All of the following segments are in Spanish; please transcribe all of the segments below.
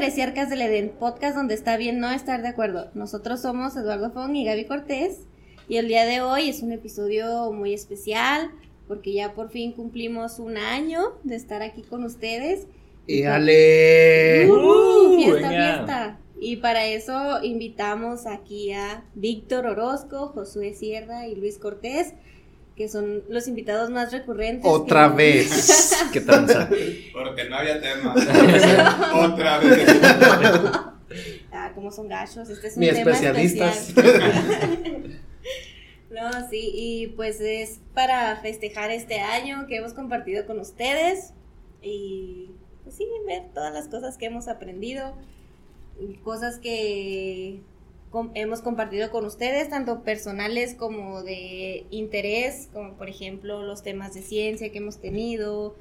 Heresiarcas del Edén, podcast donde está bien no estar de acuerdo. Nosotros somos Eduardo Fong y Gaby Cortés y el día de hoy es un episodio muy especial porque ya por fin cumplimos un año de estar aquí con ustedes. ¡Y ale! ¡Uh! fiesta, venga. fiesta. Y para eso invitamos aquí a Víctor Orozco, Josué Sierra y Luis Cortés, que son los invitados más recurrentes. Otra que- vez. ¿Qué tranza? Porque no había tema. Otra vez. Ah, como son gachos, este es un Mi tema especialistas. especial. no, sí, y pues es para festejar este año que hemos compartido con ustedes y pues sí, ver todas las cosas que hemos aprendido, cosas que com- hemos compartido con ustedes, tanto personales como de interés, como por ejemplo los temas de ciencia que hemos tenido,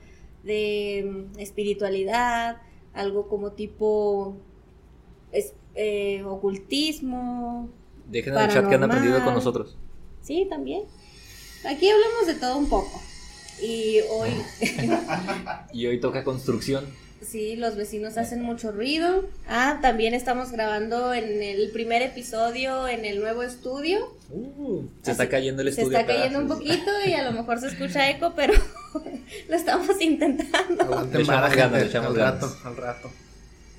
de mm, espiritualidad, algo como tipo es- eh, ocultismo, Dejen en el chat que han aprendido con nosotros. sí, también. Aquí hablamos de todo un poco. Y hoy, Y hoy toca construcción. Sí, los vecinos hacen mucho ruido. Ah, también estamos grabando en el primer episodio en el nuevo estudio. Uh, se Así- está cayendo el Se estudio. está a cayendo un poquito y a lo mejor se escucha eco, pero lo estamos intentando. Aguanten Le echamos ganas, al ganas. rato, al rato.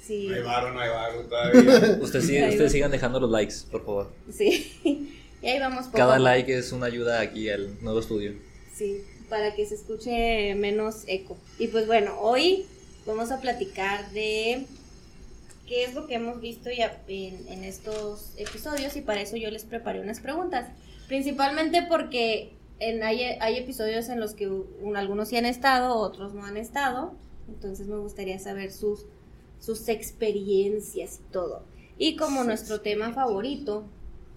Sí, No hay varo, no hay varo todavía. Ustedes, sigue- sigan dejando los likes, por favor. sí. Y ahí vamos poco Cada like es una ayuda aquí al nuevo estudio. Sí, para que se escuche menos eco. Y pues bueno, hoy vamos a platicar de qué es lo que hemos visto ya en, en estos episodios y para eso yo les preparé unas preguntas. Principalmente porque en, hay, hay episodios en los que un- algunos sí han estado, otros no han estado. Entonces me gustaría saber sus, sus experiencias y todo. Y como nuestro tema favorito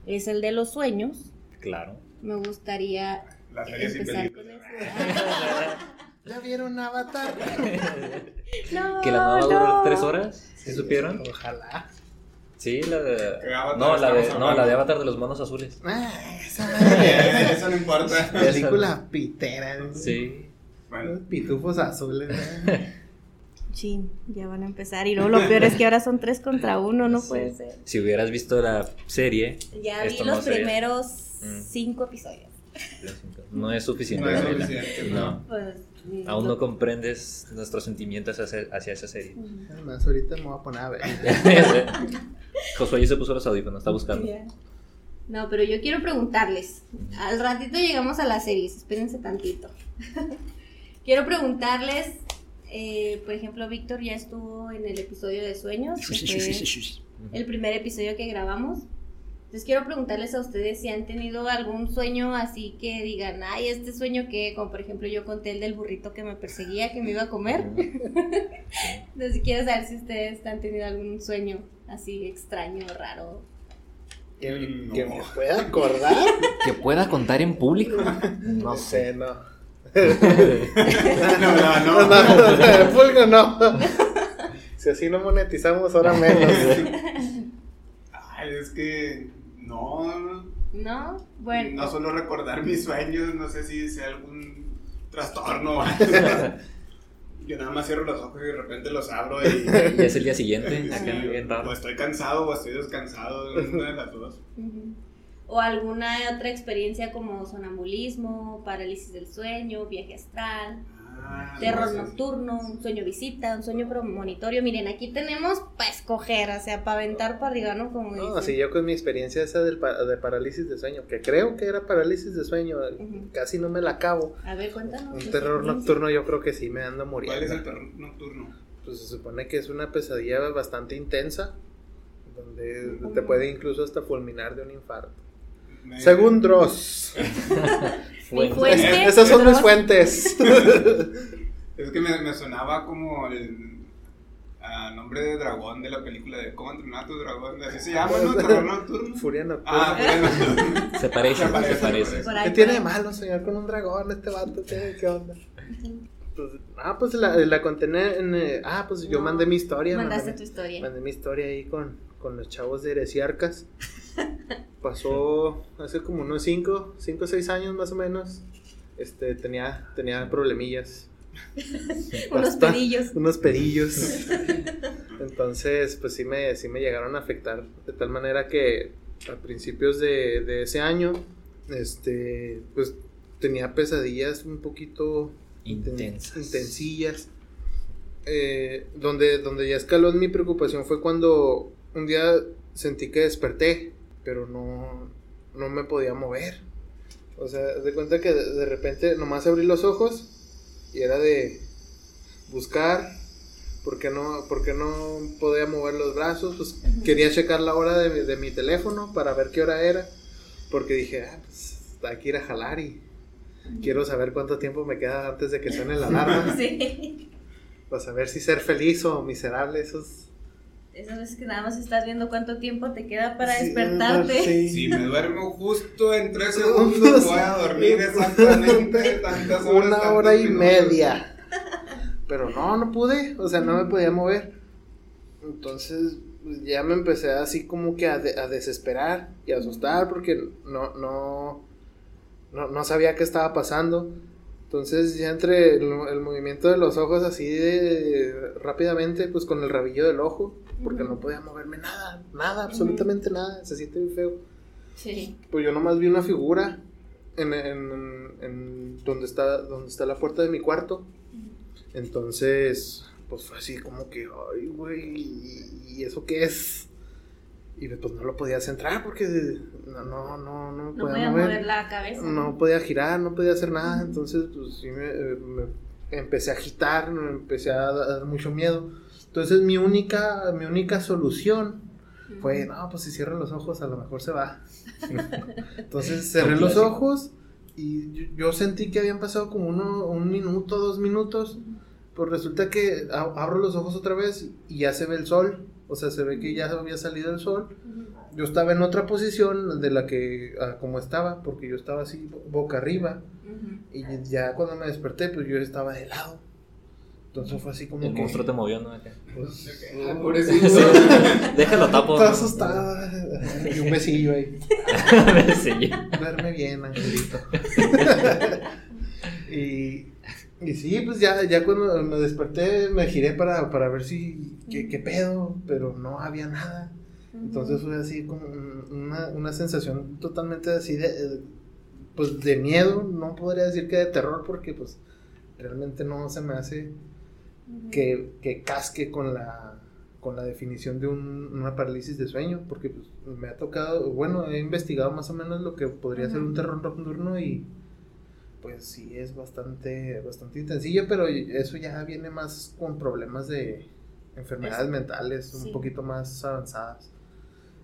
es el de los sueños, Claro. me gustaría La serie sin empezar con eso. ¿Ya vieron Avatar? No, Que la nueva no. duró tres horas. ¿Sí supieron? Ojalá. Sí, la de. ¿Qué Avatar No, la de, no, la de? Avatar de los monos azules. Ah, esa Eso no importa. película pitera. Sí. Bueno, Los pitufos azules. ¿eh? Chin, ya van a empezar. Y luego lo peor es que ahora son tres contra uno, no Sí. puede ser. Si hubieras visto la serie, Ya vi los sería. primeros Mm. cinco episodios. no es suficiente. no es suficiente. No. Pues, Aún no comprendes nuestros sentimientos hacia, hacia esa serie. Además, ahorita me voy a poner a ver. Josué ya se puso los audífonos, está buscando. No, pero yo quiero preguntarles. Al ratito llegamos a las series, espérense tantito. quiero preguntarles, eh, por ejemplo, Víctor ya estuvo en el episodio de sueños. que fue el primer episodio que grabamos. Entonces quiero preguntarles a ustedes si han tenido algún sueño así que digan, ay, este sueño que, como por ejemplo yo conté el del burrito que me perseguía, que me iba a comer. Entonces quiero saber si ustedes han tenido algún sueño así extraño, raro. Que, No. que me pueda acordar. Que pueda contar en público. No sé, no. No, no, No, no. no, no, público no. Si así no monetizamos, ahora menos. Ay, es que no, no. ¿No? Bueno. No solo recordar mis sueños, no sé si sea algún trastorno. o algo. Yo nada más cierro los ojos y de repente los abro y. Y es el día siguiente, acá Sí, bien raro. o estoy cansado o estoy descansado, una de las dos. O alguna otra experiencia como sonambulismo, parálisis del sueño, viaje astral. Terror sí. nocturno, un sueño visita, un sueño premonitorio. Miren, aquí tenemos para escoger, o sea, para aventar para arriba, ¿no? Como No, dicen. sí, yo con mi experiencia esa del pa- de parálisis de sueño, que creo que era parálisis de sueño, Ujú. casi no me la acabo. A ver, cuéntanos. Un terror nocturno yo creo que sí me ando muriendo. ¿Cuál es el terror nocturno? Pues se supone que es una pesadilla bastante intensa, donde te puede incluso hasta fulminar de un infarto. Me- Según Dross. Mi Fuente. fuente, Esas son mis fuentes. Es que me, me sonaba como el nombre de dragón de la película de ¿Cómo entrenar a tu dragón? Así se llama, ¿no? Terror nocturno. Furia nocturna. Ah, bueno. Se parece, Se parece, se ¿Qué tiene de malo soñar con un dragón este vato? ¿Qué, qué onda? Pues, ah, pues la, la conté en... eh, ah, pues yo No, mandé mi historia. Mandaste mandé- tu historia. Mandé mi historia ahí con, con los chavos de Heresiarcas. Pasó hace como unos 5, 5 o 6 años más o menos. Este, tenía, tenía problemillas. Unos pedillos. Unos pedillos. Entonces, pues sí me, sí me llegaron a afectar de tal manera que a principios de, de ese año, este, pues tenía pesadillas un poquito inten- Intensas. intensillas. Eh, donde, donde ya escaló mi preocupación fue cuando un día sentí que desperté, pero no, no me podía mover. O sea, de cuenta que de, de repente nomás abrí los ojos y era de buscar, porque no, porque no podía mover los brazos, pues quería checar la hora de, de mi teléfono para ver qué hora era, porque dije, ah, pues hay que ir a jalar y quiero saber cuánto tiempo me queda antes de que suene la alarma, Sí. para saber si ser feliz o miserable, esos... Esas veces que nada más estás viendo cuánto tiempo te queda para Sí, despertarte. sí. Si me duermo justo en tres segundos, voy a dormir exactamente tantas horas. Una hora y minutos. media. Pero no, no pude, o sea, no me podía mover. Entonces, pues, ya me empecé así como que a, de- a desesperar y a asustar porque no, no, no, no sabía qué estaba pasando. Entonces, ya entre el, el movimiento de los ojos así de rápidamente, pues con el rabillo del ojo, porque no podía moverme nada, nada, absolutamente nada, se siente muy feo. Sí. Pues yo nomás vi una figura en, en, en donde está donde está la puerta de mi cuarto. Entonces, pues fue así como que, ay, güey, ¿y- ¿y eso qué es? Y pues no lo podías entrar porque no, no, no, no, No podía podía mover. mover la cabeza. No podía girar, no podía hacer nada. Entonces, pues sí me, eh, me empecé a agitar, me empecé a dar mucho miedo. Entonces, mi única, mi única solución fue, no, pues si cierro los ojos, a lo mejor se va. Entonces cerré los ojos y yo, yo sentí que habían pasado como uno, un minuto, dos minutos. Pues resulta que abro los ojos otra vez y ya se ve el sol. O sea, se ve que ya había salido el sol. Yo estaba en otra posición de la que, ah, como estaba, porque yo estaba así, bo- boca arriba. Y ya cuando me desperté, pues yo estaba de lado. Entonces fue así como El que... monstruo te movió, ¿no? pues, Ah, pobrecito. Déjalo tapo. Estaba asustada. Y un besillo ahí. Sí. Duerme bien, Angelito. y, y sí, pues ya, ya cuando me desperté me giré para, para ver si qué, qué pedo, pero no había nada. Entonces fue así como un- una, una sensación totalmente así de, pues de miedo, no podría decir que de terror porque pues realmente no se me hace Que, que casque con la, con la definición de un- una parálisis de sueño, porque pues, me ha tocado, bueno, he investigado más o menos lo que podría ser un terror nocturno y pues sí es bastante, bastante intensillo, pero eso ya viene más con problemas de enfermedades Es- mentales sí. un poquito más avanzadas.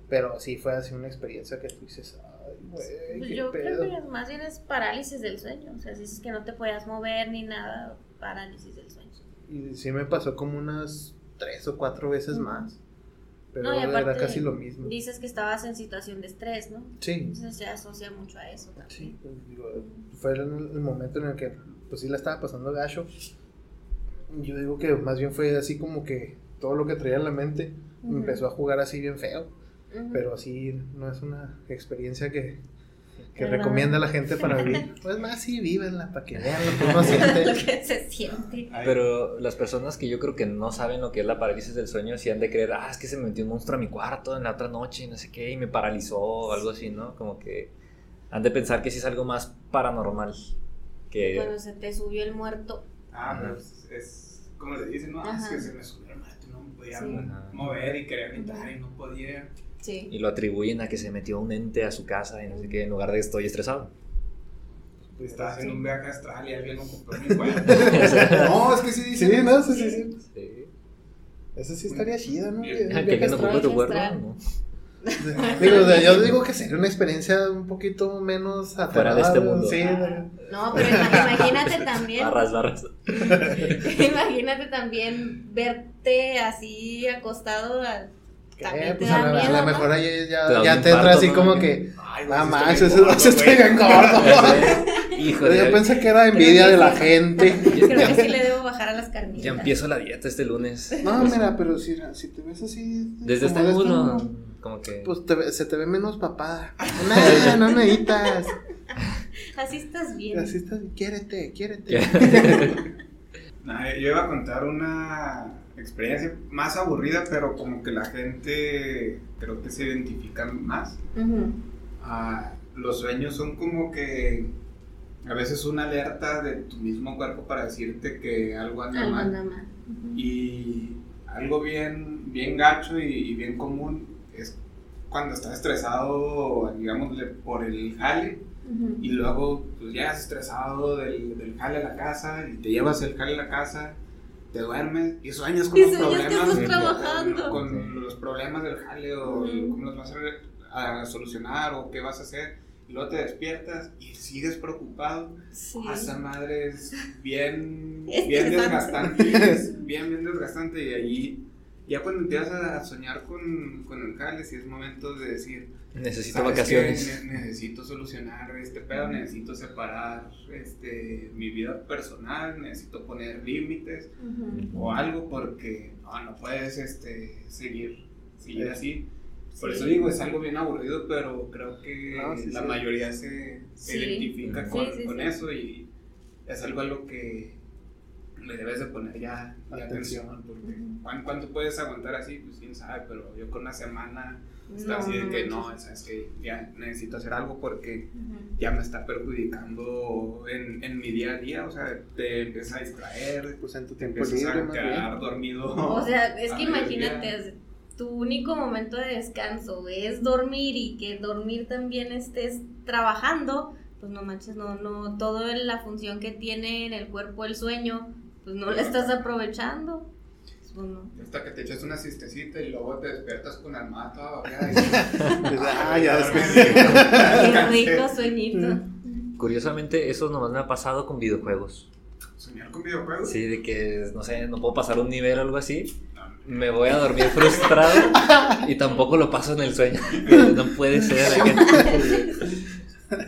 Pero sí fue así una experiencia que tú dices, ay, güey, Pues yo pedo". creo que más bien es parálisis del sueño. O sea, si dices que no te podías mover ni nada, parálisis del sueño. Y sí me pasó como unas tres o cuatro veces más. Pero No, era casi lo mismo. Dices que estabas en situación de estrés, ¿no? Sí, Entonces se asocia mucho a eso también. sí, pues, digo, fue el, el momento en el que pues sí la estaba pasando gacho. Yo digo que más bien fue así como que todo lo que traía en la mente Ujú. empezó a jugar así bien feo. Ujú. Pero así no es una experiencia que, que ¿Verdad? recomienda a la gente para vivir. Pues más sí, vívenla para que vean lo que uno siente. lo que se siente. Pero las personas que yo creo que no saben lo que es la parálisis del sueño, sí han de creer, ah, es que se me metió un monstruo a mi cuarto en la otra noche y no sé qué, y me paralizó o algo así, ¿no? Como que han de pensar que sí es algo más paranormal. Que Cuando se te subió el muerto. Ah, pero es, es como le dicen, no, es Ajá. que se me subió el muerto, no me podía Sí. mo- mover y quería gritar y no podía. Sí. y lo atribuyen a que se metió un ente a su casa y no sé qué, en lugar de estoy estresado. Pues, haciendo sí. un viaje astral y alguien lo compró en mi cuarto. no, es que sí Sí, no, sí, sí, sí. Sí. Eso sí estaría chida, ¿no? Ah, que no ocupa tu cuerpo. ¿no? Digo, o sea, yo digo que sería una experiencia un poquito menos Fuera de este mundo. Sí, de- No, pero ima- imagínate también. Barras, barras. imagínate también verte así acostado. a- También eh, pues a, la, a ¿no? mejor ahí ya, ya te entra así ¿no? como que, Ay, güey, más, eso estoy gordo, bien gordo. Híjole, Yo pensé que era envidia de la gente. Creo que sí le debo bajar a las carnitas. ya empiezo la dieta este lunes. No, mira, pero si, si te ves así. Desde este ángulo, como que... Pues te ve- se te ve menos papada. No, no necesitas. Así estás bien. Así estás, quiérete, quiérete. Nah, yo iba a contar una experiencia más aburrida, pero como que la gente creo que se identifica más. Ah, los sueños son como que a veces una alerta de tu mismo cuerpo para decirte que algo anda Algo mal. anda mal. Ujú. Y algo bien, bien gacho y, y bien común es cuando estás estresado, digamos, por el jale y luego pues, llegas estresado del, del jale a la casa y te llevas el jale a la casa, te duermes y sueñas con Y los sueñas que problemas. estás trabajando. Con, los problemas del jale o Ujú. cómo los vas a, a solucionar o qué vas a hacer. Y luego te despiertas y sigues preocupado. Sí. Ah, esa madre es bien, Estresante. bien desgastante. es bien, bien desgastante. Y allí, ya cuando empiezas a soñar con, con el jale, si es momento de decir, Necesito "¿Sabes vacaciones. Ne- necesito solucionar este pedo, necesito separar este, mi vida personal, necesito poner límites Ujú. o algo porque no, no puedes este, seguir, seguir Sí. así. Por Sí. eso digo, es algo bien aburrido, pero creo que No, sí, la sí. mayoría se, se Sí. identifica con, sí, con sí. eso y es algo a lo que le debes de poner ya, ya Atención. atención. Porque Ujú. ¿cuán- ¿cuánto puedes aguantar así? Pues quién sabe, pero yo con una semana está No, así de que no no, sabes que ya necesito hacer algo porque ya me está perjudicando en, en mi día a día, o sea, te empieza a distraer, Pues en tu te tiempo empiezas libre, a quedar dormido. O sea, es que imagínate, tu único momento de descanso es dormir y que dormir también estés trabajando, pues no manches, no, no, toda la función que tiene en el cuerpo el sueño, pues no la estás aprovechando. Pues no. Hasta que te echas una siestecita y luego te despiertas con la almohada toda Pues, ah, ya Qué después. rico sueñito. Curiosamente, eso nomás me ha pasado con videojuegos. Soñar con videojuegos. Sí, de que, no sé, no puedo pasar un nivel o algo así. Me voy a dormir frustrado y tampoco lo paso en el sueño. No puede ser.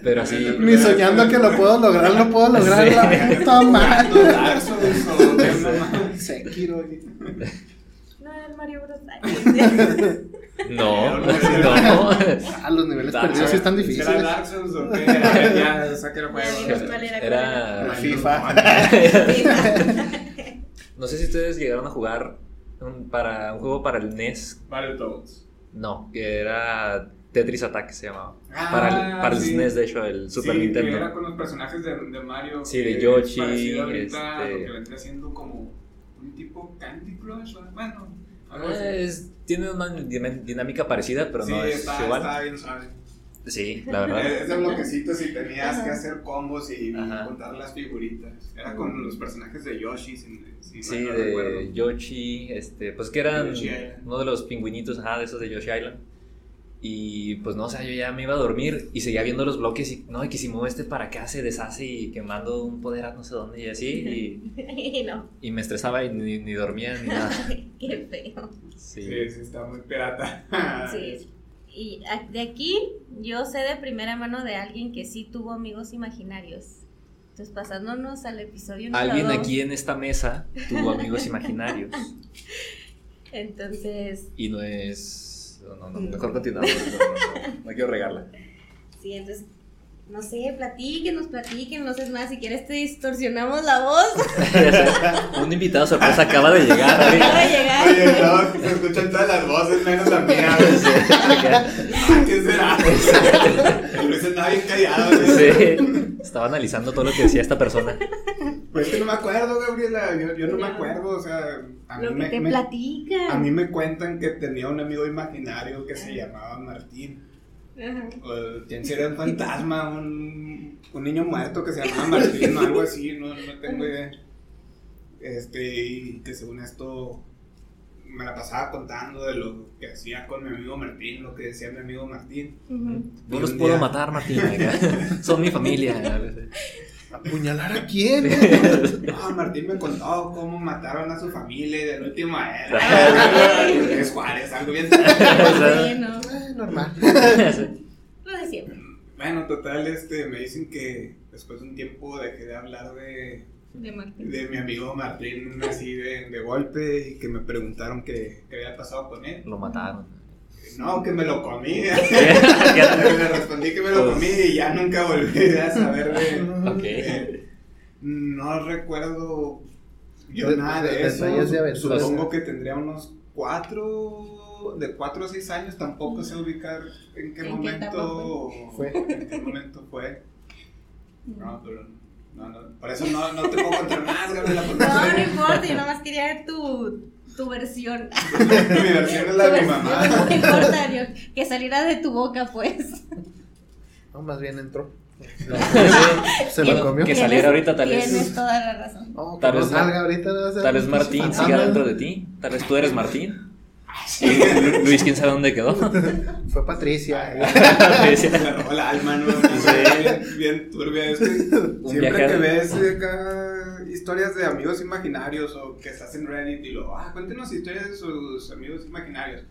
Pero así. Ni soñando que lo puedo lograr, lo puedo lograr. Sí. La puta madre. Jugando Dark Souls o qué mamá. Sekiro. No, el Mario Bros. Ay, No, no. Ah, los niveles Dark perdidos sí están ¿Era difíciles. Dark Souls o qué? A ver, ya, saque el juego. Era, Era. FIFA. No sé si ustedes llegaron a jugar un, para, un juego para el NES. Battletoads. No, que era Tetris Attack se llamaba. Ah, para el, para el sí. SNES, de hecho, el Super sí, Nintendo. Que era con los personajes de, de Mario. Sí, de es Yoshi, parecido ahorita a este- Lo que vendría siendo como un tipo Candy Crush. Bueno, Ah, es- tiene una dinámica parecida, pero sí, no es está, igual. está bien suave. Sí, la verdad. Es de bloquecitos y tenías que hacer combos y, Ajá. contar las figuritas. Era con los personajes de Yoshi, si, si Sí, no recuerdo. de Yoshi, este, pues que eran uno de los pingüinitos, ajá, de esos de Yoshi Island. Y pues no, o sea, yo ya me iba a dormir y seguía viendo los bloques y no, y que si muevo este para acá se deshace y quemando un poder a no sé dónde y así. Y, no, y me estresaba y ni, ni dormía ni nada. qué feo. Sí. Sí, sí, está muy pirata. Sí. Y a- de aquí yo sé de primera mano de alguien que sí tuvo amigos imaginarios. Entonces, pasándonos al episodio número Alguien dos, aquí en esta mesa tuvo amigos imaginarios Entonces, y no es... No, no, mejor continuamos. No, no, no, no quiero regarla. sí, entonces, no sé, platíquenos, platíquenos. Es más, si quieres te distorsionamos la voz. Un invitado sorpresa acaba de llegar. Acaba de llegar. Oye, no, se escuchan todas las voces menos la mía. ¿Qué será? El Luis estaba bien callado. Sí. Estaba analizando todo lo que decía esta persona. Pues es que no me acuerdo, Gabriela. Yo, yo no me acuerdo. O sea, a mí, que me, te me- platican. a mí me cuentan que tenía un amigo imaginario que se llamaba Martín. Ajá. O quién sería un fantasma, un, un niño muerto que se llamaba Martín o algo así, no, no tengo idea. Este, y que según esto me la pasaba contando de lo que hacía con mi amigo Martín, lo que decía mi amigo Martín. No los puedo matar, Martín. acá. Son mi familia. ¿Apuñalar a quién? Ah, Martín me contó cómo mataron a su familia y del último a él. Es Juárez, algo bien. Sí, no. Normal. Lo de siempre. Bueno, total, este, me dicen que después de un tiempo dejé de hablar de, De Martín. de mi amigo Martín así de, de golpe y que me preguntaron qué, qué había pasado con él. Lo mataron. No, que me lo comí. le respondí que me lo comí y ya nunca volví a saber de... Ok. eh, no recuerdo Yo De- nada de- de eso. de. Supongo que tendría unos cuatro, de cuatro a seis años. Tampoco sé ubicar en qué ¿En qué momento fue? En qué momento fue. No, pero no, no. Por eso no, no te puedo contar más, Gabriela. No, no importa, yo nomás quería ver tu, tu versión. Mi versión es la de mi mamá. No importa, yo- que saliera de tu boca, pues. No, más bien entró. No, Se lo comió. Que saliera ahorita, tal vez. Tienes toda la razón. No, Tal vez- salga ahorita. no va a ser Tal vez un Martín siga dentro de ti. Tal vez tú eres Martín. Lu- Luis, quién sabe dónde quedó. Fue Patricia. Robó la alma, ¿no? Bien, bien turbia. Es que Un siempre que ves acá historias de amigos imaginarios o que estás en Reddit y lo, ah, cuéntenos historias de sus amigos imaginarios.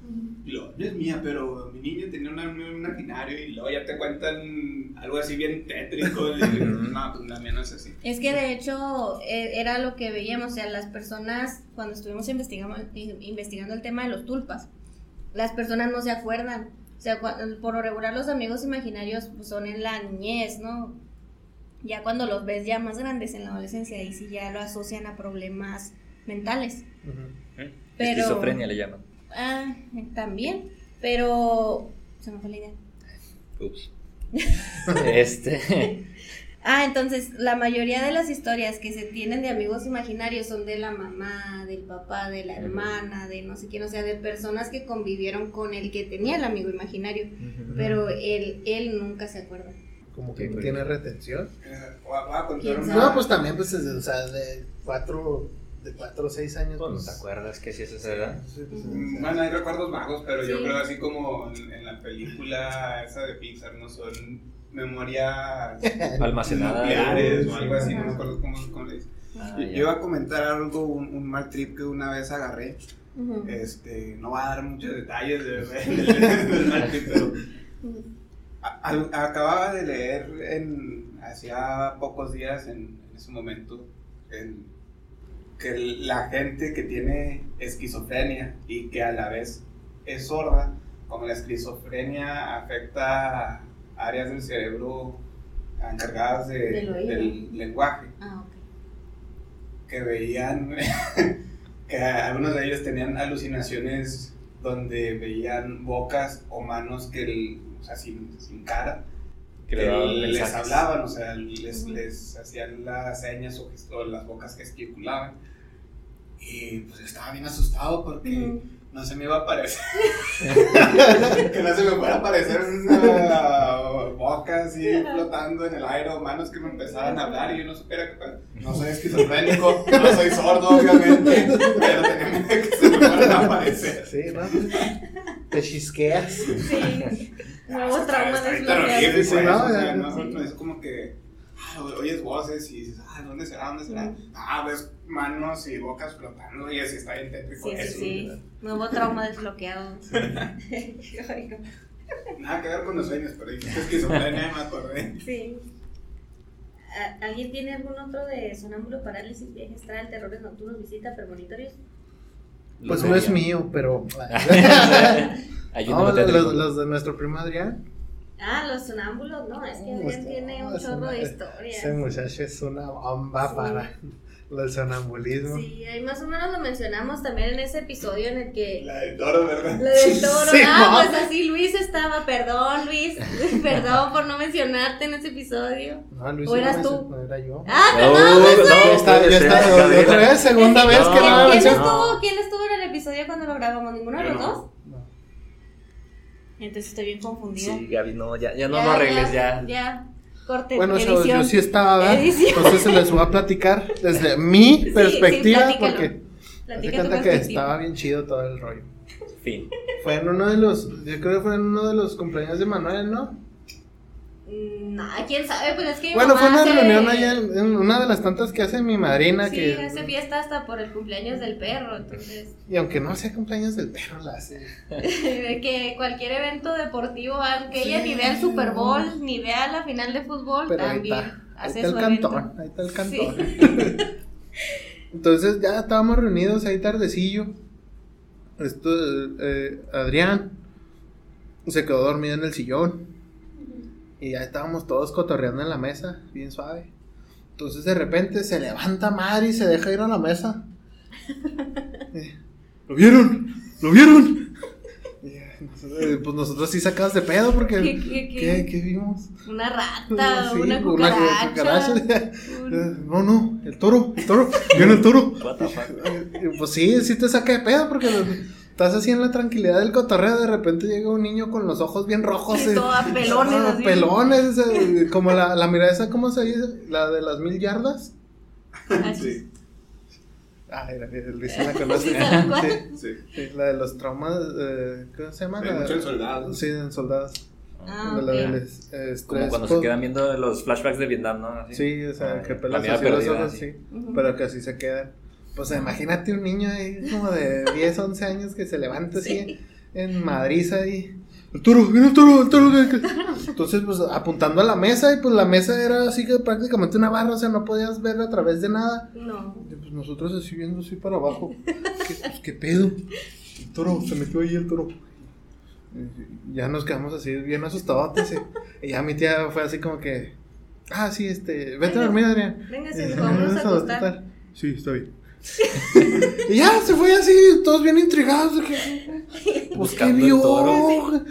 Y lo, no es mía, pero mi niño tenía un amigo imaginario y luego ya te cuentan algo así bien tétrico. y, no, pues la mía no es así. Es que de hecho eh, era lo que veíamos, o sea, las personas, cuando estuvimos investigando, investigando el tema de los tulpas, las personas no se acuerdan. O sea, por lo regular los amigos imaginarios pues, son en la niñez, ¿no? Ya cuando los ves ya más grandes en la adolescencia, ahí sí ya lo asocian a problemas mentales. Pero- Esquizofrenia le llaman. Ah, eh, también. Pero... Se me fue la idea. Ups. Este. Ah, entonces la mayoría de las historias que se tienen de amigos imaginarios son de la mamá, del papá, de la hermana, de no sé quién, o sea, de personas que convivieron con el que tenía el amigo imaginario, pero él, él nunca se acuerda. Como que Sí, no pues. tiene retención. Eh, Voy a, voy a contar ¿Quién una- sabe? No, pues también, pues, es- o sea, de cuatro, de cuatro o seis años. ¿No pues, te acuerdas que si es esa edad? sí, pues, Mm, Bueno, hay recuerdos vagos, pero yo Sí. creo así como en, en la película esa de Pixar, no son memorias Almacenada. nucleares o algo así, no me acuerdo cómo, cómo le dicen. Ah, Yo yo iba a comentar algo, un, un mal trip que una vez agarré. Ujú. Este, no va a dar muchos detalles de- del, del mal trip, pero A- al- acababa de leer en, hacía pocos días, en, en ese momento, en- que la gente que tiene esquizofrenia y que a la vez es sorda, como la esquizofrenia afecta áreas del cerebro encargadas de- Del lenguaje, Ah, ok. que veían que algunos de ellos tenían alucinaciones donde veían bocas o manos que, el- o sea, sin, sin cara, Que que les mensajes. hablaban, o sea, les, les hacían las señas o, o las bocas gesticulaban. Y pues estaba bien asustado porque Ujú. no se me iba a aparecer. que no se me fuera a aparecer una boca así flotando en el aire o manos que me empezaran a hablar y yo no supiera que pues, no soy esquizofrénico, no soy sordo, obviamente, pero tenía miedo que se me fueran a aparecer. Sí, ¿no? Te chisqueas. Sí. Nuevo Ah, trauma está desbloqueado. terrorífico Sí, no, o sea, ya, no, sí. no, es como que ah, oyes voces y dices, ah, ¿dónde será? ¿Dónde será? Ah, ves manos y bocas flotando y así está bien tétrico Sí, sí, eso. sí. Nuevo trauma desbloqueado. Nada que ver con los sueños, pero dijiste esquizofrenia me acordé. Sí. ¿A- ¿Alguien tiene algún otro de sonámbulo, parálisis, viaje astral, terrores nocturnos, visita, premonitorios? Pues no es de- mío, pero. Ayúdame, No, los, los de nuestro primo Adrián. Ah, los sonámbulos, no, es que No, Adrián este- tiene un no, ese chorro no- de Ese historias. muchacho es una bomba Sí. para del sonambulismo. Sí, ahí más o menos lo mencionamos también en ese episodio en el que La de toro, ¿verdad? Lo del toro. Sí, ah, no. pues así Luis estaba. Perdón, Luis. Perdón por no mencionarte en ese episodio. No, Luis ¿O eras no, tú? No era yo. Ah, No, perdón, pues, no, está, ya está, Gabriela. otra vez, segunda vez que No, no ¿Quién, me estuvo, ¿Quién estuvo en el episodio cuando lo grabamos? ¿Ninguno de los no. dos? Entonces estoy bien confundida. Sí, Gaby, no, ya, ya no lo arregles, ya. Ya, corte, Bueno, edición. yo sí estaba, ¿verdad? Edición. Entonces se les voy a platicar desde mi Sí, perspectiva, porque me cuenta que estaba bien chido todo el rollo. Fin. Fue en uno de los, yo creo que fue en uno de los cumpleaños de Manuel, ¿no? Mm, Nah, quién sabe, pero es que mi Bueno, mamá fue una hace- reunión allá en, una de las tantas que hace mi madrina, Sí, que... hace fiesta hasta por el cumpleaños del perro, entonces. Y aunque no sea cumpleaños del perro, la hace. de que cualquier evento deportivo, aunque ella ni vea el Super Bowl, ni vea la final de fútbol, Pero ahí también está, ahí hace está el su evento. cantón, ahí está el Sí. cantón. Entonces ya estábamos reunidos ahí tardecillo. Esto, eh, Adrián se quedó dormido en el sillón. Y ya estábamos todos cotorreando en la mesa, bien suave. Entonces de repente se levanta madre y se deja ir a la mesa. Eh, ¿Lo vieron? ¿Lo vieron? Eh, nosotros- pues nosotros sí sacabas de pedo porque. ¿Qué, qué, qué? ¿Qué, qué vimos? Una rata, Sí, una cucaracha. cucaracha. un- No, no, el toro, el toro, viene el toro. What the fuck? Eh, Pues sí, sí te saca de pedo porque estás así en la tranquilidad del cotorreo, de repente llega un niño con los ojos bien rojos. Sí, eh, pelones, ah, así. pelones, como la, la mirada esa, ¿cómo se dice? La de las mil yardas. Sí, Ah, era, Luis sí la conoce. Sí. Sí, sí. sí, la de los traumas, eh, ¿cómo se llama? De La- mucho en soldados. Sí, en soldados. Ah, de la ok. del es- eh, Como cuando post- se quedan viendo los flashbacks de Vietnam, ¿no? Así. Sí, o sea, Ah, que la pelas así los ojos, sí. sí. Pero que así se quedan. Pues imagínate un niño ahí como de 10, 11 años que se levanta así Sí. en Madrid ahí. El toro, el toro, el toro. que- que-". Entonces, pues apuntando a la mesa, y pues la mesa era así que prácticamente una barra, o sea, no podías ver a través de nada. No. Y pues nosotros así viendo así para abajo. ¿Qué, pues, ¿qué pedo? El toro, se metió ahí el toro. Y ya nos quedamos así bien asustados. Y ya mi tía fue así como que. Ah, sí, este. Vete a dormir, Adrián. Venga, sí, vámonos a acostar. Sí, está bien. y ya se fue así, todos bien intrigados. de que, Pues qué vio. toro.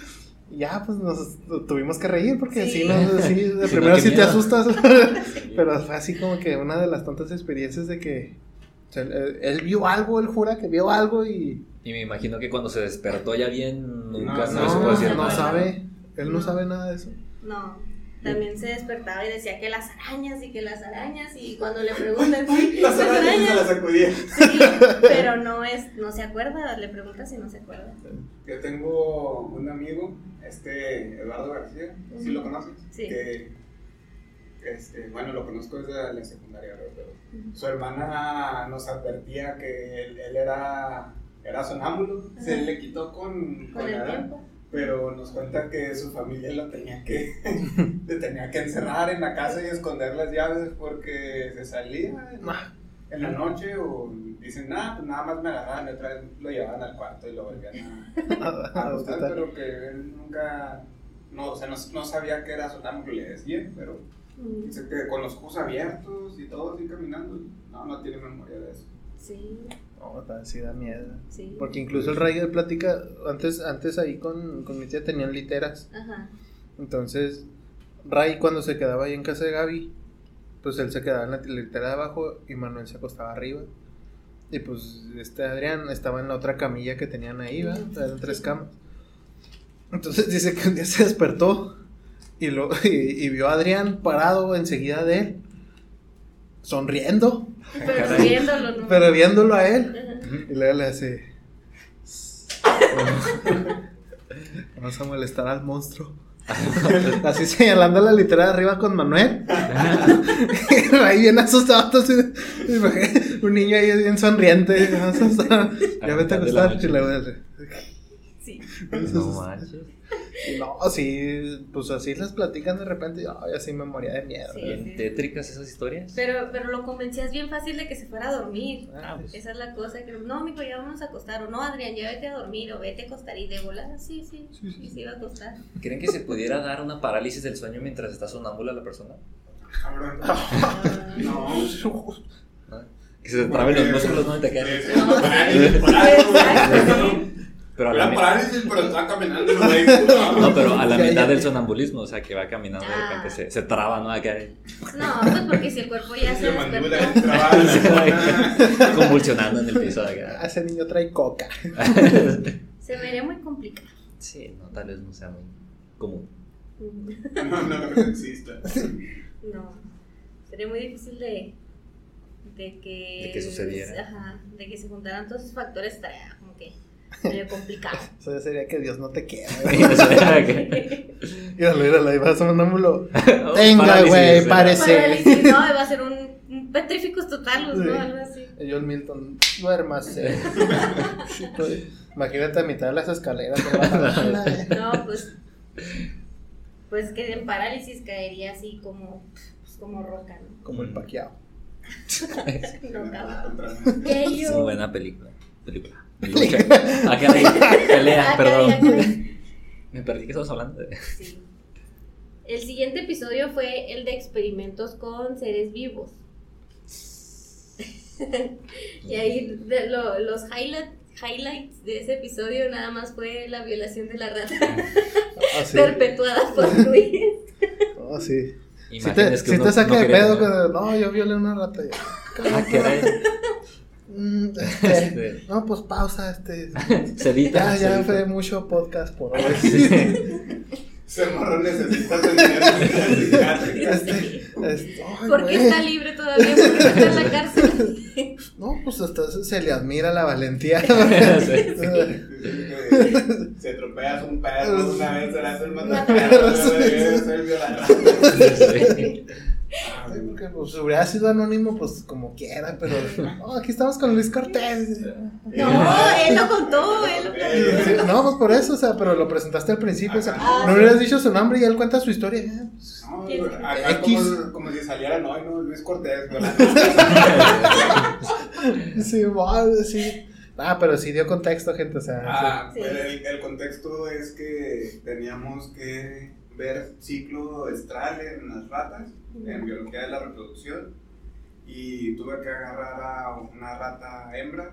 Ya, pues nos tuvimos que reír porque Sí. sí, no, sí, de Sí, primero no, sí te asustas. Pero fue así como que una de las tantas experiencias de que o sea, él, él vio algo, él jura que vio algo y Y me imagino que cuando se despertó ya bien, nunca No, no, no, se puede decir no nada. sabe, él no No. sabe nada de eso. No. También se despertaba y decía que las arañas y que las arañas y cuando le preguntan sí, Las arañas se las sacudía. Sí, pero no es, no se acuerda, le preguntas y no se acuerda. Yo tengo un amigo, este Eduardo García, ¿sí lo conoces? Sí. Que, este, bueno, lo conozco desde la secundaria, pero su hermana nos advertía que él, él era, era sonámbulo, se le quitó con, Con con la el tiempo. Pero nos cuenta que su familia lo tenía que, le tenía que encerrar en la casa y esconder las llaves porque se salía en, en la noche o dicen, nada, pues nada más me agarraban y otra vez lo llevaban al cuarto y lo volvían a... a acostar, pero que él nunca, no, o sea, no, no sabía que era sonámbulo, le decían, pero Mm, dice que con los ojos abiertos y todo así caminando, no, no tiene memoria de eso. Sí, No, sí da miedo. sí. Porque incluso el Ray platica, antes, antes ahí con, con mi tía tenían literas. Ajá. Entonces, Ray cuando se quedaba ahí en casa de Gaby, pues él se quedaba en la litera de abajo y Manuel se acostaba arriba. Y pues este Adrián estaba en la otra camilla que tenían ahí, ¿verdad? Eran tres camas. Entonces dice que un día se despertó y, lo, y, y vio a Adrián parado enseguida de él, sonriendo, Pero viéndolo, ¿no? pero viéndolo a él. Ajá. Y luego le hace. Vamos a molestar al monstruo. Así señalando la litera de arriba con Manuel. ahí bien asustado. un niño ahí bien sonriente. Ya vete a acostar. Y luego hace- Sí. No manches. No, sí, pues así les platican de repente. y, Ay, así me moría de miedo. Sí. Bien tétricas esas historias. Pero, pero lo convencías bien fácil de que se fuera a dormir. Ah, pues, Esa es la cosa, que no, mijo, ya vamos a acostar, o no, Adrián, ya vete a dormir, o vete a acostar, y de volada, sí, sí, y se iba a acostar. ¿Creen que se pudiera dar una parálisis del sueño mientras está sonámbula la persona? Cabrón. Ah, No. ¿No? Que se te traben los músculos, ¿no? Y te quedas- No, ¿no? Pero a la, parálisis, pero está caminando, güey. no, pero a la Ya, mitad ya. del sonambulismo, o sea, que va caminando de Ah. repente se, se traba, ¿no? Acá No, pues porque si el cuerpo ya se despertó. zona. convulsionando en el piso de Ah, acá. Ese niño trae coca. Se me haría muy complicado. Sí, no, tal vez no sea muy común. No, no creo que exista. No, sería muy difícil de, de que... De que sucediera. Ajá, de que se juntaran todos esos factores, estaría como que medio complicado. Eso ya sería que Dios no te quiera. Parálisis, Míralo, míralo, ahí va sonámbulo. Tenga, güey, parece. No, va a ser un, un petrificus totalus, Sí. ¿no? Algo así. Y John Milton, duérmase. Imagínate a mitad de las escaleras. No, pues. Pues que en parálisis caería así como. Pues como roca, ¿no? Como el paqueado. No, cabrón. Contra- ¿Qué Es yo? una buena película. Película. Lucha. Ah, caray, Pelea, Ah, perdón. Me perdí que estamos hablando de. Sí. El siguiente episodio fue el de experimentos con seres vivos. Y ahí de lo- los highlight- highlights de ese episodio nada más fue la violación de la rata Ah, sí. perpetuada por Luis. Oh, sí. Si te, si te saca no de pedo, no, yo violé una rata. ya. Ah. Mm, este, Este, no, pues pausa, este. Se edita. Ya, se ya edita. fue mucho podcast por hoy. Ese morro necesita atención psiquiátrica. Este, este, ¿Por qué está libre todavía? ¿Por qué está en la cárcel? No, pues hasta se le admira la valentía. Sí. Si atropellas un perro una vez serás el Mata mataperro, perros. eres el violador. Ay, porque pues hubiera sido anónimo, pues como quiera, pero no, aquí estamos con Luis Cortés. No, él lo contó, él lo Sí, contó. no, pues por eso, o sea, pero lo presentaste al principio, o sea, Ah, no sí. hubieras dicho su nombre y él cuenta su historia. eh, pues, No, como, como si salieran hoy, ¿no? Luis Cortés, violador. Sí, wow, sí. Ah, pero sí dio contexto, gente, o sea. Ah, Sí. pues el, el contexto es que teníamos que ver ciclo estral en las ratas, en biología de la reproducción, y tuve que agarrar a una rata hembra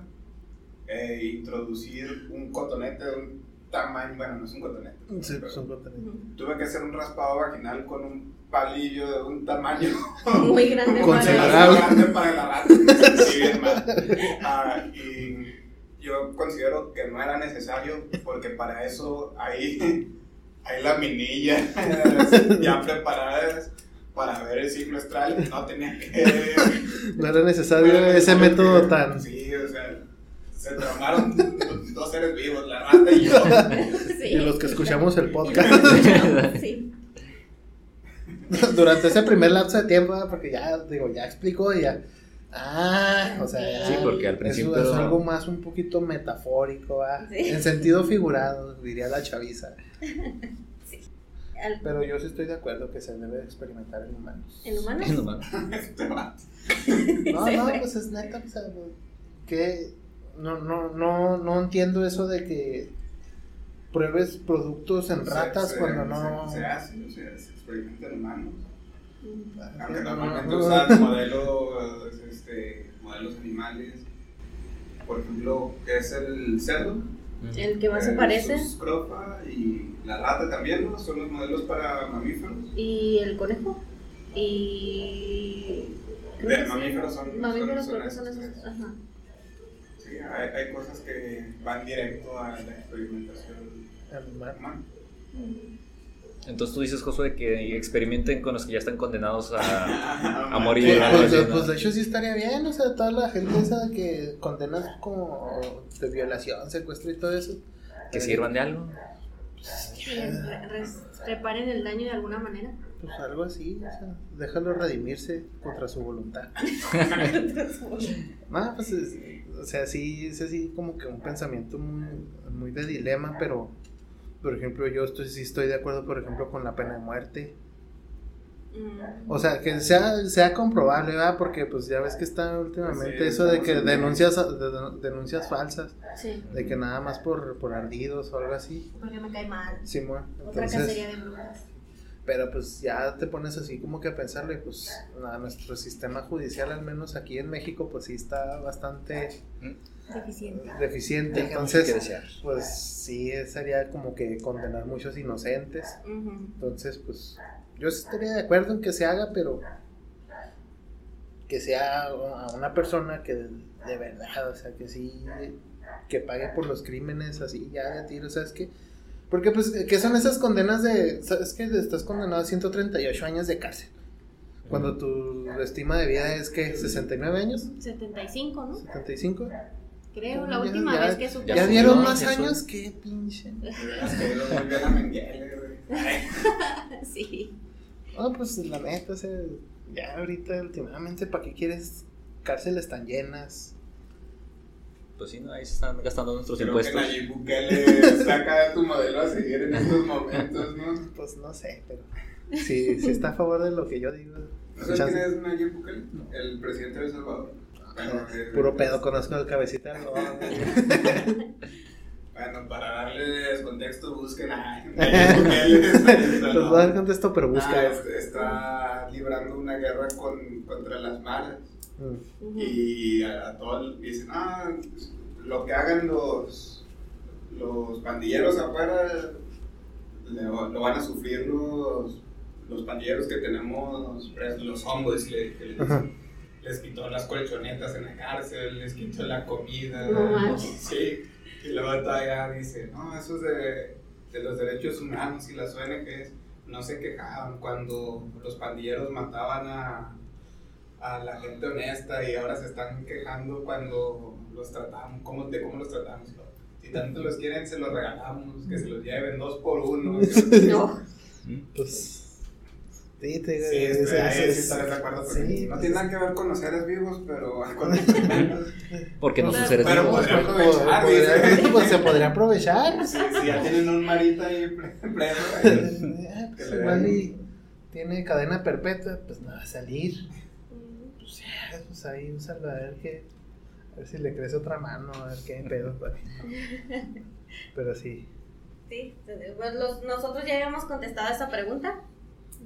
e introducir un cotonete de un tamaño, bueno, no es un cotonete, Sí, pero son contenidos. tuve que hacer un raspado vaginal con un palillo de un tamaño Muy grande Considerable. para grande para la rata. Sí, bien mal. Ah, y yo considero que no era necesario porque para eso hay, hay laminillas ya preparadas para ver el ciclo estral. No tenía que. No era necesario ese método tan. Sí, o sea, se traumaron dos seres vivos, la rata y yo. Sí. Y los que escuchamos el podcast que Sí. durante ese primer lapso de tiempo, porque ya, digo, ya explicó y ya. Ah, o sea, ya. Sí, porque al es- principio- Es, algo más un poquito metafórico. Sí. En sentido figurado, diría la chaviza. Al- Pero yo sí estoy de acuerdo que se debe experimentar en humanos. ¿En humanos? Este vato. No, no, pues es neta, o sea, que no, no, no, no entiendo eso de que pruebes productos en ratas se- cuando no. Se, se hace, o sea, se experimenta en humanos. Ah, Aunque no, normalmente no, usan modelos, este, modelos animales. Por ejemplo, ¿qué es el cerdo? El que más se Eh, parece. su scrofa y la rata también, ¿no? Son los modelos para mamíferos. Y el conejo. Y. De sí. mamíferos son- Mamíferos son- creo que son son esos esos. Ajá. Sí, hay, hay cosas que van directo a la experimentación animal. Entonces tú dices, Josué, que experimenten con los que ya están condenados a, a Pues, morir. pues, así, pues, ¿no? de hecho sí estaría bien, o sea, toda la gente esa que condenas como de violación, secuestro y todo eso. Que sirvan de algo. Res- reparen el daño de alguna manera. Pues algo así, o sea, déjalo redimirse contra su voluntad. No, pues, es- o sea, sí, es así como que un pensamiento muy, muy de dilema, pero, por ejemplo, yo estoy, sí estoy de acuerdo, por ejemplo, con la pena de muerte. Mm. O sea, que sea, sea comprobable, ¿verdad? Porque pues ya ves que está últimamente Sí, eso de que en- denuncias, de- denuncias falsas, Sí. de que nada más por, por ardidos o algo así. Porque me cae mal. Simón, Otra entonces, cacería de brujas. pero pues ya te pones así como que a pensarle, pues a nuestro sistema judicial, al menos aquí en México, pues sí está bastante Deficiente. deficiente. Entonces, pues sí, sería como que condenar muchos inocentes. Entonces, pues yo estaría de acuerdo en que se haga, pero que sea a una persona que de, de verdad, o sea, que sí, que pague por los crímenes así, ya de tiro, ¿sabes qué? Porque, pues, ¿qué son esas condenas de, sabes que estás condenado a 138 años de cárcel? Cuando tu estima de vida es que 69 años, 75, ¿no? 75. Creo, la Ya- última ya- vez que supe. ¿Ya, Ya dieron más subió. años? ¿Qué pinche? Que a güey. Sí. No, pues la neta, o sea, ya ahorita últimamente, ¿para qué quieres cárceles tan llenas? Pues sí, ¿no? ahí se están gastando nuestros Creo que impuestos. Nayib Bukele saca tu modelo a seguir en estos momentos, ¿no? Pues no sé, pero sí, sí está a favor de lo que yo digo. ¿No sabes quién es Nayib Bukele? El presidente de El Salvador. Bueno, Puro pedo, conozco el cabecita. Bueno, para darles contexto, busquen a Les voy a dar contexto, pero busca. Ah, este, está librando una guerra con, contra las maras. Mm. Y a, a todos dicen, ah, lo que hagan los, los pandilleros afuera lo van a sufrir los, los pandilleros que tenemos presos, los homeboys, que les, Ajá. Les quitó las colchonetas en la cárcel, les quitó la comida. No manches. Sí, y luego todavía dice, no, eso es de, de los derechos humanos y las ONGs no se quejaban cuando los pandilleros mataban a, a la gente honesta y ahora se están quejando cuando los tratamos, cómo, de cómo los tratamos. Si tanto los quieren, se los regalamos, que se los lleven dos por uno. No. Pues. Sí, te digo. Sí, es- estoy, ahí es- sí de acuerdo sí. No tiene nada que ver con los seres vivos, pero con los Porque no son Pero- seres pero vivos. Pues, aprovechar, podría- pues, se podría aprovechar. si, si ya tienen un marita ahí preso. ahí. Ah, pues, Que igual y tiene cadena perpetua, pues no va a salir. Pues ya, pues ahí úsalo a ver qué. A ver si le crece otra mano, a ver qué pedo. pues. Pero sí. Sí, pues los- nosotros ya habíamos contestado esa pregunta.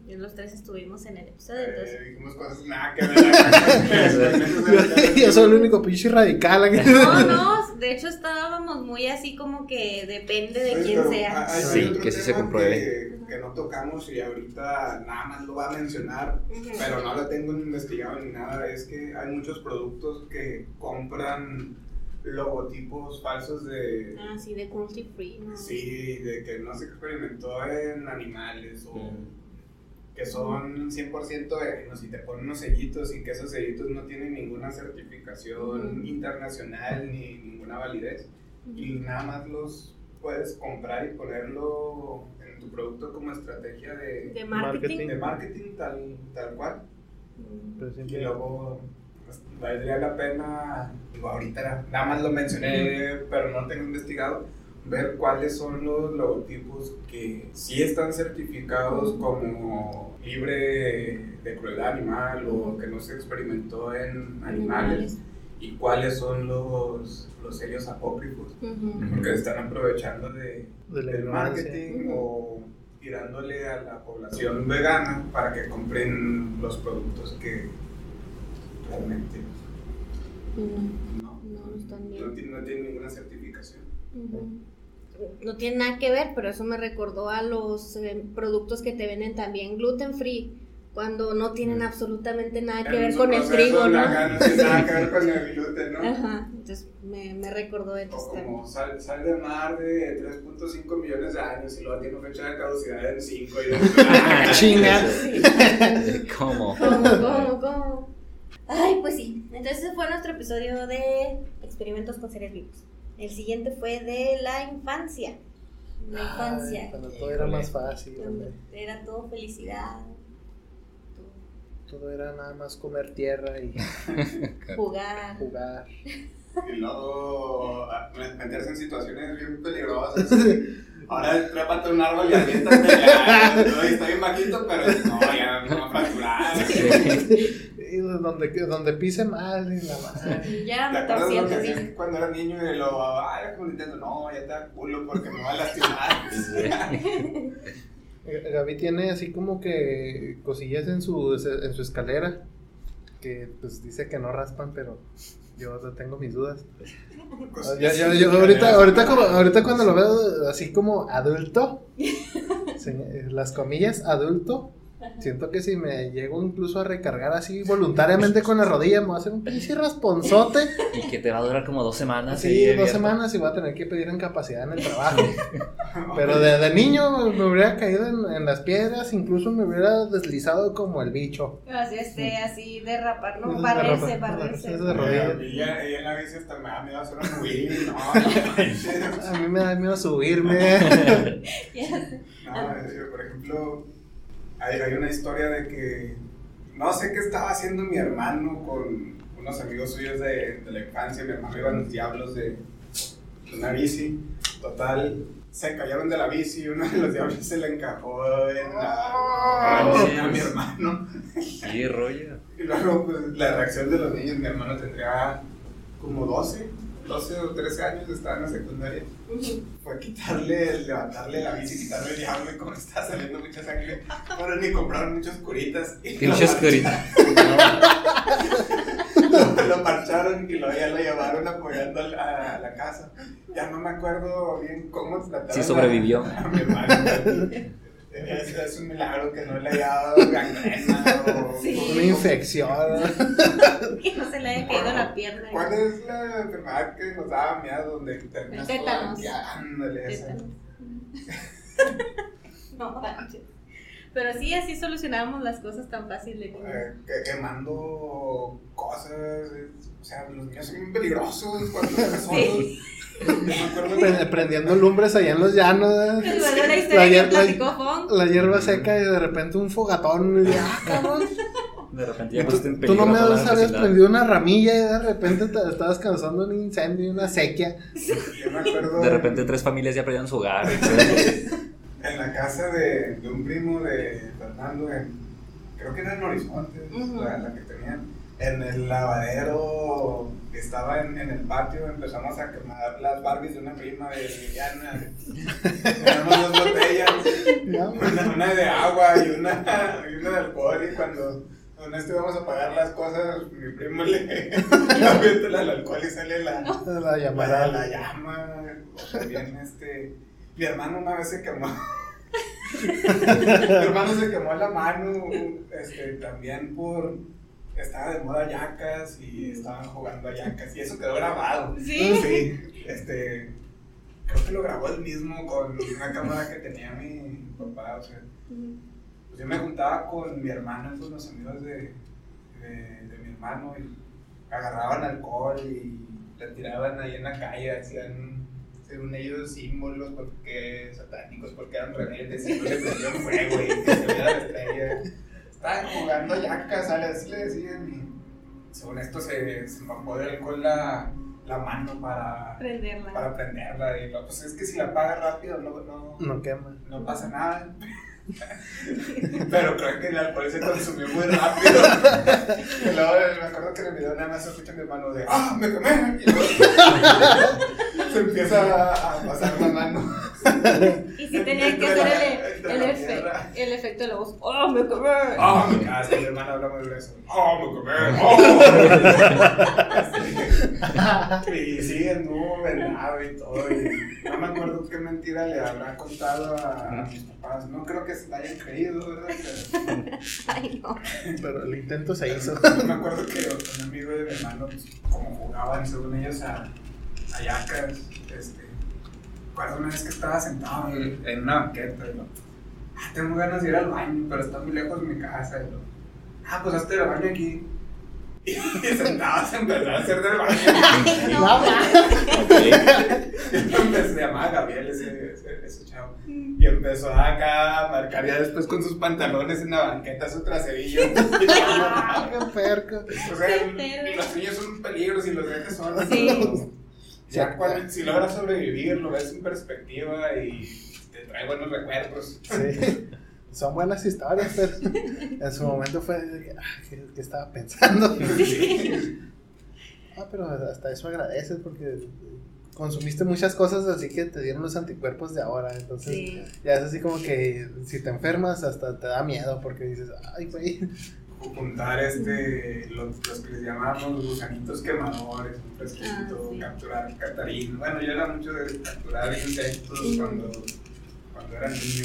Y los tres estuvimos en el episodio, entonces. Eh, dijimos cosas nada que ver. Yo soy el único pinche radical aquí. No, no, de hecho estábamos muy así como que depende de Pues, quién sea. hay- Sí, que sí se compruebe. Que, que no tocamos y ahorita nada más lo va a mencionar, pero no lo tengo ni investigado ni nada. Es que hay muchos productos que compran logotipos falsos de. Ah, sí, de cruelty free, ¿no? Sí, de que no se experimentó en animales o Mm. Que son 100% veganos y te ponen unos sellitos y que esos sellitos no tienen ninguna certificación internacional ni ninguna validez y nada más los puedes comprar y ponerlo en tu producto como estrategia de, De marketing. de marketing tal, tal cual. Mm. Pero y luego pues, valdría la pena digo ahorita nada más lo mencioné pero no tengo investigado ver cuáles son los logotipos que sí están certificados como libre de crueldad animal o que no se experimentó en animales y cuáles son los, los sellos apócrifos. Ujú. porque están aprovechando de, De del marketing o tirándole a la población vegana para que compren los productos que realmente No, no, no, no están no, bien. tienen, no tienen ninguna certificación. No tiene nada que ver, pero eso me recordó a los eh, productos que te venden también gluten free, cuando no tienen Mm. absolutamente nada que ver con el trigo, ¿no? No tiene nada que ver con el gluten, ¿no? Ajá, entonces me, me recordó de O como sal, sal de mar de 3.5 millones de años y luego tiene fecha de caducidad en 5 y Ah, chinga. ¿Cómo? ¿Cómo, cómo, cómo? Ay, pues sí. Entonces ese fue nuestro episodio de experimentos con seres vivos. El siguiente fue de la infancia. La infancia. Ay, Cuando todo era más fácil. Hombre. era todo felicidad. Todo era nada más comer tierra y Jugar. jugar. Y luego ah, meterse en situaciones bien peligrosas. Ahora trépate un árbol y aviéntate ya. no, Está bien bajito, pero no, ya me va a fracturar. Y donde, donde pise mal y la madre. Ya ¿Te me acuerdas lo que hacías cuando eras niño y lo, ay, como Nintendo, no, ya te da culo porque me va a lastimar. Gaby tiene así como que cosillas en su, en su escalera que pues dice que no raspan, pero yo tengo mis dudas. Ya- ya- yo ahorita, ahorita, como- ahorita cuando lo veo así como adulto, las comillas adulto, siento que si me llego incluso a recargar así voluntariamente con la rodilla, me voy a hacer un pinche rasponzote. Y que te va a durar como dos semanas. Ahí dos abierto. semanas y voy a tener que pedir incapacidad en el trabajo. Pero de, de niño me hubiera caído en, en las piedras, incluso me hubiera deslizado como el bicho. Así, este, así derrapar, ¿no? Barrerse, barrerse barrerse. de rodillas. Y ella, ella en la bici hasta me da miedo hacer un wheel, no, A mí me da miedo subirme. Ya. No, por ejemplo, hay, hay una historia de que no sé qué estaba haciendo mi hermano con unos amigos suyos de, de la infancia. Mi hermano iba en los diablos de, de una bici. Total, se cayeron de la bici y uno de los diablos se le encajó en la Oh. a mi hermano. Qué rollo. Y luego, pues, la reacción de los niños, mi hermano tendría como 12, 12 o 13 años, estaba en la secundaria. Fue quitarle, levantarle la bici, quitarle el diablo y como estaba saliendo mucha sangre, fueron y compraron muchas curitas. Pinches lo- curitas. lo parcharon y luego ya lo llevaron apoyando a la, a la casa. Ya no me acuerdo bien cómo trataron. Sí sobrevivió. A, a mi hermano. Es, es un milagro que no le haya dado gangrena o. Sí. Una infección. Que no se le haya caído la pierna. ¿Cuál es la enfermedad que nos daba miedo donde terminas El tétanos. todo ya, Ándale, esa. Tétanos. No manches. Pero sí, así solucionábamos las cosas tan fácil de. Eh, que- quemando cosas, o sea, los niños son peligrosos cuando están solos. Pre- Prendiendo lumbres allá en los llanos. ¿eh? La hier- hierba seca y de repente un fogatón. Y, ah, cabrón. De repente ya tú, pusiste en tú no me habías vecindad. prendido una ramilla y de repente te estabas causando un incendio y una sequía. yo me acuerdo De repente tres familias ya perdieron su hogar. en la casa de, de un primo de Fernando, en, creo que era en Horizonte, la que tenían, en el lavadero que estaba en, en el patio, empezamos a quemar las Barbies de una prima de Liliana. Tenemos dos botellas. Una, una de agua y una, y una de alcohol y cuando con esto a pagar las cosas, mi primo le le avienta el alcohol y sale la, La la, llamada. la llama. O también este, mi hermano una vez se quemó. mi hermano se quemó la mano este, también por... Estaba de moda yacas y estaban jugando a yacas y eso quedó grabado. Sí. Sí, este, creo que lo grabó él mismo con una cámara que tenía mi papá, o sea, pues yo me juntaba con mi hermano, con los amigos de, de, de mi hermano y agarraban alcohol y le tiraban ahí en la calle, hacían, según ellos, símbolos porque satánicos, porque eran rebeldes y no les prendían fuego y se viera la estrella. Estaban jugando yacas, ¿sale? así le decían y según esto se, se empapó de alcohol la, la mano para, Prenderla. para prenderla y lo- pues es que si la apagas rápido no, no, No quema. no pasa nada. Pero creo que el alcohol se consumió muy rápido. Y luego me acuerdo que en el video nada más se escucha mi hermano de ¡Ah, me quemé! Y luego se empieza a, a pasar la mano. Y si tenía que hacer el, entre el, efe- el efecto de la voz. ¡Oh, me comí! ¡Ah, me quemé! mi hermano habla muy grueso. ¡Ah, me quemé! ¡Oh! Y sí, anduvo vendado y todo. Y no me acuerdo qué mentira le habrá contado a, a mis papás. No creo que se la hayan creído, ¿verdad? Pero- Ay, no. Pero el intento se hizo. Me acuerdo que un amigo de mi hermano, pues, como jugaban según ellos a, a yacas, este, recuerdo una vez que estaba sentado en, en una banqueta y lo, ah, tengo ganas de ir al baño, pero está muy lejos de mi casa. Y lo, ah, pues hazte el baño aquí. Y sentado se empezó a hacer del baño. Y empecé, se llamaba Gabriel ese, ese, ese chavo. Y empezó acá a marcar ya después con sus pantalones en la banqueta su traserillo. ¡Ah, qué perco! O sea, los niños son un peligro si los dejas solos. Sí. Ya cuando, si logras sobrevivir, lo ves en perspectiva y te trae buenos recuerdos. Sí. Son buenas historias, pero en su momento fue. que, ah, ¿qué, qué estaba pensando? Ah, pero hasta eso agradeces porque consumiste muchas cosas así que te dieron los anticuerpos de ahora. Entonces, Sí. ya es así como que si te enfermas, hasta te da miedo porque dices, ay, güey. Juntar este, los, los que les llamamos gusanitos quemadores, un fresquito, Ah, sí. capturar catarín. Bueno, yo era mucho de capturar insectos cuando, cuando era niño.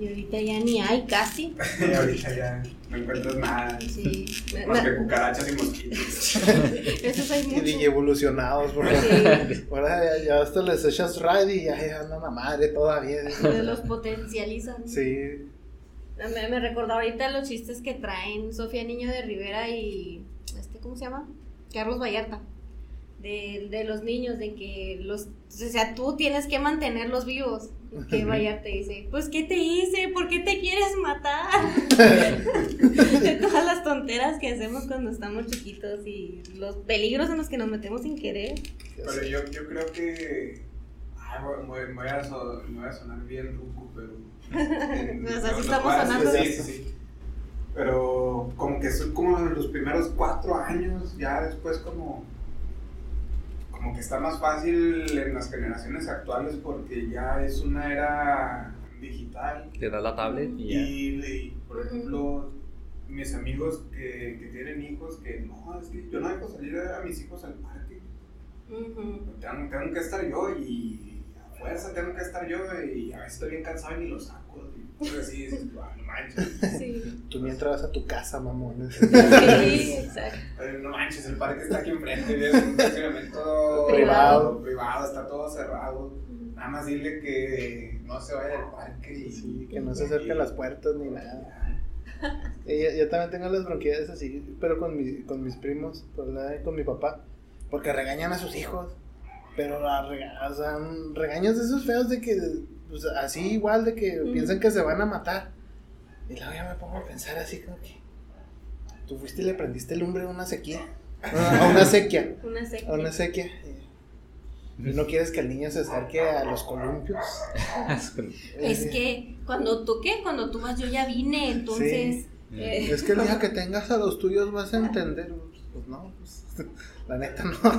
Y ahorita ya ni hay casi. Y ahorita ya no encuentras nada. Sí. Más que cucarachas y mosquitos. Esos hay Y muchos. evolucionados, porque Sí. ahora ya, ya hasta les echas ride y ya andan a madre todavía. Los potencializan. Sí, Me, me recordó ahorita los chistes que traen Sofía Niño de Rivera y. Este, ¿Cómo se llama? Carlos Vallarta. De, de los niños, de que los. O sea, tú tienes que mantenerlos vivos. Que Vallarta dice: Pues, ¿qué te hice? ¿Por qué te quieres matar? de todas las tonteras que hacemos cuando estamos chiquitos y los peligros en los que nos metemos sin querer. Pero yo, yo creo que. Ay, voy, a, so- me voy a sonar bien ruco, pero. Pues así No, no estamos sonando. Sí, sí, sí. Pero como que son como los primeros cuatro años, ya después como. Como que está más fácil en las generaciones actuales porque ya es una era digital. Le das la tablet y ya. Y, y, por ejemplo, mis amigos que, que tienen hijos, que no, es que yo no dejo salir a mis hijos al parque. Tengo, tengo que estar yo y fuerza tengo que estar yo y a veces estoy bien cansado y ni lo saco. "Ah, no manches. Sí. Tú mientras vas a tu casa, mamón. Sí, exacto. No manches, el parque está aquí enfrente, y es un estacionamiento Privado. privado, está todo cerrado. Nada más dile que no se vaya del parque y Sí, que no se acerque a las puertas ni nada. Y yo, yo también tengo las bronquiedades así, pero con, mi, con mis primos, por la- con mi papá, porque regañan a sus hijos. Pero la rega- o sea, regaños de esos feos de que, pues, así igual, de que Ujú. piensan que se van a matar. Y luego ya me pongo a pensar así como que, tú fuiste y le prendiste lumbre a una sequía, a una sequía, Una a una sequía. Y no quieres que el niño se acerque a los columpios. Es que cuando tú, ¿qué? Cuando tú vas, yo ya vine, entonces... eh, Es que el día que tengas a los tuyos vas a entender. Pues no, pues, la neta no,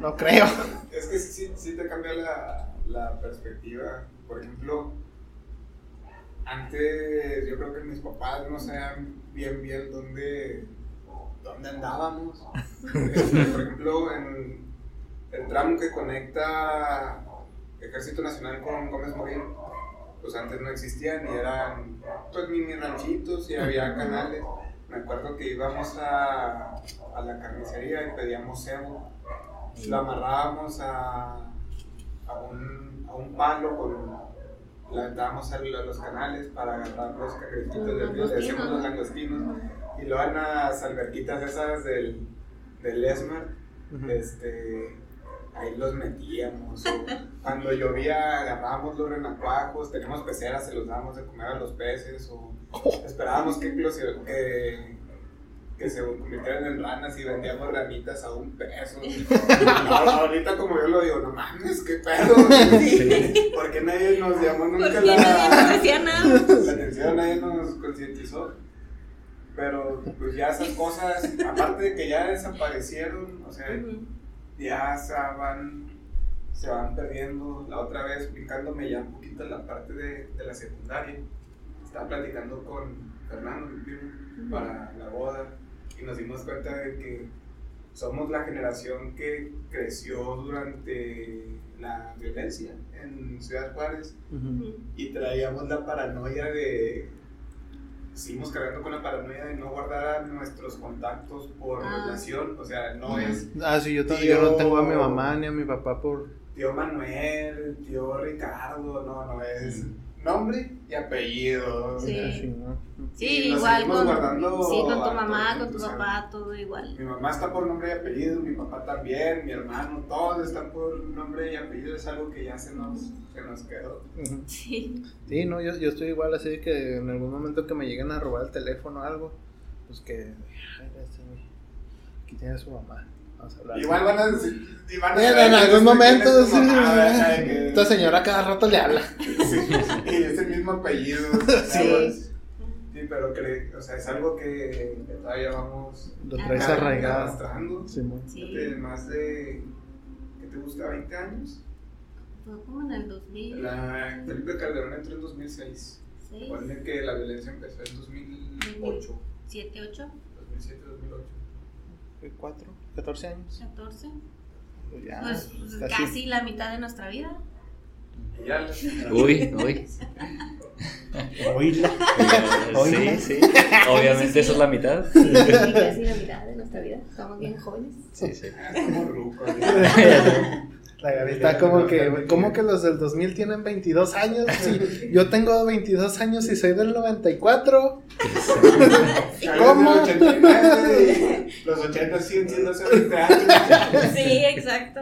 no creo. Es que sí, sí, te cambia la, la perspectiva. Por ejemplo, antes yo creo que mis papás no sabían bien bien dónde, dónde andábamos. Este, Por ejemplo, en el tramo que conecta Ejército Nacional con Gómez Morín, pues antes no existían y eran pues mini ranchitos y había canales. Me acuerdo que íbamos a, a la carnicería y pedíamos cebo. Lo amarrábamos a, a, un, a un palo con le aventábamos a, a los canales para agarrar los cagretitos Los del río, le decíamos los langostinos. y luego en las alberquitas esas del, del Esmar este ahí los metíamos. O cuando llovía agarrábamos los renacuajos teníamos peceras se los dábamos de comer a los peces o esperábamos que, que, que se convirtieran en ranas y vendíamos ranitas a un peso. Ahora- ahorita como yo lo digo no mames qué pedo porque nadie nos llamó nunca ¿Por qué nadie nos la, decía nada? la atención nadie nos concientizó. Pero pues ya esas cosas aparte de que ya desaparecieron o sea ya se van, se van perdiendo. La otra vez, brincándome ya un poquito en la parte de, de la secundaria, estaba platicando con Fernando, mi primo, para la boda, y nos dimos cuenta de que somos la generación que creció durante la violencia en Ciudad Juárez. Ujú. y traíamos la paranoia de seguimos cargando con la paranoia de no guardar a nuestros contactos por Ah. relación, o sea, no es Ah, sí, yo, Tío- yo no tengo a mi mamá ni a mi papá por... tío Manuel, tío Ricardo, no, no es nombre y apellido. Sí. así, ¿no? Sí, Y igual con, guardando sí, con tu a mamá, todo, con tu papá, todo igual. Mi mamá está por nombre y apellido, mi papá también, mi hermano, todos están por nombre y apellido, es algo que ya se nos, se nos quedó. Sí. Sí, no, yo, yo estoy igual así de que en algún momento que me lleguen a robar el teléfono o algo, pues que... ay, este, aquí tiene su mamá. Igual van a decir, van a en algún momento, sí. De que- esta señora cada rato le habla. Sí, y es el mismo apellido. Sí. Sí, pero que, o sea, es algo que todavía vamos Lo traes arraigado. arrastrando. Sí. De más de, ¿qué te gusta? ¿20 años? Fue como en el 2006. La Felipe Calderón entró en 2006. Ponle que la violencia empezó en 2008, 7, 8, 2007, 2008. ¿Qué, ¿Cuatro? ¿14 años? 14. Pues ya, Pues casi. casi la mitad de nuestra vida. Uy, uy. Oíla. Sí, sí. Obviamente eso es la mitad. Sí, casi la mitad de nuestra vida. Estamos bien jóvenes. Sí, sí. como ruco. La Gaby está como que, ¿cómo que los del 2000 tienen 22 años? Sí, yo tengo 22 años y soy del 94. ¿Cómo? Los 89 y los 80 siguen siendo hace 20 años. Sí, exacto.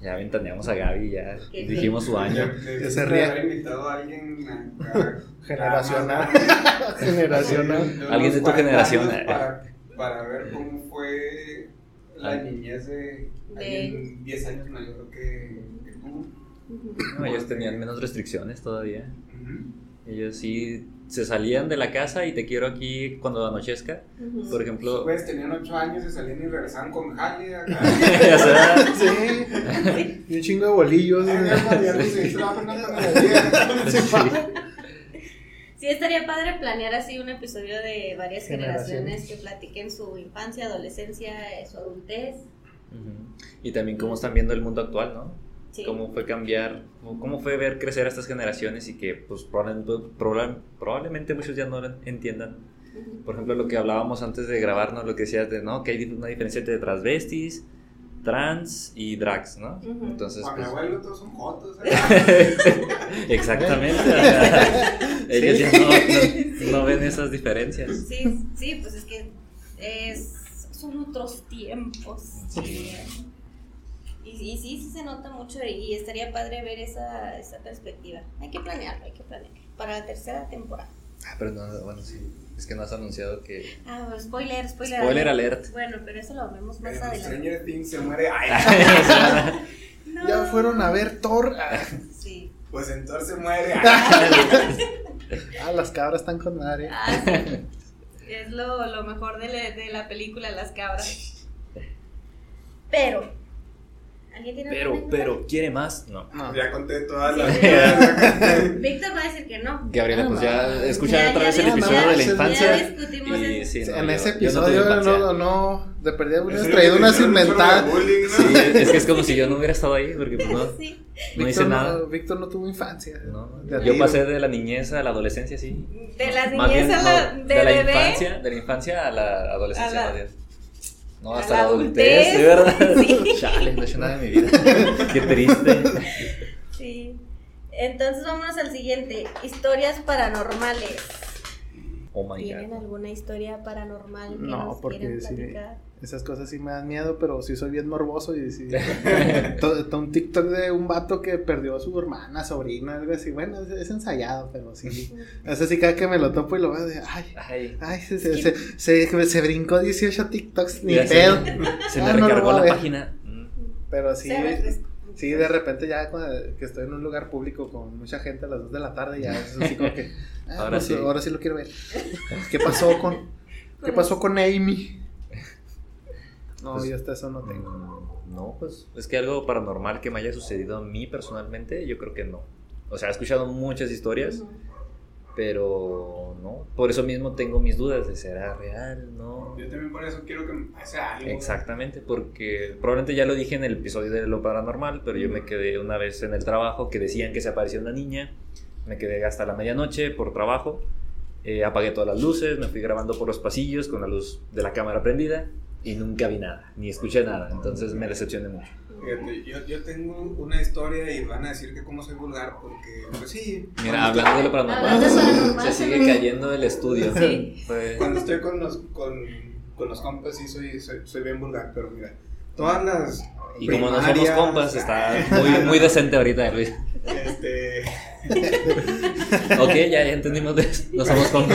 Ya ventaneamos a Gaby, ya dijimos su año. Que se ría. haber invitado a alguien Generacional. más- Generacional. Alguien de tu 40 generación, para ver cómo fue la Ah. niñez de De- alguien 10 años mayor que, que tú. No, ellos tenían menos restricciones todavía. Ujú. Ellos sí se salían de la casa y te quiero aquí cuando anochezca. Ujú. Por ejemplo, Pues tenían 8 años y salían y regresaban con jale acá. sea, Sí. Y un chingo de bolillos. Ya, ya, ya, sí, trabajan en la panadería. Sí. Estaría padre planear así un episodio de varias generaciones, Generaciones. que platiquen su infancia, adolescencia, su adultez. Y también cómo están viendo el mundo actual, ¿no? Sí. Cómo fue cambiar, cómo fue ver crecer a estas generaciones y que pues probablemente, proba- probablemente muchos ya no lo entiendan. Por ejemplo, lo que hablábamos antes de grabarnos, lo que decías de, ¿no? Que hay una diferencia entre transvestis, trans y drags, ¿no? Entonces, Para mi pues, abuelo todos son jotos. ¿eh? exactamente. ellos ya no, no- no ven esas diferencias. Sí, sí, pues es que es, son otros tiempos. Sí. Y, y sí, sí se nota mucho y estaría padre ver esa, esa perspectiva. Hay que planearlo, hay que planearlo. Para la tercera temporada. Ah, pero no, bueno, sí. Es que no has anunciado que. Ah, spoiler, spoiler. Spoiler alert. Bueno, pero eso lo vemos más adelante. Stranger Things se muere. Ay, No. Ya fueron a ver Thor. Sí. pues en Thor se muere. Ay, ah, las cabras están con madre. Ah, sí. Es lo, lo mejor de de la película, las cabras. Pero. ¿Alguien tiene Pero, pero, ¿quiere más? No. No. Ya conté todas las. Víctor va a decir que no. Gabriela, pues ya escucha Ya, otra ya vez el episodio ya, de la ya infancia. discutimos Y, sí, no, en yo- ese yo episodio infancia. no, no, de perdida hubieras traído unas inventadas. Sí, es que es como si yo no hubiera estado ahí, porque pues no, Sí. no hice Víctor nada. no, Víctor no tuvo infancia. Yo pasé de la niñez a la adolescencia, sí. De la niñez a la, de, la bebé. infancia, de la infancia a la adolescencia, A la- más bien. No, hasta la la adultez, adultez, de verdad. sí. Chale, no he hecho nada de mi vida. Qué triste. Sí. Entonces vámonos al siguiente. Historias paranormales. Oh my ¿Tienen god. alguna historia paranormal que No, nos porque quieran sí. platicar? Esas cosas sí me dan miedo, pero sí soy bien morboso y sí. un TikTok de un vato que perdió a su hermana, sobrina, algo así. Bueno, es, es ensayado, pero sí. Es así cada que me lo topo y lo veo de, ay, Ay, ay, se, se, se, se, se brincó 18 TikToks, ni pedo. Se me Ah, recargó la ver. página. Mm. Pero sí, sí, de repente ya cuando- que estoy en un lugar público con mucha gente a las 2 de la tarde, ya es así como que, ah, Ahora pues, sí. ahora sí lo quiero ver. ¿Qué pasó con, qué pasó con Amy? No, Pues, yo hasta eso no tengo. Mm, No, pues es que algo paranormal que me haya sucedido a mí personalmente, yo creo que no. O sea, he escuchado muchas historias, pero no. Por eso mismo tengo mis dudas de será real, no. Yo también por eso quiero que me pase algo. Exactamente, porque probablemente ya lo dije en el episodio de lo paranormal, pero yo me quedé una vez en el trabajo que decían que se apareció una niña, me quedé hasta la medianoche por trabajo, eh, apagué todas las luces, me fui grabando por los pasillos con la luz de la cámara prendida y nunca vi nada, ni escuché nada, entonces me decepcioné mucho. Fíjate, yo, yo tengo una historia y van a decir que como soy vulgar porque, pues sí. Mira, hablando de lo paranormal, se sigue cayendo el estudio. Sí. Estoy- Cuando estoy con los, con, con los compas sí soy, soy, soy bien vulgar, pero mira, todas las... y como no somos compas, está muy, muy decente ahorita, Luis. Este... Ok, ya, ya entendimos de eso, no somos.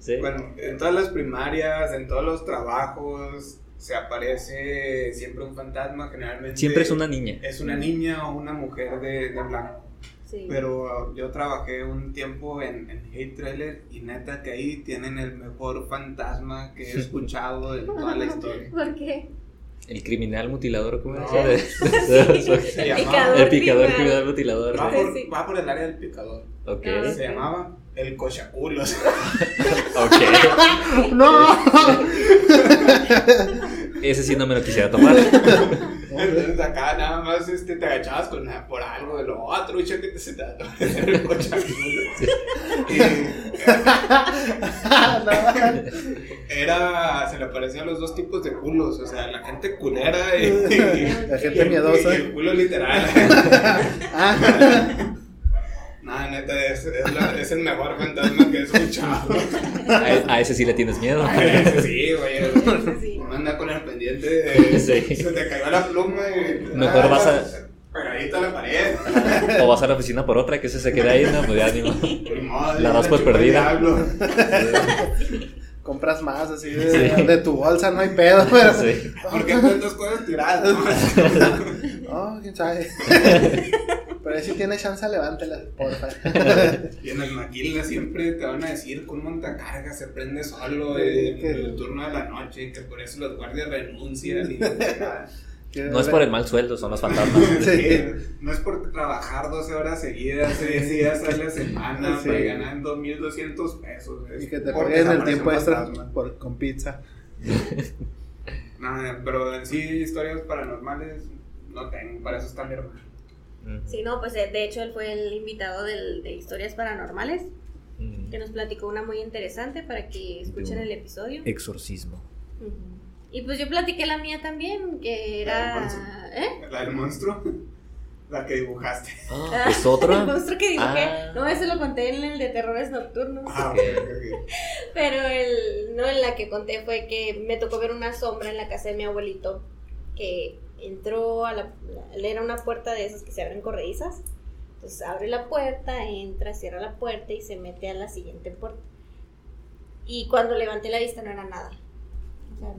Sí. Bueno, en todas las primarias, en todos los trabajos, se aparece siempre un fantasma, generalmente. Siempre es una niña. Es una niña o una mujer de, de blanco. Sí. Pero yo trabajé un tiempo en, en Hate Trailer y neta que ahí tienen el mejor fantasma que he escuchado en toda la historia. ¿Por qué? El criminal mutilador, ¿cómo No. era? Se El picador. El picador, criminal. mutilador. Va por, sí. va por el área del picador. Ok. Ah, Se llamaba el cochaculos. Ok. ¡No! Ese sí no me lo quisiera tomar. Entonces acá nada más este, te agachabas con, por algo de lo otro, y que te se te el cochaculos. Y era, se le aparecían los dos tipos de culos, o sea, la gente culera y, La gente miedosa. y el culo literal. Ah, Nada, neta, es, es, la- es el mejor fantasma que he escuchado. A, a ese sí le tienes miedo. Sí, güey. Sí. Uno anda con el pendiente de. Sí. Se te cayó la pluma y. Mejor vas a- Pegadito a la pared. O vas a la oficina por otra, que ese se quede ahí, no, pues ya ni modo. La das por perdida. compras más así de, Sí. de tu bolsa, no hay pedo, pero. Sí. ¿Por qué tantas cosas tiradas? no? Oh, quién sabe. Pero si tiene chance, levántelas, porfa. Y en el maquila siempre te van a decir que un montacarga se prende solo Sí, en que- el turno de la noche, que por eso los guardias renuncian y nada. No es por el mal sueldo, son los fantasmas. Sí. No es por trabajar 12 horas seguidas, 6 días a la semana, Sí. para ganar 2.200 pesos. es Y que te paguen el tiempo extra por- con pizza. No, pero en sí, historias paranormales no tengo, para eso está mi hermano. Sí, no, pues eh, de hecho él fue el invitado del- de historias paranormales, Mm. que nos platicó una muy interesante para que escuchen el episodio. Exorcismo. Ujú. Y pues yo platiqué la mía también, que era... ¿Eh? La del monstruo, la que dibujaste. Ah, ¿Es otra? El monstruo que dibujé. Ah. No, ese lo conté en el de terrores nocturnos. Ah, Ok. ok, ok. Pero el, no, en la que conté fue que me tocó ver una sombra en la casa de mi abuelito que entró a la, la- era una puerta de esas que se abren corredizas. Entonces abre la puerta, entra, cierra la puerta y se mete a la siguiente puerta. Y cuando levanté la vista no era nada. O sea,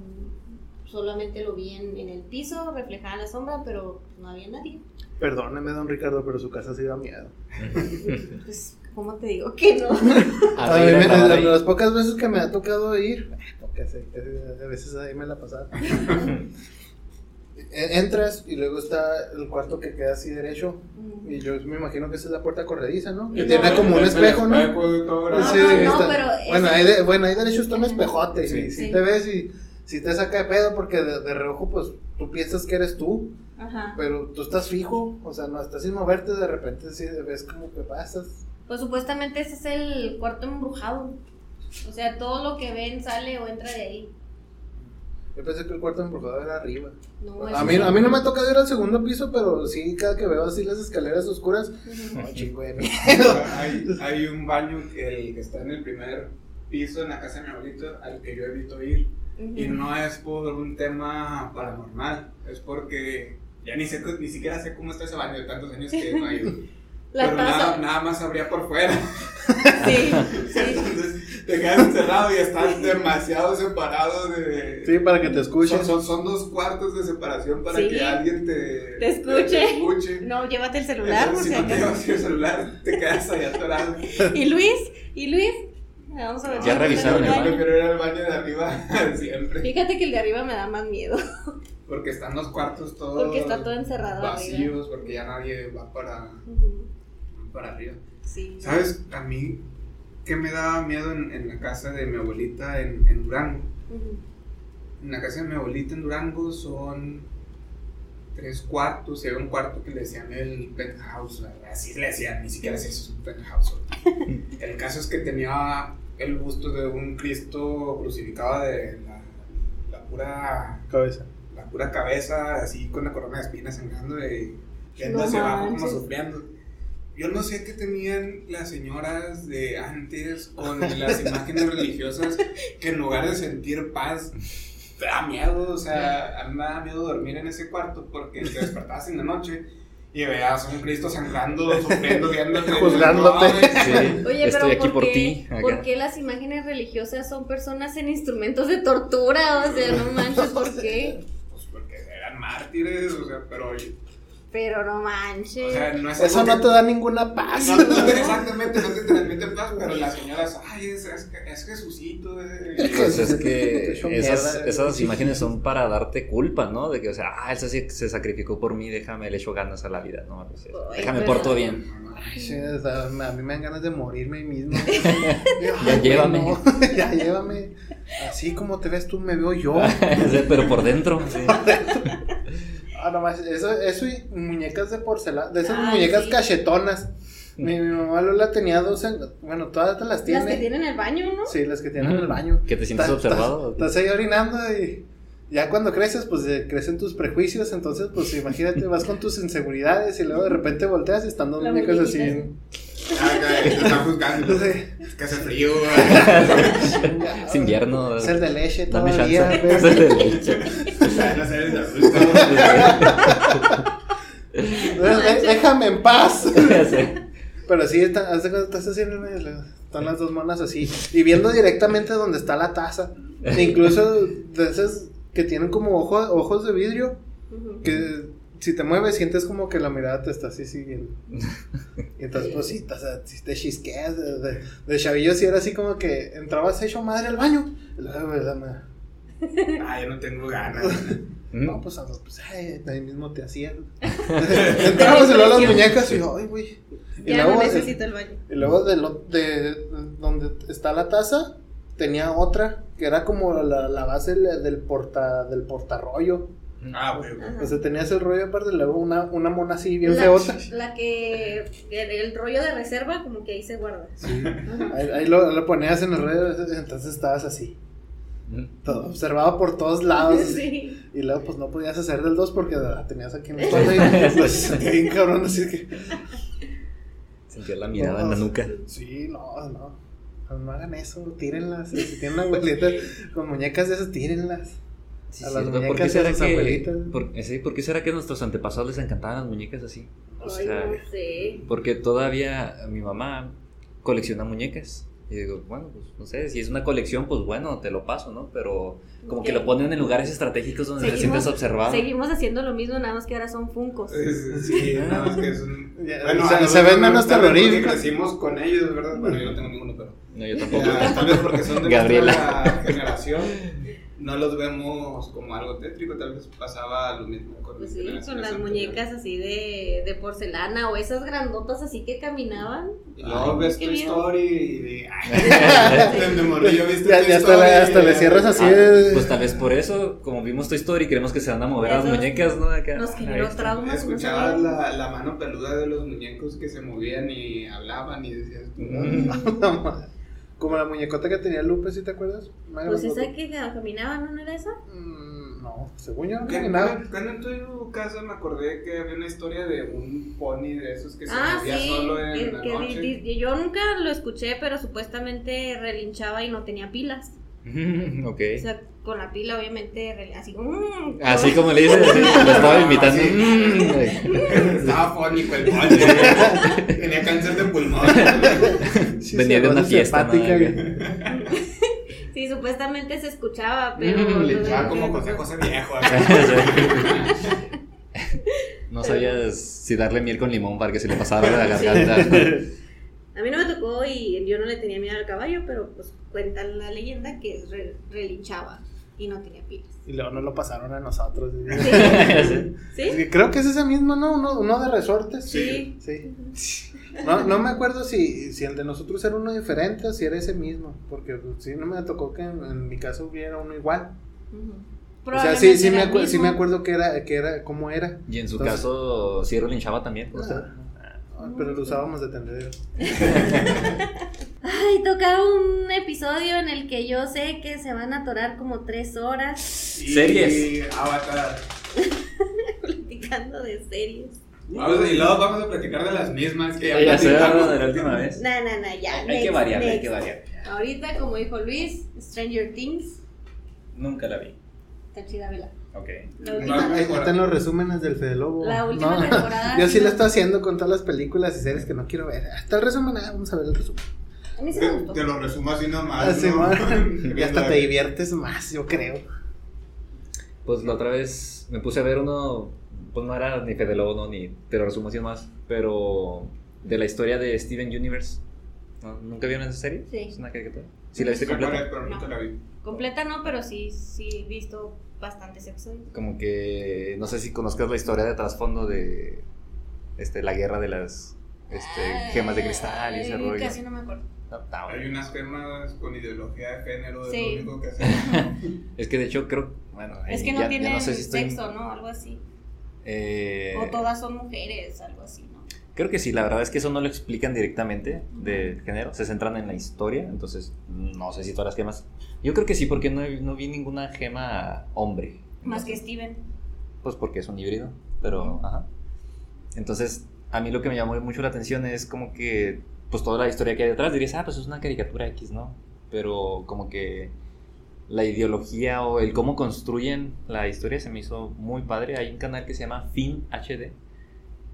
solamente lo vi en, en el piso, reflejada la sombra, pero no había nadie. Perdóneme, don Ricardo, pero su casa sí da miedo. Pues, ¿cómo te digo que no? A mí me- las, las pocas veces que me ha tocado ir, eh, pocas, eh, a veces ahí me la pasaba. E- Entras y luego está el cuarto que queda así derecho. Y yo me imagino que esa es la puerta corrediza, ¿no? Que No. tiene como un espejo, ¿no? Sí, no, no, está- pero bueno, ahí de- bueno, ahí derecho está un espejote. Sí. y si Sí. te ves y si te saca de pedo porque de, de reojo, pues tú piensas que eres tú, Ajá. pero tú estás fijo, o sea, no estás sin moverte, de repente sí ves como que pasas. Pues supuestamente ese es el cuarto embrujado. O sea, todo lo que ven sale o entra de ahí. Yo pensé que el cuarto embrujado era arriba. No, A mí, no. a mí no me ha tocado ir al segundo piso, pero sí, cada que veo así las escaleras oscuras, no, chingo de miedo. hay, hay un baño, que el que está en el primer piso en la casa de mi abuelito, al que yo evito ir. Y Ujú. no es por un tema paranormal, es porque ya ni, sé, ni siquiera sé cómo está ese baño de tantos años que no he ido. La Pero nada, nada más abría por fuera. Sí, sí. Entonces te quedas encerrado y estás demasiado separado de... Sí, para que te escuchen. Son, son, son dos cuartos de separación para Sí. que alguien te, Te escuche. te escuche. No, llévate el celular por Entonces, si no te llevas el celular, te quedas ahí atorado. ¿Y Luis? ¿Y Luis? Vamos a ver. Ya revisaron el en Yo prefiero ir al baño de arriba siempre. Fíjate que el de arriba me da más miedo. Porque están los cuartos todos Porque está todo encerrado arriba. vacíos, porque ya nadie va para, Ujú. para arriba. Sí. ¿Sabes? A mí, ¿qué me daba miedo en, en la casa de mi abuelita en, en Durango? Ujú. En la casa de mi abuelita en Durango son tres cuartos, y había un cuarto que le decían el penthouse, ¿verdad? así le decían, ni siquiera si es un penthouse. el caso es que tenía el busto de un Cristo crucificado de la, la pura Cabeza. la pura cabeza, así con la corona de espinas sangrando y yendo No hacia abajo como sufriendo. Yo no sé qué tenían las señoras de antes con las imágenes religiosas que en lugar de sentir paz da miedo, o sea, a mí me da miedo dormir en ese cuarto porque te despertabas en la noche y veías a un Cristo sangrando, sufriendo, viéndote. Juzgándote. Sí, Oye, estoy pero aquí ¿por, ti. ¿por qué las imágenes religiosas son personas en instrumentos de tortura? O sea, no manches, ¿por qué? Pues porque eran mártires, o sea, pero... Pero no manches. O sea, no es Eso no que- te da ninguna paz. No, no, no, exactamente, no te transmite paz, pero las señoras, ay, es, es, es Jesucito. eh". Pues es que esas, esas imágenes son para darte culpa, ¿no? De que, o sea, ah, él se, se sacrificó por mí, déjame, le echo ganas a la vida, ¿no? Ay, déjame pero- porto bien. Ay, sí, o sea, a mí me dan ganas de morirme mismo. Ya llévame. no, ya llévame. Así como te ves tú, me veo yo. Pero por dentro. sí. Ah, nomás, eso, eso y muñecas de porcelana, de esas Ay, muñecas sí. cachetonas. Mi, mi mamá Lola tenía dos, en- bueno, todas te las tiene. Las que tienen el baño, ¿no? Sí, las que tienen en el baño. ¿Que te sientes observado? Estás, estás ahí orinando y ya cuando creces, pues eh, crecen tus prejuicios. Entonces, pues imagínate, vas con tus inseguridades y luego de repente volteas y están dos La muñecas así. ay, te están juzgando. Sí. Es que hace frío. Es invierno. Es el de leche todavía. Es el de leche. Déjame en paz. Pero sí, está, estás medio, están las dos monas así, y viendo directamente donde está la taza. E incluso de esas que tienen como ojo- ojos de vidrio, que si te mueves sientes como que la mirada te está así siguiendo. Y entonces, pues sí, si te chisqueas. De, de, de chavillo, sí era así como que entrabas hecho madre al baño. Ay, yo no tengo ganas. No, pues, pues ay, ahí mismo te hacían. Entramos y luego las muñecas y ay, güey. Y Ya luego, no necesito el baño. y luego de, lo- de donde está la taza, tenía otra que era como la, la base del, porta del portarrollo. Ah, güey. O sea, tenías el rollo aparte, y luego una, una mona así bien la, feota. la que el, el rollo de reserva como que ahí se guarda. Ajá. Ahí, ahí lo, lo ponías en el rollo, entonces estabas así. Todo observado por todos lados. Sí. Y luego, pues no podías hacer del 2 porque la tenías aquí en la espalda y pues sentía bien cabrón. Así que, Sentía la mirada en la nuca. sí, no, no. No hagan eso, tírenlas. Si tienen una abuelita con muñecas de esas, tírenlas. Sí, A las cierto. ¿Por qué de será sus que, abuelitas. por, eh, sí, ¿por qué será que a nuestros antepasados les encantaban las muñecas así? O Ay, sea, no sé. porque todavía mi mamá colecciona muñecas. Y digo, bueno, pues no sé, si es una colección, pues bueno, te lo paso, ¿no? Pero como que Ok. lo ponen en lugares estratégicos donde te Seguimos- sientes observado. Seguimos haciendo lo mismo, nada más que ahora son funcos. Sí, nada más que es un. Ya, Bueno, se- se ven nos menos terroríficos. Crecimos con ellos, ¿verdad? Bueno, yo no tengo ninguno, pero. No, yo tampoco. Ya, tal vez porque son de Gabriela. nuestra generación, no los vemos como algo tétrico, tal vez pasaba lo mismo con, Pues sí, con las muñecas así de, de porcelana o esas grandotas así que caminaban. Y luego ves tu story y de. Ya- hasta Story le- hasta y- le cierras así. Ah, de- pues tal vez por eso, como vimos Toy Story, creemos que se van a mover las muñecas, ¿no? Acá. Nos generó traumas. no Escuchabas la, la mano peluda de los muñecos que se movían y hablaban y decías tú, Mm. Como la muñecota que tenía Lupe, ¿sí te acuerdas? Pues esa que caminaba, ¿no, ¿No era esa? Mm, No, según yo no ¿Qué- caminaba. Cuando, en tu casa me acordé que había una historia de un pony de esos que se Ah, movía sí. solo en que- la que noche. di- di- yo nunca lo escuché, pero supuestamente relinchaba y no tenía pilas. Ok. O sea, con la pila, obviamente, así como. mm, Así como le dices, lo estaba imitando. Mm. Estaba fónico el pony. Tenía cáncer de pulmón. Sí, Venía de una fiesta. Sí, supuestamente se escuchaba, pero. Mm, Le echaba no- como José José viejo. No sabías si darle miel con limón para que se le pasara la garganta. A mí no me tocó y yo no le tenía miedo al caballo, pero pues cuenta la leyenda que re- relinchaba y no tenía pilas. Y luego nos lo pasaron a nosotros. Creo que es ese mismo, ¿no? Uno, uno de resortes. Sí. Sí. No, no me acuerdo si, si el de nosotros era uno diferente o si era ese mismo. Porque pues, sí, no me tocó que en, en mi caso hubiera uno igual. O sea, sí, sí, me, acu- sí me acuerdo que era, que era, cómo era. Y en su Entonces- caso, sí relinchaba también. ¿no? Ah, ah, pero lo usábamos de tendedero. Ay, toca un episodio en el que yo sé que se van a atorar como tres horas Series. Y Avatar. platicando de series. Vamos, y luego vamos a platicar de las mismas que ya platicamos. de la última vez. No, no, no, ya. Hay next, que variar, hay que variar. Ahorita, como dijo Luis, Stranger Things. Nunca la vi. Está chida, vela. Ok. Están los resúmenes del Fede Lobo. la última No, temporada. Yo sí lo estoy haciendo con todas las películas y series que no quiero ver. Hasta el resumen, ah, vamos a ver el resumen. A mí sí me gustó. Te lo resumo así nomás. Ah, y hasta te diviertes más, yo creo. Pues la otra vez me puse a ver uno, pues no era ni Fede Lobo, no, ni te lo resumo así más, pero de la historia de Steven Universe. ¿No? ¿Nunca vieron esa serie? Sí. Es una caricatura. ¿Sí la viste Sí, completa? pero nunca la vi. Completa no, pero sí, sí he visto bastantes episodios. Como que, no sé si conozcas la historia de trasfondo de este, la guerra de las este, gemas de cristal y ese rollo. Casi no me acuerdo. No. Hay unas gemas con ideología de género, es Sí. lo único que hacen. Es que de hecho creo, bueno, Es que no ya- ya tienen sé si estoy- sexo, ¿no? Algo así. eh, O todas son mujeres, algo así, ¿no? Creo que sí, la verdad es que eso no lo explican directamente del género, se centran en la historia, entonces no sé si todas las gemas. Yo creo que sí, porque no, no vi ninguna gema hombre. Más que Steven. Pues porque es un híbrido, pero ajá. Entonces, a mí lo que me llamó mucho la atención es como que, pues toda la historia que hay detrás, dirías, ah, pues es una caricatura X, ¿no? Pero como que la ideología o el cómo construyen la historia se me hizo muy padre. Hay un canal que se llama Fin HD,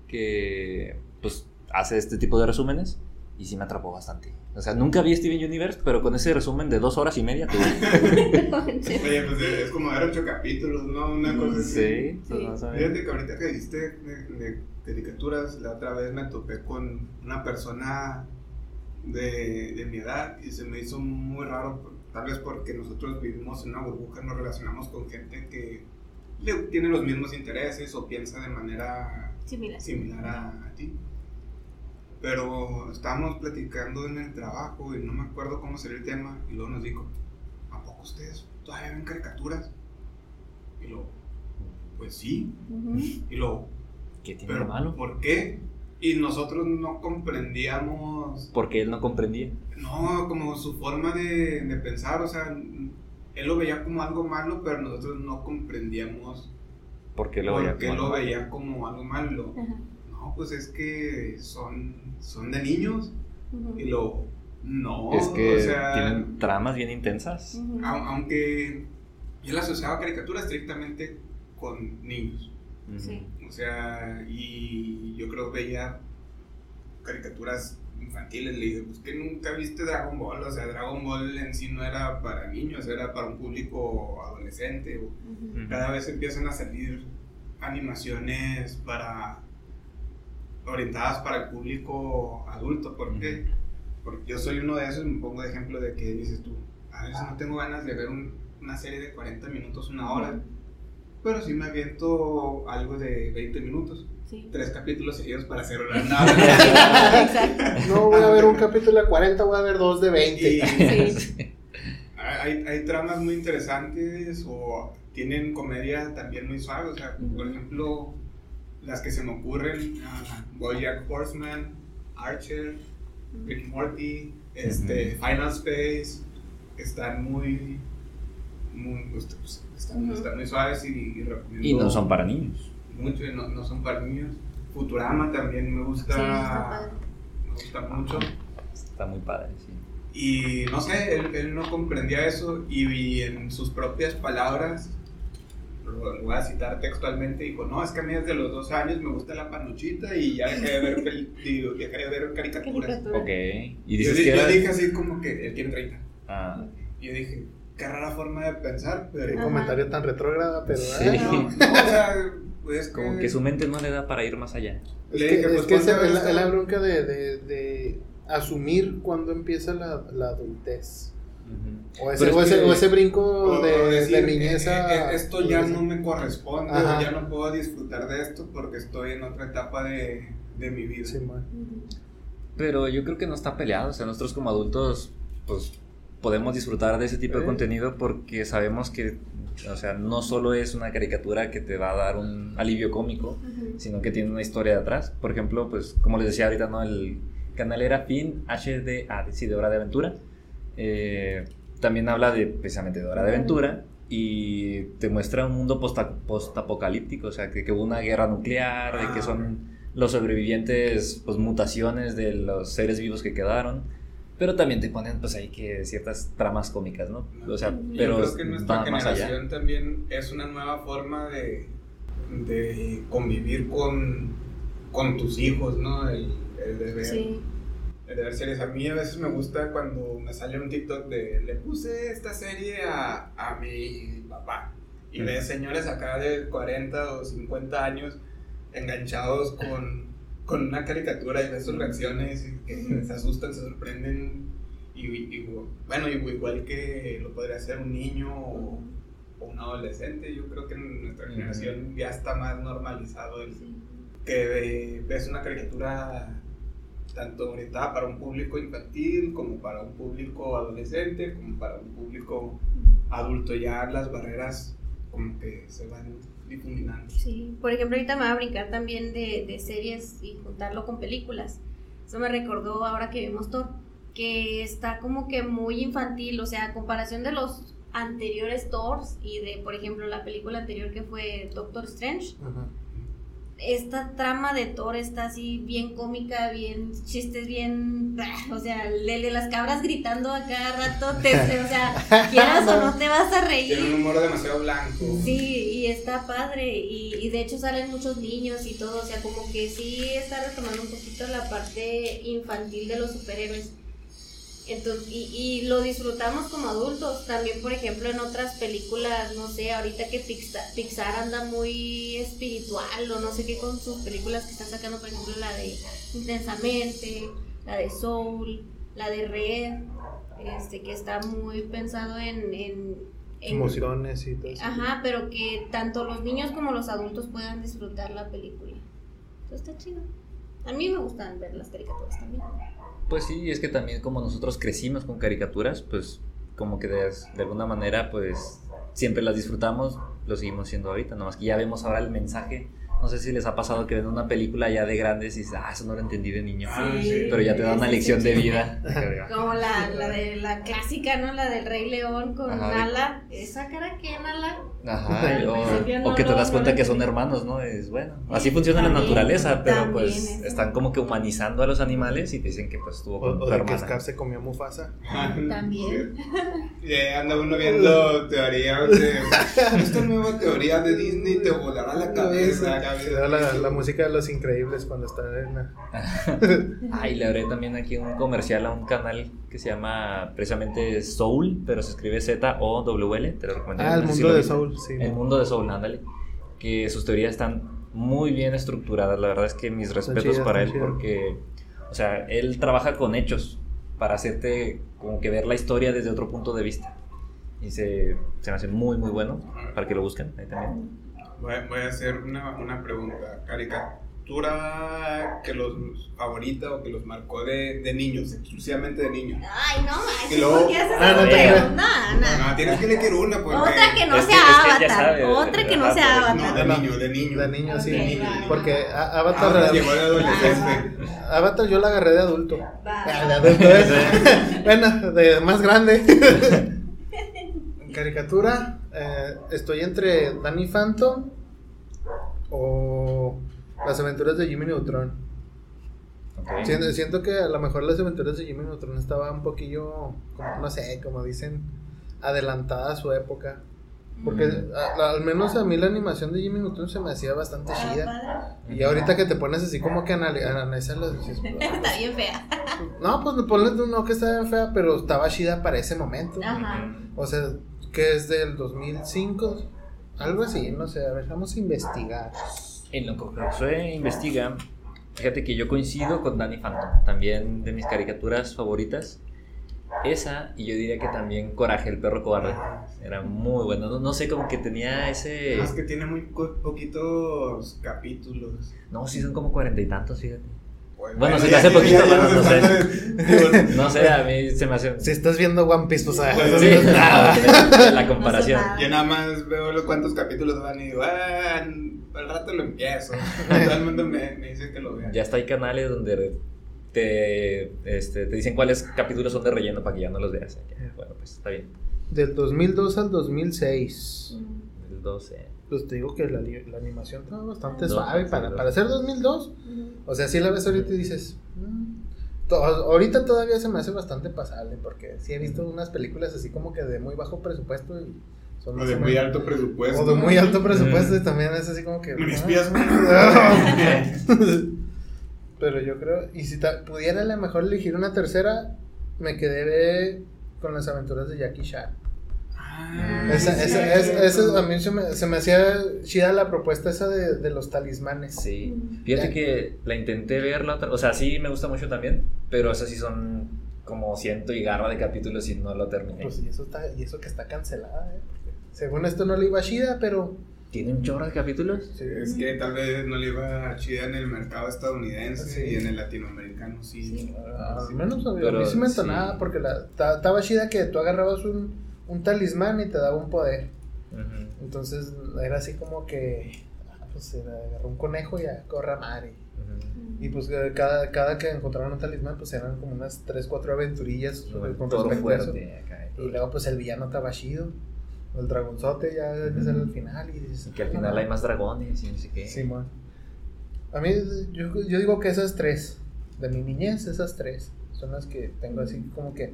que pues hace este tipo de resúmenes y sí me atrapó bastante. O sea, nunca vi Steven Universe, pero con ese resumen de dos horas y media, tuve. Oye, pues es como ver ocho capítulos, ¿no? Una cosa así. sí, pues, Sí. más o menos. Fíjate que ahorita que dijiste de, de caricaturas, la otra vez me topé con una persona de, de mi edad y se me hizo muy raro, tal vez porque nosotros vivimos en una burbuja, nos relacionamos con gente que le- tiene los mismos intereses o piensa de manera Similar. similar a, a ti. Pero estábamos platicando en el trabajo y no me acuerdo cómo sería el tema y luego nos dijo, ¿a poco ustedes todavía ven caricaturas? Y luego, pues sí. Y luego, ¿Qué tiene ¿pero de malo? por qué? Y nosotros no comprendíamos, Porque él no comprendía. no, como su forma de, de pensar, o sea, él lo veía como algo malo, pero nosotros no comprendíamos Porque lo por veía qué como lo algo veía como algo malo. Ajá. No, pues es que son, son de niños. Y lo, no, Es que o sea, tienen tramas bien intensas. Aunque yo la asociaba a caricatura estrictamente con niños. Sí. O sea, y yo creo que veía caricaturas infantiles. Le dije, pues que nunca viste Dragon Ball. O sea, Dragon Ball en sí no era para niños, era para un público adolescente. Cada vez empiezan a salir animaciones para orientadas para el público adulto. ¿Por qué? Porque yo soy uno de esos, me pongo de ejemplo de que dices tú, a veces no tengo ganas de ver un- una serie de 40 minutos, una hora, pero sí me aviento algo de 20 minutos, Sí. tres capítulos seguidos para hacer nada. Exacto. No voy a ver un capítulo de 40, voy a ver dos de 20. Y Sí. hay, hay tramas muy interesantes o tienen comedia también muy suave. O sea, por ejemplo, las que se me ocurren, ah, Bojack Horseman, Archer, Rick Morty, este, Final Space, están muy, muy, pues, pues, están, están muy suaves y, y recomiendo Y no son para niños. mucho, y no, no son para niños. Futurama también me gusta, Sí, está padre. me gusta mucho. Está muy padre, sí. Y no sé, él, él no comprendía eso y, y en sus propias palabras, lo, voy a citar textualmente, dijo, no, es que a mí desde los dos años me gusta la panuchita y ya dejé de ver, digo, dejé de ver caricaturas. Caricatura. Ok. Y Yo, dices di- que yo era... dije así como que él tiene 30. Ah, Y yo dije, qué rara forma de pensar, pero... Qué comentario tan retrógrada, pero. Sí. No, no, o sea, pues como que su mente no le da para ir más allá. Es Le que, dije, es, pues, que esa es la, esta- es la bronca de, de, de asumir cuando empieza la, la adultez. O ese, Pero o es ese, que- o ese brinco de, decir, de niñez a. "Eh, eh, Esto ya no me corresponde, Ajá. ya no puedo disfrutar de esto porque estoy en otra etapa de, de mi vida. Sí. Pero yo creo que no está peleado. O sea, nosotros como adultos, pues podemos disfrutar de ese tipo de contenido porque sabemos que, o sea, no solo es una caricatura que te va a dar un alivio cómico, Ujú. sino que tiene una historia de atrás. Por ejemplo, pues como les decía ahorita, ¿no? El canal era Fin HD, ah, sí, de Hora de Aventura. Eh, también habla de precisamente de Hora de Aventura y te muestra un mundo posta- postapocalíptico, o sea, que, que hubo una guerra nuclear, de que Ah. son los sobrevivientes, pues mutaciones de los seres vivos que quedaron. Pero también te ponen, pues ahí que ciertas tramas cómicas, ¿no? O sea, Yo pero creo que nuestra va más allá. generación también es una nueva forma de, de convivir con, con tus hijos, ¿no? El, el de ver, Sí. el de ver series. A mí a veces me gusta cuando me sale un TikTok de le puse esta serie a, a mi papá. Y ves señores acá de 40 o 50 años enganchados con, con una caricatura y ves sus reacciones y que se asustan, se sorprenden. Y, y, bueno, igual que lo podría hacer un niño o, o un adolescente, yo creo que en nuestra generación ya está más normalizado el que ves una caricatura tanto orientada para un público infantil como para un público adolescente, como para un público adulto, ya las barreras como que se van difuminando. Sí, por ejemplo, ahorita me voy a brincar también de, de series y juntarlo con películas. Eso me recordó ahora que vimos Thor, que está como que muy infantil, o sea, a comparación de los anteriores Thors y de, por ejemplo, la película anterior que fue Doctor Strange, Ajá. Esta trama de Thor está así bien cómica, bien chistes, bien, o sea, el de las cabras gritando a cada rato, te, o sea, quieras o no te vas a reír. Tiene un humor demasiado blanco. Sí, y está padre, y, y de hecho salen muchos niños y todo, o sea, como que sí está retomando un poquito la parte infantil de los superhéroes. Entonces, y, y lo disfrutamos como adultos. También, por ejemplo, en otras películas, no sé, ahorita que Pixar, Pixar anda muy espiritual o no sé qué con sus películas que están sacando, por ejemplo, la de Intensamente, la de Soul, la de Red, este, que está muy pensado en, en, en- Emociones y todo eso. Ajá, pero que tanto los niños como los adultos puedan disfrutar la película. Entonces está chido. A mí me gustan ver las caricaturas también. Pues sí, es que también como nosotros crecimos con caricaturas, pues como que de, alguna manera pues siempre las disfrutamos, lo seguimos haciendo ahorita, nomás que ya vemos ahora el mensaje. No sé si les ha pasado que ven una película ya de grandes y dices, ah, eso no lo entendí de niño. Ah, sí. Pero ya te da una Sí, lección sí, de vida. Como la, la de la clásica, ¿no? La del Rey León con Ajá, Nala. Esa cara que Nala. Ajá, o, o que te das cuenta que son hermanos, ¿no? Es bueno. Así funciona la naturaleza, pero pues están como que humanizando a los animales y te dicen que pues estuvo O, con o tu de que. Scar se comió Mufasa. También. Sí. Y anda uno viendo teorías de. Esta nueva teoría de Disney te volará la cabeza. Ves. Era la, la música de los increíbles cuando están en la... Ay, le haré también aquí un comercial a un canal que se llama precisamente Soul, pero se escribe Z-O-W-L, te lo recomiendo. Ah, el No mundo de viste. Soul, sí. El mundo de Soul, ándale. Que sus teorías están muy bien estructuradas. La verdad es que mis respetos chidas, para él chidas. porque, o sea, él trabaja con hechos para hacerte como que ver la historia desde otro punto de vista. Y se, se me hace muy, muy bueno para que lo busquen ahí también. Voy, voy a hacer una, una pregunta. Caricatura que los favorita o que los marcó de, de niños, exclusivamente de niños. Ay, no manches, luego- ¿por qué haces Ah, esa no pregunta? No, No, tienes que elegir una porque. Otra que no Es que- sea es que Avatar. sabe, Otra que no sea pues, No, Avatar. de niño, de niño. De niño, sí. Ok, va. Porque a- Ahora Avatar, llegó de adolescente. Avatar yo la agarré de adulto. Va. Ah, de adulto, ¿eh? bueno, de más grande. Caricatura, eh, estoy entre Danny Phantom o Las aventuras de Jimmy Neutron. Siento, siento que a lo mejor las aventuras de Jimmy Neutron estaba un poquillo, como, no sé, como dicen, adelantada a su época. Porque a- al menos a mí la animación de Jimmy Neutron se me hacía bastante Está chida. Y ahorita que te pones así como que a anali- a analizarlas, dices, Está bien fea. no, pues ponle no que estaba bien fea, pero estaba chida para ese momento. Ajá. O sea, que es del 2005, algo así, no sé, a ver, vamos a investigar. En lo que Josué investiga, fíjate que yo coincido con Danny Phantom, también de mis caricaturas favoritas. Esa, y yo diría que también Coraje, el perro cobarde. Era muy bueno. No, no sé, como que tenía ese. Es que tiene muy poquitos capítulos. No, sí, son como cuarenta y tantos, fíjate. Bueno, Bueno, se te hace poquito, ya- ya bueno, no sé. No sé, a mí se me hace. Si estás viendo One Piece, pues a Sí, la comparación. No sé Yo nada más veo los cuantos capítulos van y digo, ah, al rato lo empiezo. Todo el mundo me, me dice que lo vea. Ya está, hay canales donde te, este, te dicen cuáles capítulos son de relleno para que ya no los veas. Bueno, pues está bien. Del 2002 al 2006. El 12. Pues te digo que la, la animación estaba bastante No, suave sí, para, para ser 2002. Ujú. O sea, si la ves ahorita y dices. "Mm". To- ahorita todavía se me hace bastante pasable porque sí he visto unas películas así como que de muy bajo presupuesto y son O de muy menos- alto presupuesto. O de muy alto Mm. presupuesto y también es así como que. Mis "Ah". Pero yo creo, y si pudiera a lo mejor elegir una tercera, me quedé con las aventuras de Jackie Chan. Ah, Esa, sí, esa, sí, esa- sí. esa- a mí se me, se me hacía chida la propuesta esa de, de los talismanes. Sí. Ujú. Fíjate Ya. que la intenté ver la otra. O sea, sí me gusta mucho también. Pero esas sí son como ciento y garra de capítulos y no lo terminé. Pues y eso, está, y eso que está cancelada, ¿eh? Según esto no le iba chida, pero. ¿Tiene un chorro de capítulos? sí, Es que tal vez no le iba chida en el mercado estadounidense Sí. y en el latinoamericano sí. Sí. Al menos a mí, Pero a mí sí me sí. entonaba porque la, ta- estaba chida que tú agarrabas un, un talismán y te daba un poder. Ujú. Entonces era así como que. ah, Pues agarró un conejo y a corra madre. Ujú. Y pues eh, cada, cada que encontraban un talismán, pues eran como unas 3, 4 aventurillas con eso. fuerte acá y todo. Y luego pues el villano estaba chido. El dragonzote ya que sale al final. Y dices, Que al "Ah, final no, hay más dragones y no sé qué. Simón. A mí, yo, yo digo que esas tres, de mi niñez, esas tres, son las que tengo así como que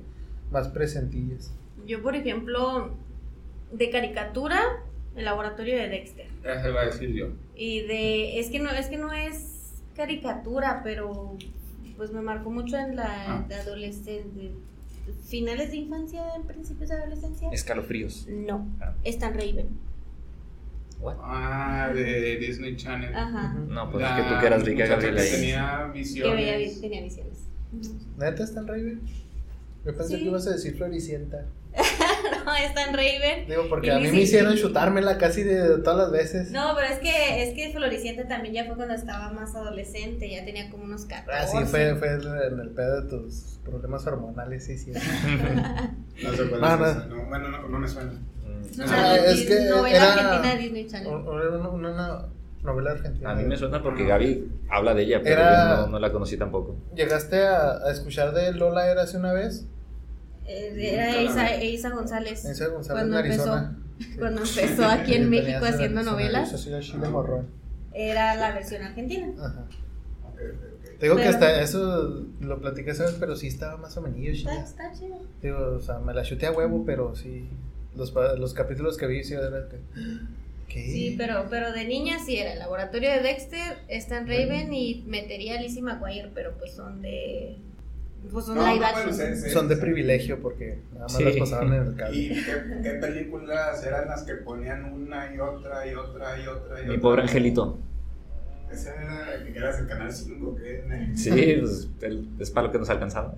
más presentillas. Yo, por ejemplo, de caricatura, el laboratorio de Dexter. Eso iba a decir yo. Y de. Es que no, es que no es caricatura, pero pues me marcó mucho en la Ah. de adolescencia. Finales de infancia, en principios de adolescencia. Escalofríos. No, Ah. Stan Raven. What? Ah, de Disney Channel. Ajá. No, pues La es que tú que eras rica, Gabriela. que ahí. tenía Que visiones. veía, tenía visiones. ¿Neta están Raven? Yo pensé Sí. que ibas a decir Floricienta. no, está en Raven. Digo, porque Y a mí me hicieron chutármela casi de todas las veces. No, pero es que, es que Floricienta también ya fue cuando estaba más adolescente, ya tenía como unos 14. Ah, sí, fue, fue en el pedo de tus problemas hormonales, sí, sí. No sé cuál No, es no. esa, no, bueno, no, no me suena. No, Ah, no, es Dis- que novela era- argentina de Disney Channel. Una, una- una novela argentina. A mí me suena porque Gaby habla de ella, pero Era- yo no, no la conocí tampoco. ¿Llegaste a, a escuchar de Lola Eras una vez? Eh, Era Isa, Isa González. Esa González Cuando en Arizona. Cuando empezó aquí en Sí, México haciendo novelas, era la versión argentina. Ajá. Te digo que hasta eso lo platiqué esa vez, pero sí estaba más o menos Está, está chido. Digo, o sea, me la chuté a huevo, pero sí. Los, los capítulos que vi, sí, de verdad. Sí, pero, pero de niña sí era. El laboratorio de Dexter está en Raven y metería a Lizzie McGuire, pero pues son de. Pues son No, live no, action. bueno, Son de privilegio porque nada más Sí. las pasaban en el cable. ¿Y qué, qué películas eran las que ponían una y otra y otra y otra y Mi otra? pobre angelito. Esa era que eras el canal 5, ¿qué? Sí, pues, el- es para lo que nos alcanzaba.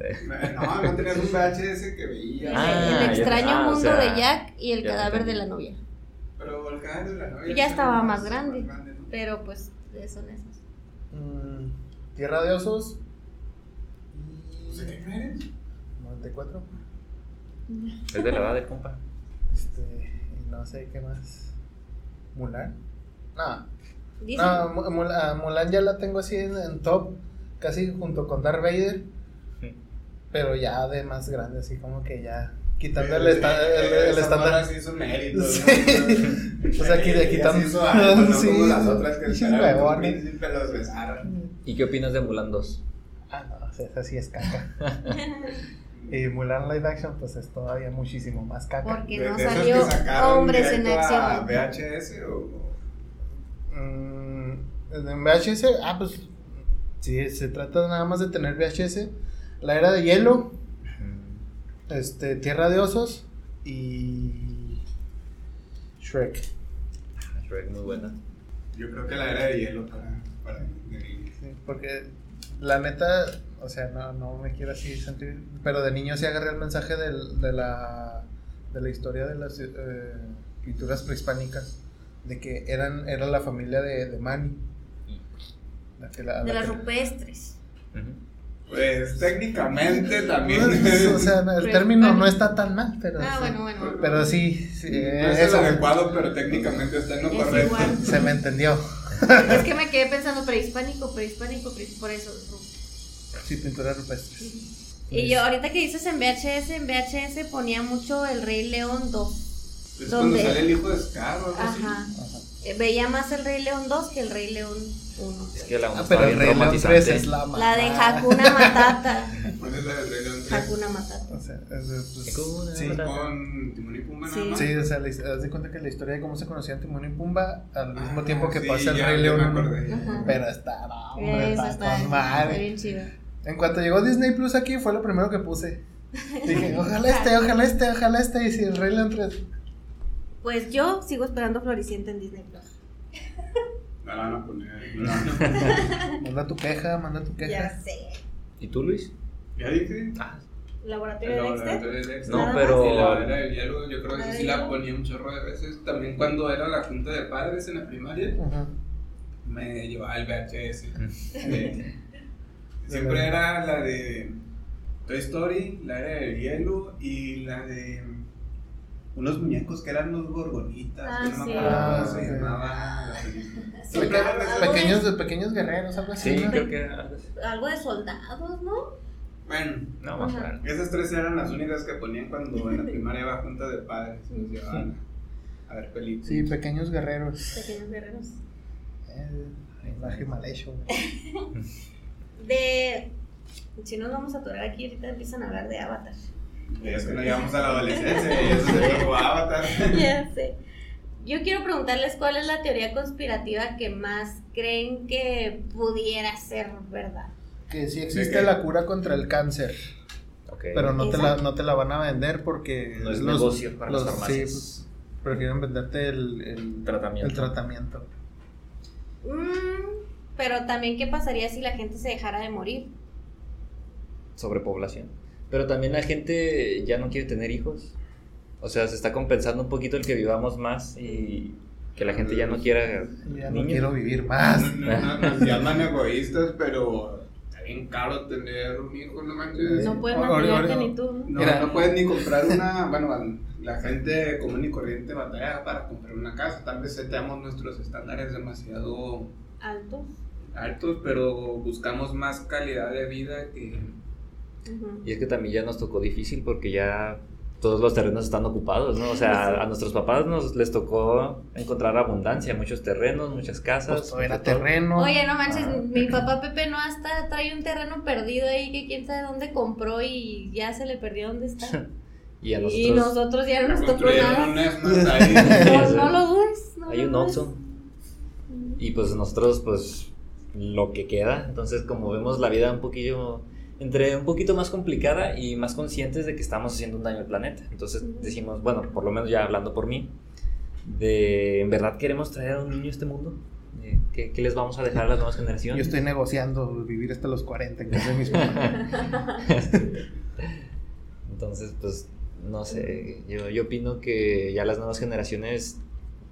No, no tenías un VHS que veías. Ah, el ya- extraño ah, o mundo sea, de Jack y el cadáver de la novia. Pero el canal de la novia. Ya estaba más grande. ¿no? Pero pues son esos. Mm, Tierra de Osos. Pues, ¿de qué eres? 94. Es de la edad de compa. Este. No sé qué más. Mulan. No, Dicen. no Mu- Mul- a Mulan ya la tengo así en, en top. Casi junto con Darth Vader. Pero ya de más grande, así como que ya. Quitando el, esta- el, el Esa estándar. sí hizo mérito, ¿no? Sí. O sea, aquí de quitando- sí no Sí. como las otras que huevones. príncipe los besara. ¿Y qué opinas de Mulan 2? Ah, no, o sea, esa sí es caca. y Mulan Live Action, pues es todavía muchísimo más caca. Porque De- no de salió hombres en acción. VHS o. Mm, en VHS, ah, pues sí, se trata nada más de tener VHS. La era de hielo, este, Tierra de Osos y Shrek. Shrek, muy buena. Yo creo que la era de hielo para. para. Sí, porque la neta, o sea, no, no me quiero así sentir, pero de niño sí agarré el mensaje del- de, la, de la historia de las eh, culturas prehispánicas, de que eran, era la familia de, de Manny. La que la- De la las que- rupestres. Pues técnicamente también. O sea, el término no está tan mal, pero, Ah, sí, bueno, bueno. bueno. pero sí, sí, no es el adecuado, pero técnicamente está en lo Es correcto. igual. se me entendió. Es que me quedé pensando prehispánico, prehispánico, prehispánico, por eso. Sí, pintura rupestres. Y yo, ahorita que dices en VHS, en VHS ponía mucho El Rey León 2. Es cuando ¿Dónde? sale el hijo de Scar o algo así. Ajá. Ajá. Eh, Veía más El Rey León 2 que El Rey León 1. Es que la Ah, pero bien Rey León 3 traumatizante. es la La de mamá. Hakuna Matata. ¿Cuál es la del Rey León 3? Hakuna Matata. O sea, es de- pues, Hakuna sí. Matata. Con Timón y Pumba Sí. más. Sí, o sea, haz de cuenta que la historia de cómo se conocían Timón y Pumba al mismo Ah, tiempo que sí, pasa el ya, Rey León. Pero está, no, hombre, Eso está, está, con está madre. bien chido. En cuanto llegó Disney Plus aquí, fue lo primero que puse. Dije, ojalá este, ojalá este, ojalá este. Y si el Rey León 3. Pues yo sigo esperando Floricienta en Disney Plus. No la van a poner. no la van a poner. Manda tu queja, manda tu queja. Ya sé. ¿Y tú, Luis? Ya dije. Ah, Laboratorio El de Dexter. laboratorio de Dexter. No, Nada pero- Sí, la era del hielo, yo creo que de sí la ponía un chorro de veces. También cuando era la junta de padres en la primaria, Ajá. me llevaba el VHS. Siempre era la de Toy Story, la era del hielo y la de unos muñecos que eran los gorgonitas. Ah, que no me sí. Ah, se sí. llamaba la película. Sí, Peque- algo de- pequeños, pequeños guerreros, algo así. sí, ¿no? creo que era algo de soldados, ¿no? Bueno, No, más claro. esas tres eran las únicas que ponían cuando en la primaria iba junta de padres. Nos llevaban a ver películas. Sí, pequeños guerreros. Pequeños guerreros. Eh, imagen mal hecho. güey. De. Si nos vamos a atorar aquí, ahorita empiezan a hablar de Avatar. Es que no llegamos a la adolescencia y eso se tocó Avatar. ya sé. Yo quiero preguntarles cuál es la teoría conspirativa que más creen que pudiera ser verdad. Que sí ¿De existe la cura contra el cáncer. Ok. Pero no te, la, no te la van a vender porque No es negocio para las farmacias. Sí, pues, prefieren venderte el, el Tratamiento. el tratamiento. Mm, pero también, ¿qué pasaría si la gente se dejara de morir? Sobrepoblación. Pero también la gente ya no quiere tener hijos. O sea, se está compensando un poquito el que vivamos más y que la gente ya no quiera Ya no niños. quiero vivir más. No, no, nos llaman egoístas, pero está bien caro tener un hijo, no manches. No puedes mantenerte ni tú. No, Mira. no puedes ni comprar una, bueno, la gente común y corriente batalla para comprar una casa. Tal vez setemos nuestros estándares demasiado Alto. altos, pero buscamos más calidad de vida que... Y es que también ya nos tocó difícil porque ya todos los terrenos están ocupados, ¿no? O sea, a nuestros papás nos les tocó encontrar abundancia, muchos terrenos, muchas casas. Pues era terreno. Oye, no manches, Ah. mi papá Pepe no hasta trae un terreno perdido ahí que quién sabe dónde compró y ya se le perdió dónde está. Y a nosotros Y nosotros ya no nos tocó un nada. Ahí. No, no lo dudes. no hay lo un. Oxxo y pues nosotros pues lo que queda. Entonces, como vemos la vida un poquillo entre un poquito más complicada y más conscientes de que estamos haciendo un daño al planeta. Entonces decimos, bueno, por lo menos ya hablando por mí, de en verdad queremos traer a un niño a este mundo. Eh, ¿Qué, qué les vamos a dejar a las nuevas Yo generaciones? estoy negociando vivir hasta los 40 en casa de mis papás. Entonces, pues, no sé, yo, yo opino que ya las nuevas generaciones,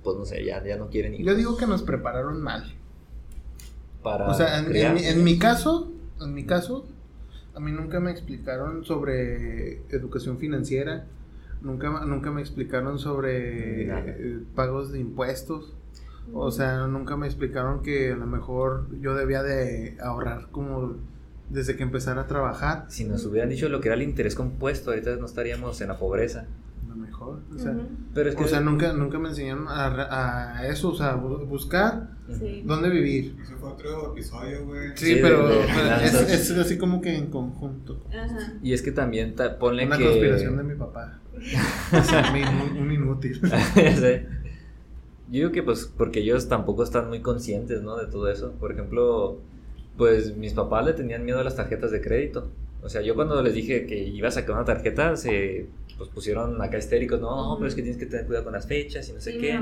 pues no sé, ya, ya no quieren Yo digo que nos prepararon mal. para O sea, en, en en mi caso, en mi caso, a mí nunca me explicaron sobre educación financiera, nunca, nunca me explicaron sobre Nada. eh, pagos de impuestos, o sea, nunca me explicaron que a lo mejor yo debía de ahorrar como desde que empezara a trabajar, Si nos hubieran dicho lo que era el interés compuesto, ahorita no estaríamos en la pobreza. Lo mejor, o sea, Ujú. Pero es que o sea nunca, nunca me enseñaron a, a eso, o sea, bu- buscar Sí. dónde vivir. Ese fue otro episodio, güey. Sí, Sí, pero, de- de pero finanzas. es, es así como que en conjunto. Ajá. Y es que también ta- ponle Una que conspiración de mi papá. O sea, mi- un, un inútil. Yo digo que pues porque ellos tampoco están muy conscientes, ¿no? De todo eso. Por ejemplo, pues mis papás le tenían miedo a las tarjetas de crédito. O sea, yo cuando les dije que iba a sacar una tarjeta, se pues pusieron acá histéricos, no, no, pero es que tienes que tener cuidado con las fechas y no sé Sí, qué.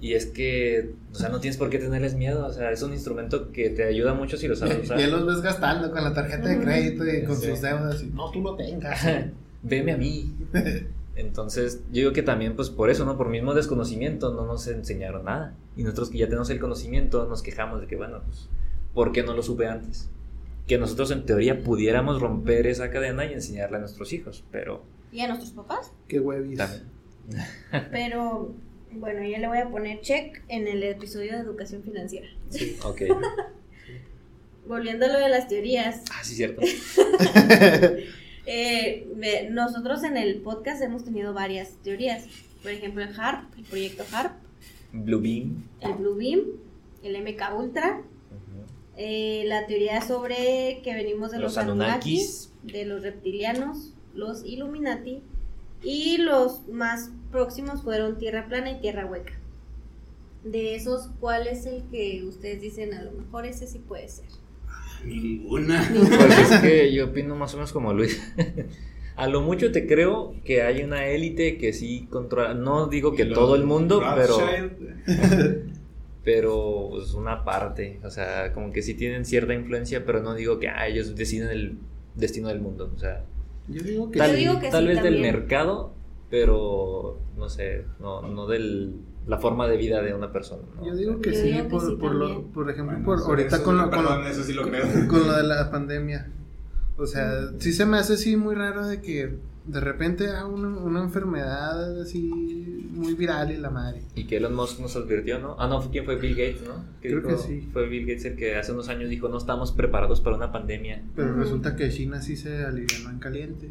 Y es que, o sea, no tienes por qué tenerles miedo, o sea, es un instrumento que te ayuda mucho si lo sabes usar. Ya los ves gastando con la tarjeta de crédito y con Sí. sus deudas. Y, no, tú lo tengas. Veme a mí. Entonces, yo digo que también, pues por eso, ¿no? Por mismo desconocimiento no nos enseñaron nada. Y nosotros que ya tenemos el conocimiento nos quejamos de que, bueno, pues, ¿por qué no lo supe antes? Que nosotros en teoría pudiéramos romper esa cadena y enseñarle a nuestros hijos, pero Y a nuestros papás. Qué huevis. Pero bueno, yo le voy a poner check en el episodio de educación financiera. Ok. Volviendo a lo de las teorías, Ah, sí, cierto. eh, ve- nosotros en el podcast hemos tenido varias teorías. Por ejemplo, el HARP, el proyecto HARP, Blue Beam. el Blue Beam, el MK Ultra, eh, la teoría sobre que venimos de los, Los Anunnakis, Anunnakis. de los reptilianos, los Illuminati, y los más próximos fueron Tierra Plana y Tierra Hueca. De esos, ¿cuál es el que ustedes dicen a lo mejor ese sí puede ser? Ninguna. Pues es que yo opino más o menos como Luis. A lo mucho te creo que hay una élite que sí controla. No digo que todo el mundo, pero. Rothschild. pero pues una parte, o sea, como que sí tienen cierta influencia, pero no digo que ah, ellos deciden el destino del mundo, o sea, Yo digo que tal, Yo sí. digo que tal sí vez del mercado, pero no sé, no, no del la forma de vida de una persona. ¿no? Yo digo que Yo sí, digo que por, sí por, lo, por ejemplo, Bueno, por, ahorita eso- con, lo, con, perdón, lo, eso sí lo creo. con lo de la pandemia. O sea, sí se me hace así muy raro de que de repente haga una, una enfermedad así muy viral y la madre. Y que Elon Musk nos advirtió, ¿no? Ah, no, ¿quién fue Bill Gates, no? Creo que sí. Fue Bill Gates el que hace unos años dijo, no estamos preparados para una pandemia. Pero Ujú. resulta que China sí se alivianó en caliente.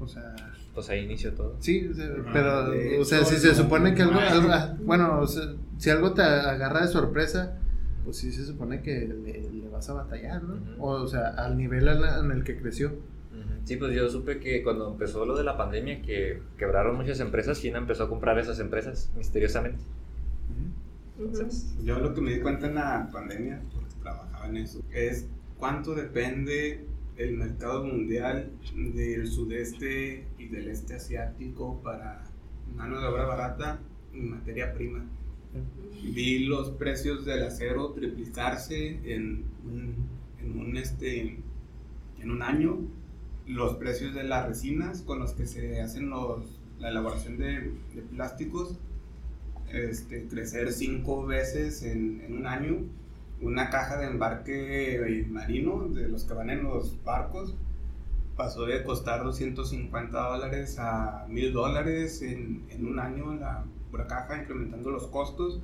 O sea, Pues ahí inició todo. sí, o sea, Ah, pero, de o sea, si se supone que algo, ah, bueno, o sea, si algo te agarra de sorpresa, pues sí se supone que le, le vas a batallar, ¿no? O, o sea, al nivel en, en el que creció. Sí, pues yo supe que cuando empezó lo de la pandemia, que quebraron muchas empresas, China empezó a comprar esas empresas misteriosamente. Entonces, Yo lo que me di cuenta en la pandemia, porque trabajaba en eso, es cuánto depende el mercado mundial del sudeste y del este asiático para mano de obra barata y materia prima. Vi los precios del acero triplicarse en un, en un, este, en un año. Los precios de las resinas con los que se hacen los, la elaboración de, de plásticos, este, crecer cinco veces en, un año. Una caja de embarque marino, de los que van en los barcos, pasó de costar 250 dólares a 1000 dólares en, en un año la pura caja, incrementando los costos.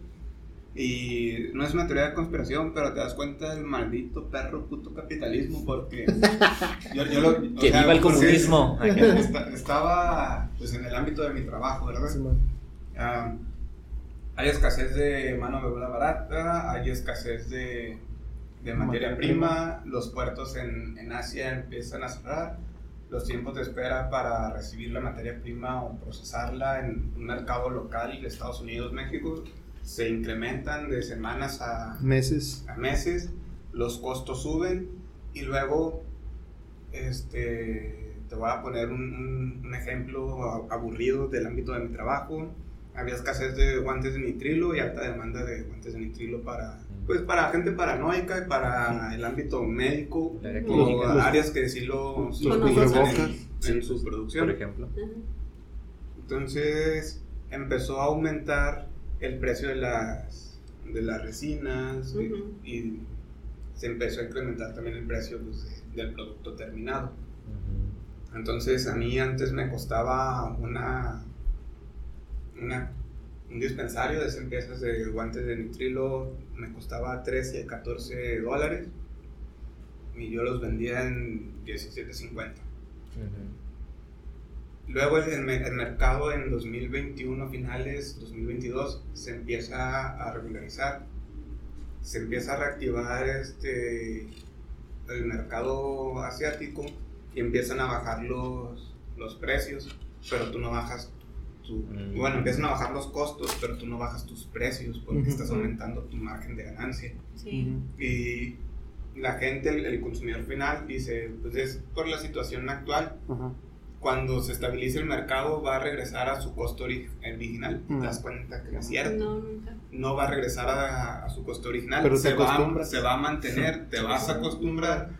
Y no es una teoría de conspiración, pero te das cuenta del maldito perro puto capitalismo, porque yo, yo lo, Que sea, viva el comunismo. esta- Estaba pues, en el ámbito de mi trabajo, ¿verdad? Simón. Ah, hay escasez de mano de obra barata, hay escasez de, de materia Materia prima, los puertos en, en Asia empiezan a cerrar, los tiempos de espera para recibir la materia prima o procesarla en un mercado local de Estados Unidos, México, se incrementan de semanas a, Meses. a meses, los costos suben y luego, este, te voy a poner un, un- un ejemplo aburrido del ámbito de mi trabajo. Había escasez de guantes de nitrilo y alta demanda de guantes de nitrilo para, pues, para gente paranoica y para el ámbito médico El o áreas que sí lo, en, en su producción. Por ejemplo. Entonces empezó a aumentar el precio de las, de las resinas y- se empezó a incrementar también el precio pues, de- del producto terminado. Entonces a mí antes me costaba una, una un dispensario de 100 piezas de guantes de nitrilo, me costaba 13 a 14 dólares y yo los vendía en 17.50. Luego el, el me- el mercado en 2021, finales 2022, se empieza a regularizar. Se empieza a reactivar este, el mercado asiático y empiezan a bajar los, los precios, pero tú no bajas tu... Mm. Bueno, empiezan a bajar los costos, pero tú no bajas tus precios porque Ujú. estás aumentando tu margen de ganancia. Sí. Y la gente, el, el consumidor final, dice, pues es por la situación actual. Cuando se estabilice el mercado va a regresar a su costo ori- original. Mm. Te das cuenta que no es cierto. No, nunca. No va a regresar a, a su costo original. Pero te se, va, acostumbras. se va a mantener, te vas a acostumbrar.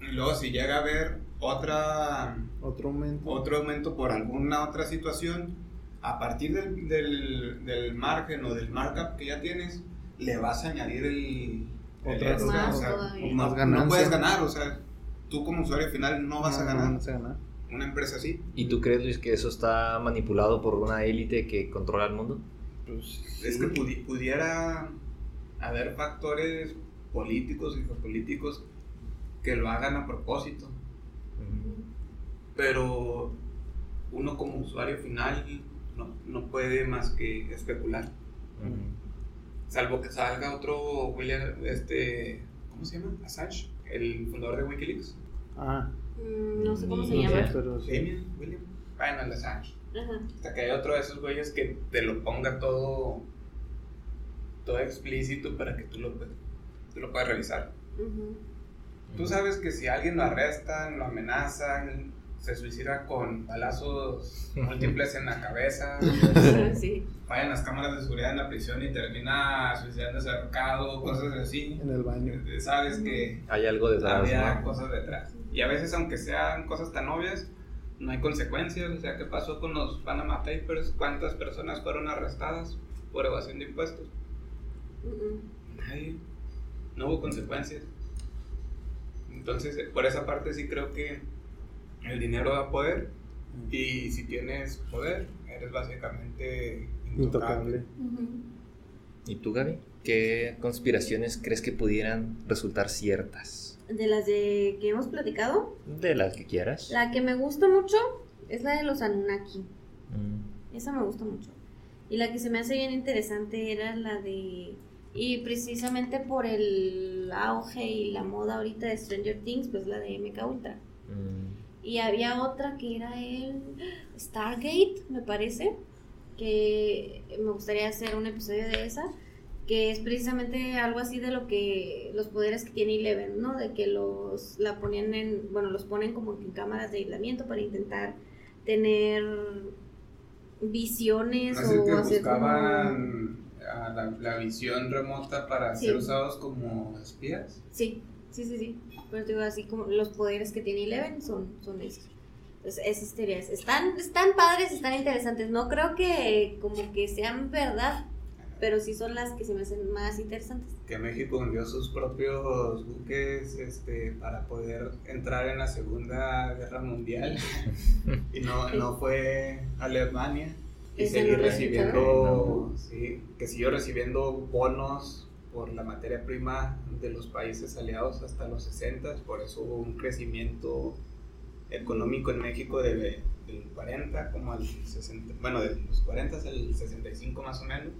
Y luego si llega a haber otra, Otro aumento. otro aumento por alguna otra situación, a partir del, del, del margen o del markup que ya tienes, le vas a añadir el... el Otra- extra, Más o sea, todavía. no- Más No puedes ganar, o sea, tú como usuario final no vas a ganar. No vas a ganar. Una empresa así. ¿Y tú crees, Luis, que eso está manipulado por una élite que controla el mundo? Pues, Es que pudi- pudiera haber factores políticos y geopolíticos que lo hagan a propósito, pero uno como usuario final no, no puede más que especular, salvo que salga otro William, este, ¿cómo se llama? Assange, el fundador de Wikileaks, Ah, no sé cómo se llama. sé, pero sí. Damien, William, bueno, el Assange. Ajá. Hasta que hay otro de esos güeyes que te lo ponga todo, todo explícito para que tú lo, tú lo puedas revisar. Ujú. Tú sabes que si alguien lo arrestan, lo amenazan, se suicida con balazos múltiples en la cabeza, Sí. vayan las cámaras de seguridad en la prisión y termina suicidándose ahorcado, cosas así. En el baño. Sabes que Hay algo detrás, había ¿no? cosas detrás. Y a veces, aunque sean cosas tan obvias, no hay consecuencias. O sea, ¿qué pasó con los Panama Papers? ¿Cuántas personas fueron arrestadas por evasión de impuestos? Nadie. No hubo consecuencias. Entonces, eh, por esa parte sí creo que el dinero da poder. Y si tienes poder, eres básicamente intocable. ¿Y tú, Gaby? ¿Qué conspiraciones crees que pudieran resultar ciertas? De las de que hemos platicado, De las que quieras. la que me gusta mucho es la de los Anunnaki. Mm. Esa me gusta mucho. Y la que se me hace bien interesante era la de... Y precisamente por el auge y la moda ahorita de Stranger Things, pues la de MK Ultra. Mm. Y había otra que era el Stargate, me parece, que me gustaría hacer un episodio de esa, que es precisamente algo así de lo que los poderes que tiene Eleven, ¿no? De que los la ponían en, bueno, los ponen como en cámaras de aislamiento para intentar tener visiones Así o que hacer como- buscaban a la, la visión remota para Sí. ser usados como espías. Sí, sí, sí, sí. Pero digo así como los poderes que tiene Eleven son, son esos. pues, esas teorías están, están padres, están interesantes. No creo que como que sean verdad, pero sí son las que se me hacen más interesantes. Que México envió sus propios buques este, para poder entrar en la Segunda Guerra Mundial y no, no fue Alemania. Y no recibiendo, sí, que siguió recibiendo bonos por la materia prima de los países aliados hasta los 60, por eso hubo un crecimiento económico en México de, del 40 como al 60, bueno, de los 40 al 65 más o menos,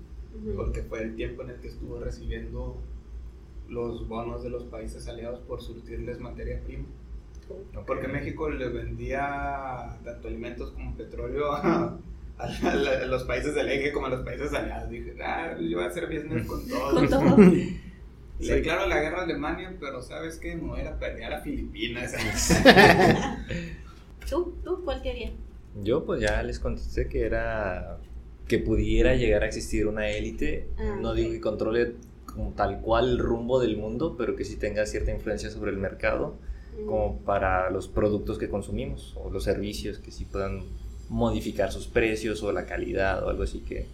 Porque fue el tiempo en el que estuvo recibiendo los bonos de los países aliados por surtirles materia prima. Porque México le vendía tanto alimentos como petróleo a, a la- a los países del eje como a los países aliados. Dije, ah, yo voy a hacer business con todos. Con todo. Le declaro la guerra a Alemania, pero ¿sabes qué? Me voy a ir a pelear a Filipinas. ¿Tú? ¿Tú? ¿Cuál quería? Yo pues ya les contesté que era que pudiera llegar a existir una élite, Ah, no digo que controle como tal cual el rumbo del mundo, pero que sí tenga cierta influencia sobre el mercado, Mm. como para los productos que consumimos o los servicios que sí puedan modificar sus precios o la calidad o algo así que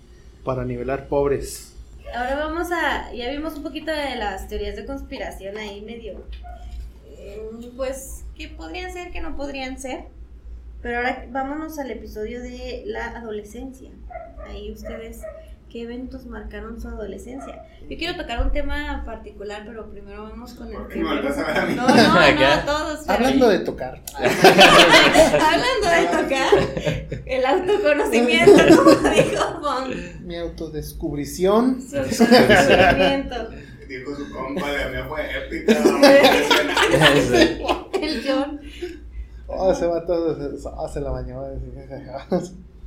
Para nivelar pobres. Ahora vamos a. Ya vimos un poquito de las teorías de conspiración ahí medio. eh, Pues, que podrían ser, que no podrían ser. Pero ahora vámonos al episodio de la adolescencia. Ahí ustedes, ¿qué eventos marcaron su adolescencia? Yo quiero tocar un tema particular, pero primero vamos con el ¿Por qué me primero. volteas a ver a mí? No, no, no, todos. Hablando de tocar. Hablando de tocar, el autoconocimiento, como dijo Juan. Mi autodescubrición. Su autoconocimiento. Dijo su compa, la mía fue épica. El John. Oh, ese vato se la bañó.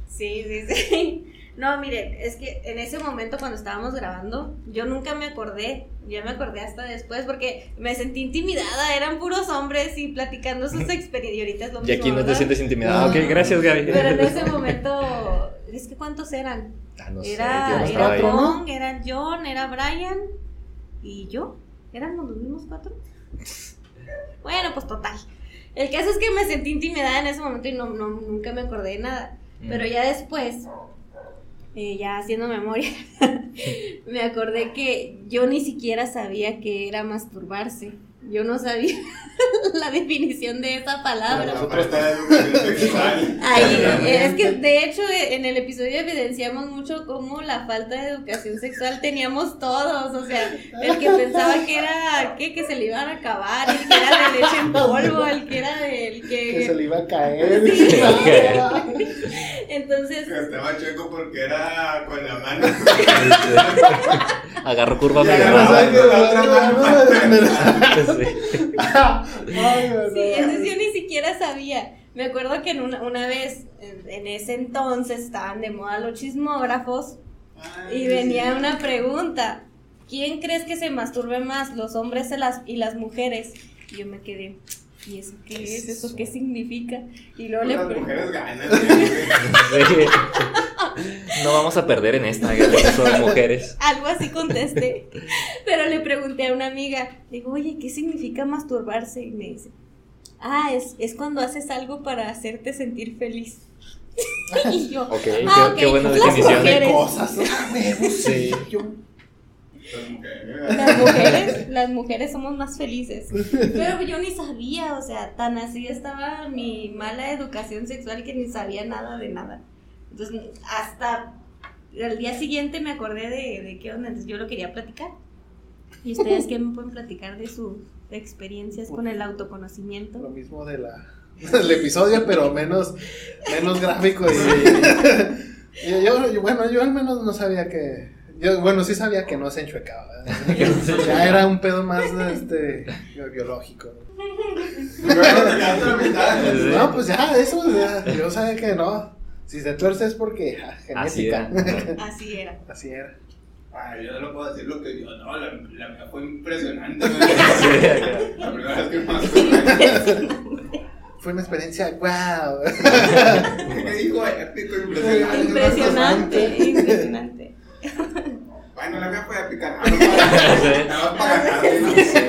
Sí, sí, sí. No, miren, es que en ese momento cuando estábamos grabando, yo nunca me acordé, ya me acordé hasta después porque me sentí intimidada, eran puros hombres y platicando sus experiencias, y ahorita es lo y aquí no te sientes intimidado. Ok, gracias Gaby. Pero en ese momento, es que ¿cuántos eran? Ah, no sé, yo Era, no era era John, era Brian y yo. ¿Éramos los mismos cuatro? Bueno, pues total. El caso es que me sentí intimidada en ese momento y no, no- nunca me acordé de nada. Mm. Pero ya después, eh, ya haciendo memoria, me acordé que yo ni siquiera sabía que era masturbarse. Yo no sabía la definición de esa palabra. De. Ahí, eh, es que de hecho eh, en el episodio evidenciamos mucho cómo la falta de educación sexual teníamos todos, o sea, el que pensaba que era ¿qué? que se le iban a acabar, el que era de leche en polvo, el que era del Que se que... le iba a caer. Sí. Entonces, Que estaba chueco porque era con la mano. Agarró curva Ya medio agarró rara. con la otra mano. Sí. Entonces yo ni siquiera sabía. Me acuerdo que en una, una vez, en, ese entonces, estaban de moda los chismógrafos y venía una pregunta. ¿Quién crees que se masturbe más, los hombres y las, y las mujeres? Y yo me quedé, ¿y eso qué es? ¿Eso qué significa? Y luego le Las mujeres ganan. No vamos a perder en esta, son mujeres. algo así contesté. Pero le pregunté a una amiga, digo, oye, ¿qué significa masturbarse? Y me dice, ah, es, es cuando haces algo para hacerte sentir feliz. y yo, Ah, ok. qué buena Las definición. mujeres. de cosas. Sí. Yo- las mujeres, las mujeres somos más felices. Pero yo ni sabía, o sea, tan así estaba mi mala educación sexual que ni sabía nada de nada. Entonces, hasta el día siguiente me acordé de, de qué onda, entonces yo lo quería platicar. ¿Y ustedes qué me pueden platicar de sus experiencias con el Lo autoconocimiento? mismo de la, del episodio, pero menos, menos gráfico. Y, y yo, yo- bueno, yo al menos no sabía que. Yo, bueno, sí sabía que no se enchuecaba. ¿verdad? Ya era un pedo más este, biológico. No, pues ya, eso. ya, yo sabía que no. Si se tuerce es porque ja, genética. Así era. Así era. Ay, yo no lo puedo decir lo que yo. No, la, la mía fue impresionante. Sí. La primera vez que más. Fue una experiencia, wow. ¿Qué dijo? Épico, impresionante. Impresionante, impresionante. Bueno, la mía fue épica. Nada más para- nada más para ganarle,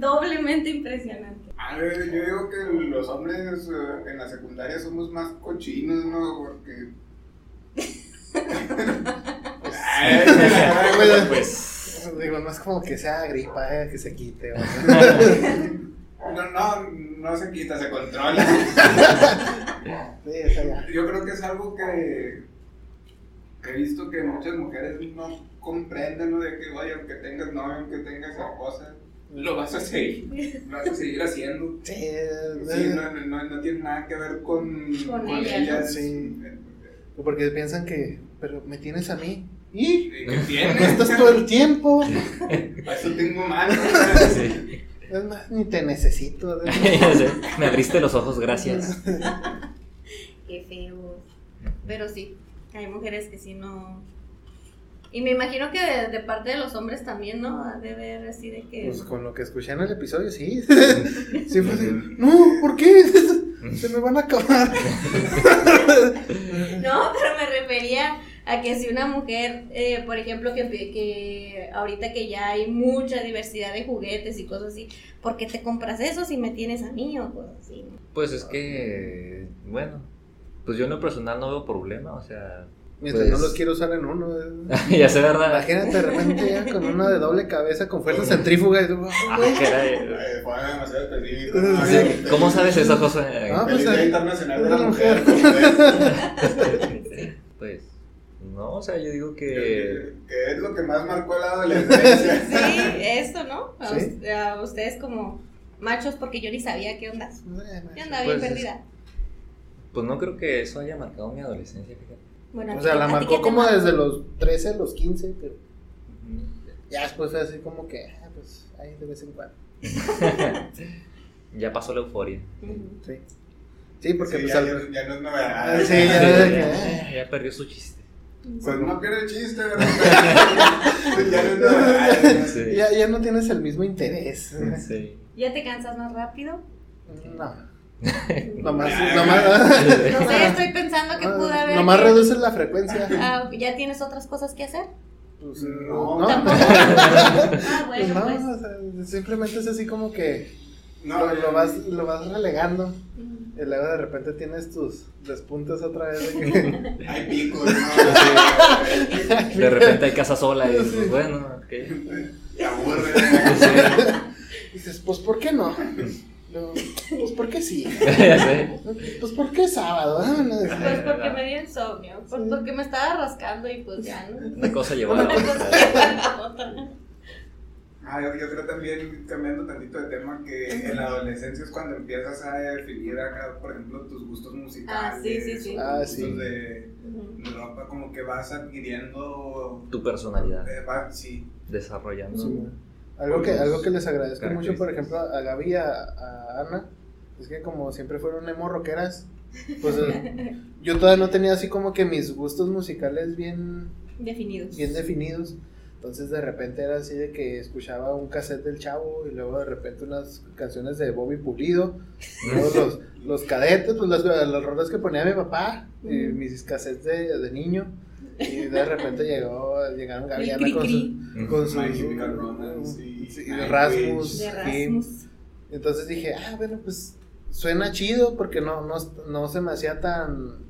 ¿no? Doblemente impresionante. A ver, yo digo que los hombres eh, en la secundaria somos más cochinos, ¿no? Porque. Ay, Pues, Pues, digo, no es como que sea gripa, eh, que se quite. o sea. No, no, no se quita, se controla. Sí, o sea, ya. Yo creo que es algo que, que he visto que muchas mujeres no comprenden, ¿no? De que, oye, aunque tengas novio, aunque tengas esposa, lo vas a seguir, lo vas a seguir haciendo. Sí, Sí, eh, no, no, no, no tiene nada que ver con, Con ellas. Sí. porque piensan que, pero me tienes a mí. ¿Y? ¿Qué No tienes? estás todo el tiempo. Eso tengo sí. Es más, ni te necesito. Me abriste los ojos, gracias. Qué feos. Pero sí, hay mujeres que sí no. Y me imagino que de, de parte de los hombres también, ¿no? Ha de ver así de que. Pues con lo que escuché en el episodio, sí. Sí, fue así, No, ¿por qué? Se me van a acabar. No, pero me refería a que si una mujer, eh, por ejemplo, que, que ahorita que ya hay mucha diversidad de juguetes y cosas así, ¿por qué te compras eso si me tienes a mí o cosas así? Pues es que, bueno, pues yo en lo personal no veo problema, o sea, Mientras Pues- no los quiero usar en uno. eh. ya sé, ¿verdad? Imagínate de repente ya con una de doble cabeza con fuerza centrífuga. Y tú, Ah, caray. Sí. ¿Cómo sabes eso, José? Ah, pues, Feliz Día ahí- Internacional de una la mujer. Pues, no, o sea, yo digo que... Que que es lo que más marcó la adolescencia. Sí, eso, ¿no? A, Sí. us- a ustedes como machos, porque yo ni sabía qué onda. Yo andaba bien Pues, perdida. Pues no creo que eso haya marcado mi adolescencia, fíjate. Bueno, ¿a O sea, la marcó como desde los 13 a los 15, pero ya después fue así como que, ah, pues ahí de vez en cuando. ya pasó la euforia. Sí. Sí, porque Sí, pues ya, al- ya- ya no es Ah, novedad. sí, ya, ya, ya, ya perdió su chiste. Pues no pierde el chiste, ¿verdad? ya no es novedad. Sí. ya, ya no tienes el mismo interés. Sí. ¿Ya te cansas más rápido? No. Nomás, nomás, No sé, estoy pensando que pude haber. nomás que- reduces la frecuencia. Ah, ¿Ya tienes otras cosas que hacer? Pues, No, no. Tampoco. Ah, Pues bueno, no, pues. o sea, simplemente es así como que No, lo, vas, lo vas relegando y luego de repente tienes tus despuntes otra vez de que Hay picos, ¿no? De repente hay casa sola y pues, bueno, ok. Te aburre. dices, pues ¿por qué no? Luego, pues ¿por qué sí? Pues ¿por qué sábado? Vámonos. Pues porque me dio insomnio, Sí. porque me estaba rascando y pues ya, ¿no? Una cosa llevó a Una la cosa. Ah, yo, yo creo también, cambiando tantito de tema, que en la adolescencia es cuando empiezas a definir acá, por ejemplo, tus gustos musicales. Ah, sí, sí, sí. Ah, tus sí. gustos de, de ropa, como que vas adquiriendo. Tu personalidad, eh, va- sí. desarrollando. Algo, que, algo que les agradezco mucho, por ejemplo, a Gaby y a, a Ana, es que como siempre fueron emo rockeras, pues eh, yo todavía no tenía así como que mis gustos musicales bien, Definidos. bien definidos. Entonces de repente era así de que escuchaba un cassette del chavo y luego de repente unas canciones de Bobby Pulido, luego los, los cadetes, pues las, las rolas que ponía mi papá, Ujú. mis cassettes de, de niño. Y de repente llegó, llegaron Gaby y El Ana con, su, con su y sí, Nightwish. Rasmus. De Kim. Rasmus. Entonces dije, ah, bueno, pues suena chido porque no, no, no se me hacía tan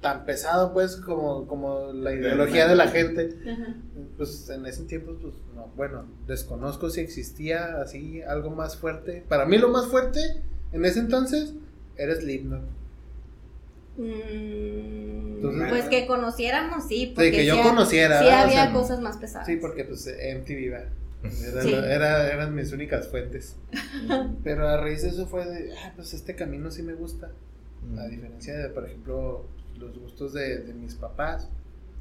tan pesado pues como, como la ideología de la gente. Ajá. Pues en ese tiempo, pues no, bueno, desconozco si existía así algo más fuerte. Para mí lo más fuerte en ese entonces era Slipknot. Mm, Entonces- pues que conociéramos, sí. Porque que yo sí conociera. Sí, ¿verdad? O había sea, cosas más pesadas. Sí, porque pues MTV va. Era, Sí. era- eran mis únicas fuentes. Pero a raíz de eso fue de, ah, pues este camino sí me gusta. A diferencia de, por ejemplo, los gustos de, de mis papás.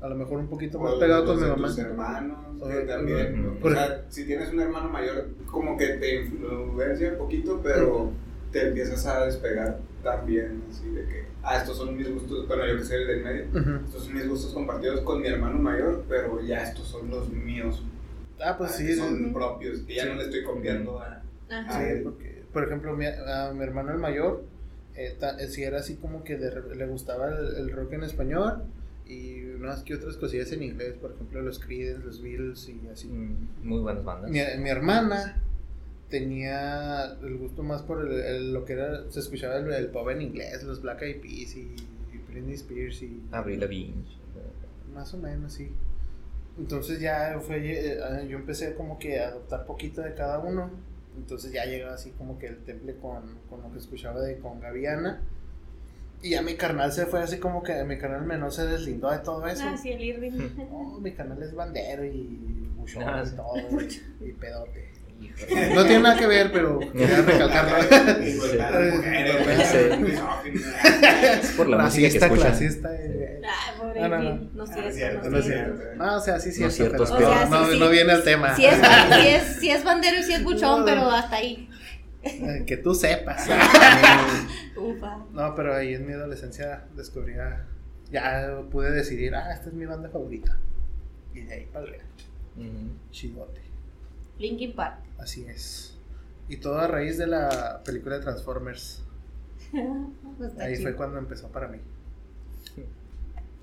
A lo mejor un poquito más O pegado con mi mamá. tus hermanos, O- que también. Ujú. O sea, si tienes un hermano mayor, como que te influencia un poquito, pero te empiezas a despegar también, así de que, ah, estos son mis gustos, bueno, yo que soy el del medio, estos son mis gustos compartidos con mi hermano mayor, pero ya estos son los míos. Ah, pues ah, sí. que son propios, que ya Sí. no le estoy copiando a. Ajá. Sí, Ah, porque, por ejemplo, mi, a mi hermano el mayor, eh, ta- eh, sí era así como que de le gustaba el, el rock en español y unas que otras cosillas en inglés, por ejemplo, los Creedence, los Beatles y así. Mm, Muy buenas bandas. Mi, mi hermana tenía el gusto más por el, el- lo que era, se escuchaba el, el pop en inglés, los Black Eyed Peas y, y Britney Spears y Avril Lavigne. más o menos, sí. Entonces ya fue, eh, yo empecé como que a adoptar poquito de cada uno. Entonces ya llegaba así como que el temple con, con lo que escuchaba de con Gaviana. Y ya mi carnal se fue así como que mi carnal menor se deslindó de todo eso. Ah, sí, el Irving. No, mi canal es bandero y buchón Ah, y sí. todo, y, y pedote. No tiene nada que ver, pero quería recalcarlo. Sí. Es por la música que Racista, escuchan. eh. Ay, pobre No, no, no. Irving. No es Ah, cierto, es cierto, no es no es cierto. No, o sea, sí, sí, No es cierto, es peor. No, sí, sí. no viene el tema. Si es, si, es, si es bandero y si es buchón, pero hasta ahí. Que tú sepas. Ufa. No, pero ahí en mi adolescencia descubrí, ya pude decidir, ah, esta es mi banda favorita. Y de ahí para allá, Ujú. chidote. Linkin Park. Así es. Y todo a raíz de la película de Transformers. Pues Ahí chido. fue cuando empezó para mí.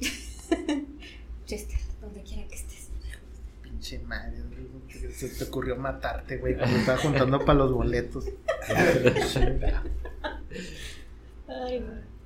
Chester, donde quiera que estés. Pinche madre, se te ocurrió matarte, güey, cuando estaba juntando para los boletos. Ay.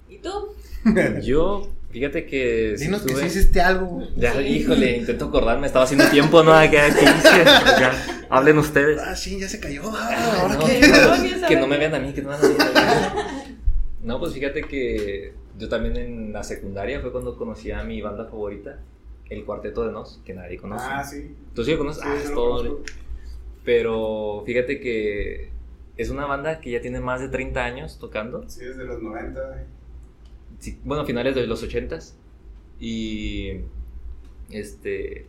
¿Y tú? Yo, fíjate que. Dinos que estuve- sí hiciste algo, güey. Ya, Sí. híjole, intento acordarme, estaba haciendo tiempo, ¿no? ¿Qué, qué hice? Ya, hablen ustedes. Ah, sí, ya se cayó. Ah, Ay, ¿Ahora no, qué? Demonios, que no me vean a mí, que no me vean a mí. No, pues fíjate que yo también en la secundaria fue cuando conocí a mi banda favorita, el Cuarteto de Nos, que nadie conoce. Ah, sí. ¿Tú sí lo conoces? Sí, ah, es todo. Pero fíjate que es una banda que ya tiene más de 30 años tocando. Sí, desde los 90, güey. Bueno, finales de los 80s. Y este,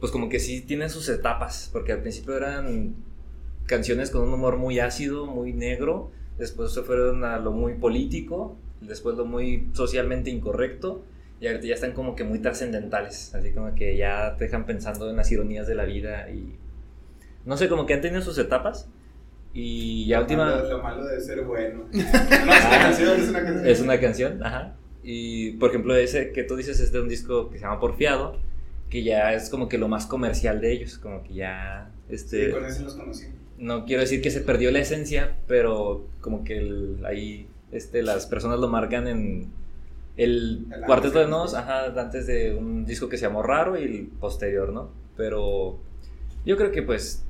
pues como que sí tiene sus etapas, porque al principio eran canciones con un humor muy ácido, muy negro, después se fueron a lo muy político, después lo muy socialmente incorrecto, y ahorita ya están como que muy trascendentales, así como que ya te dejan pensando en las ironías de la vida y no sé, como que han tenido sus etapas. Y ya Lo última... malo- Lo malo de ser bueno. No, es una canción, es una canción. Es una canción, ajá. Y por ejemplo, ese que tú dices es de un disco que se llama Porfiado, que ya es como que lo más comercial de ellos, como que ya, este, Sí, con ese los conocí. no quiero decir que se perdió la esencia, pero como que el- ahí, este, las personas lo marcan en el El cuarteto de nos, ajá, antes de un disco que se llamó Raro y el posterior, ¿no? Pero yo creo que pues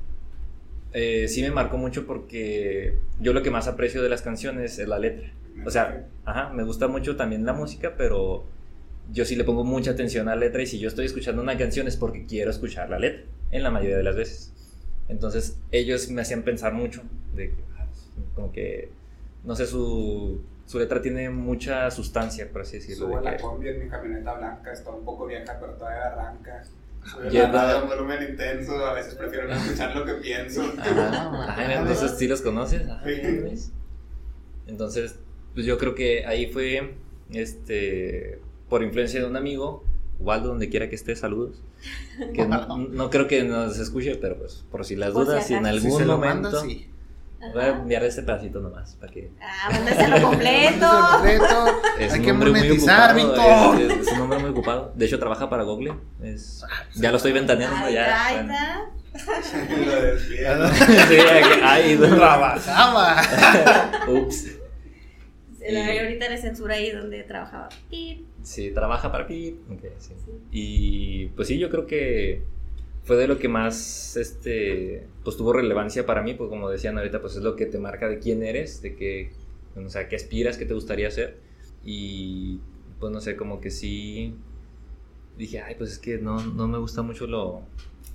eh, sí me marcó mucho porque yo lo que más aprecio de las canciones es la letra. O sea, ajá, me gusta mucho también la música, pero yo sí le pongo mucha atención a la letra y si yo estoy escuchando una canción es porque quiero escuchar la letra, en la mayoría de las veces. Entonces ellos me hacían pensar mucho, de ah, como que, no sé, su, su letra tiene mucha sustancia, por así decirlo. Subo de a la que- combi en mi camioneta blanca, está un poco vieja, pero todavía arranca. No. a un volumen intenso, a veces prefiero no escuchar lo que pienso. Ajá, ajá, entonces sí los conoces. Ajá, Sí. Entonces, pues yo creo que ahí fue, este, por influencia de un amigo, Waldo, donde quiera que esté, saludos. Que no, no creo que nos escuche, pero pues por si las si dudas, si en. Si algún se lo momento, manda, sí. Voy a enviar este pedacito nomás para que Ah, mándaselo completo. Completo. es Hay un que hombre muy monetizar, ocupado, Víctor. es, es un hombre muy ocupado. De hecho, trabaja para Google. Es, ya lo estoy ventaneando. Ahí ya, está, ahí bueno. está. Lo despierto. Sí, ay, no. Trabajaba. Ups. Se le ve ahorita la censura ahí donde trabajaba. Y Sí, trabaja para Pip. Ok, sí. Y pues sí, yo creo que fue de lo que más este pues tuvo relevancia para mí, pues como decían ahorita, pues es lo que te marca de quién eres, de qué, o sea, qué aspiras, qué te gustaría hacer. Y pues no sé, como que sí dije, ay, pues es que no, no me gusta mucho lo,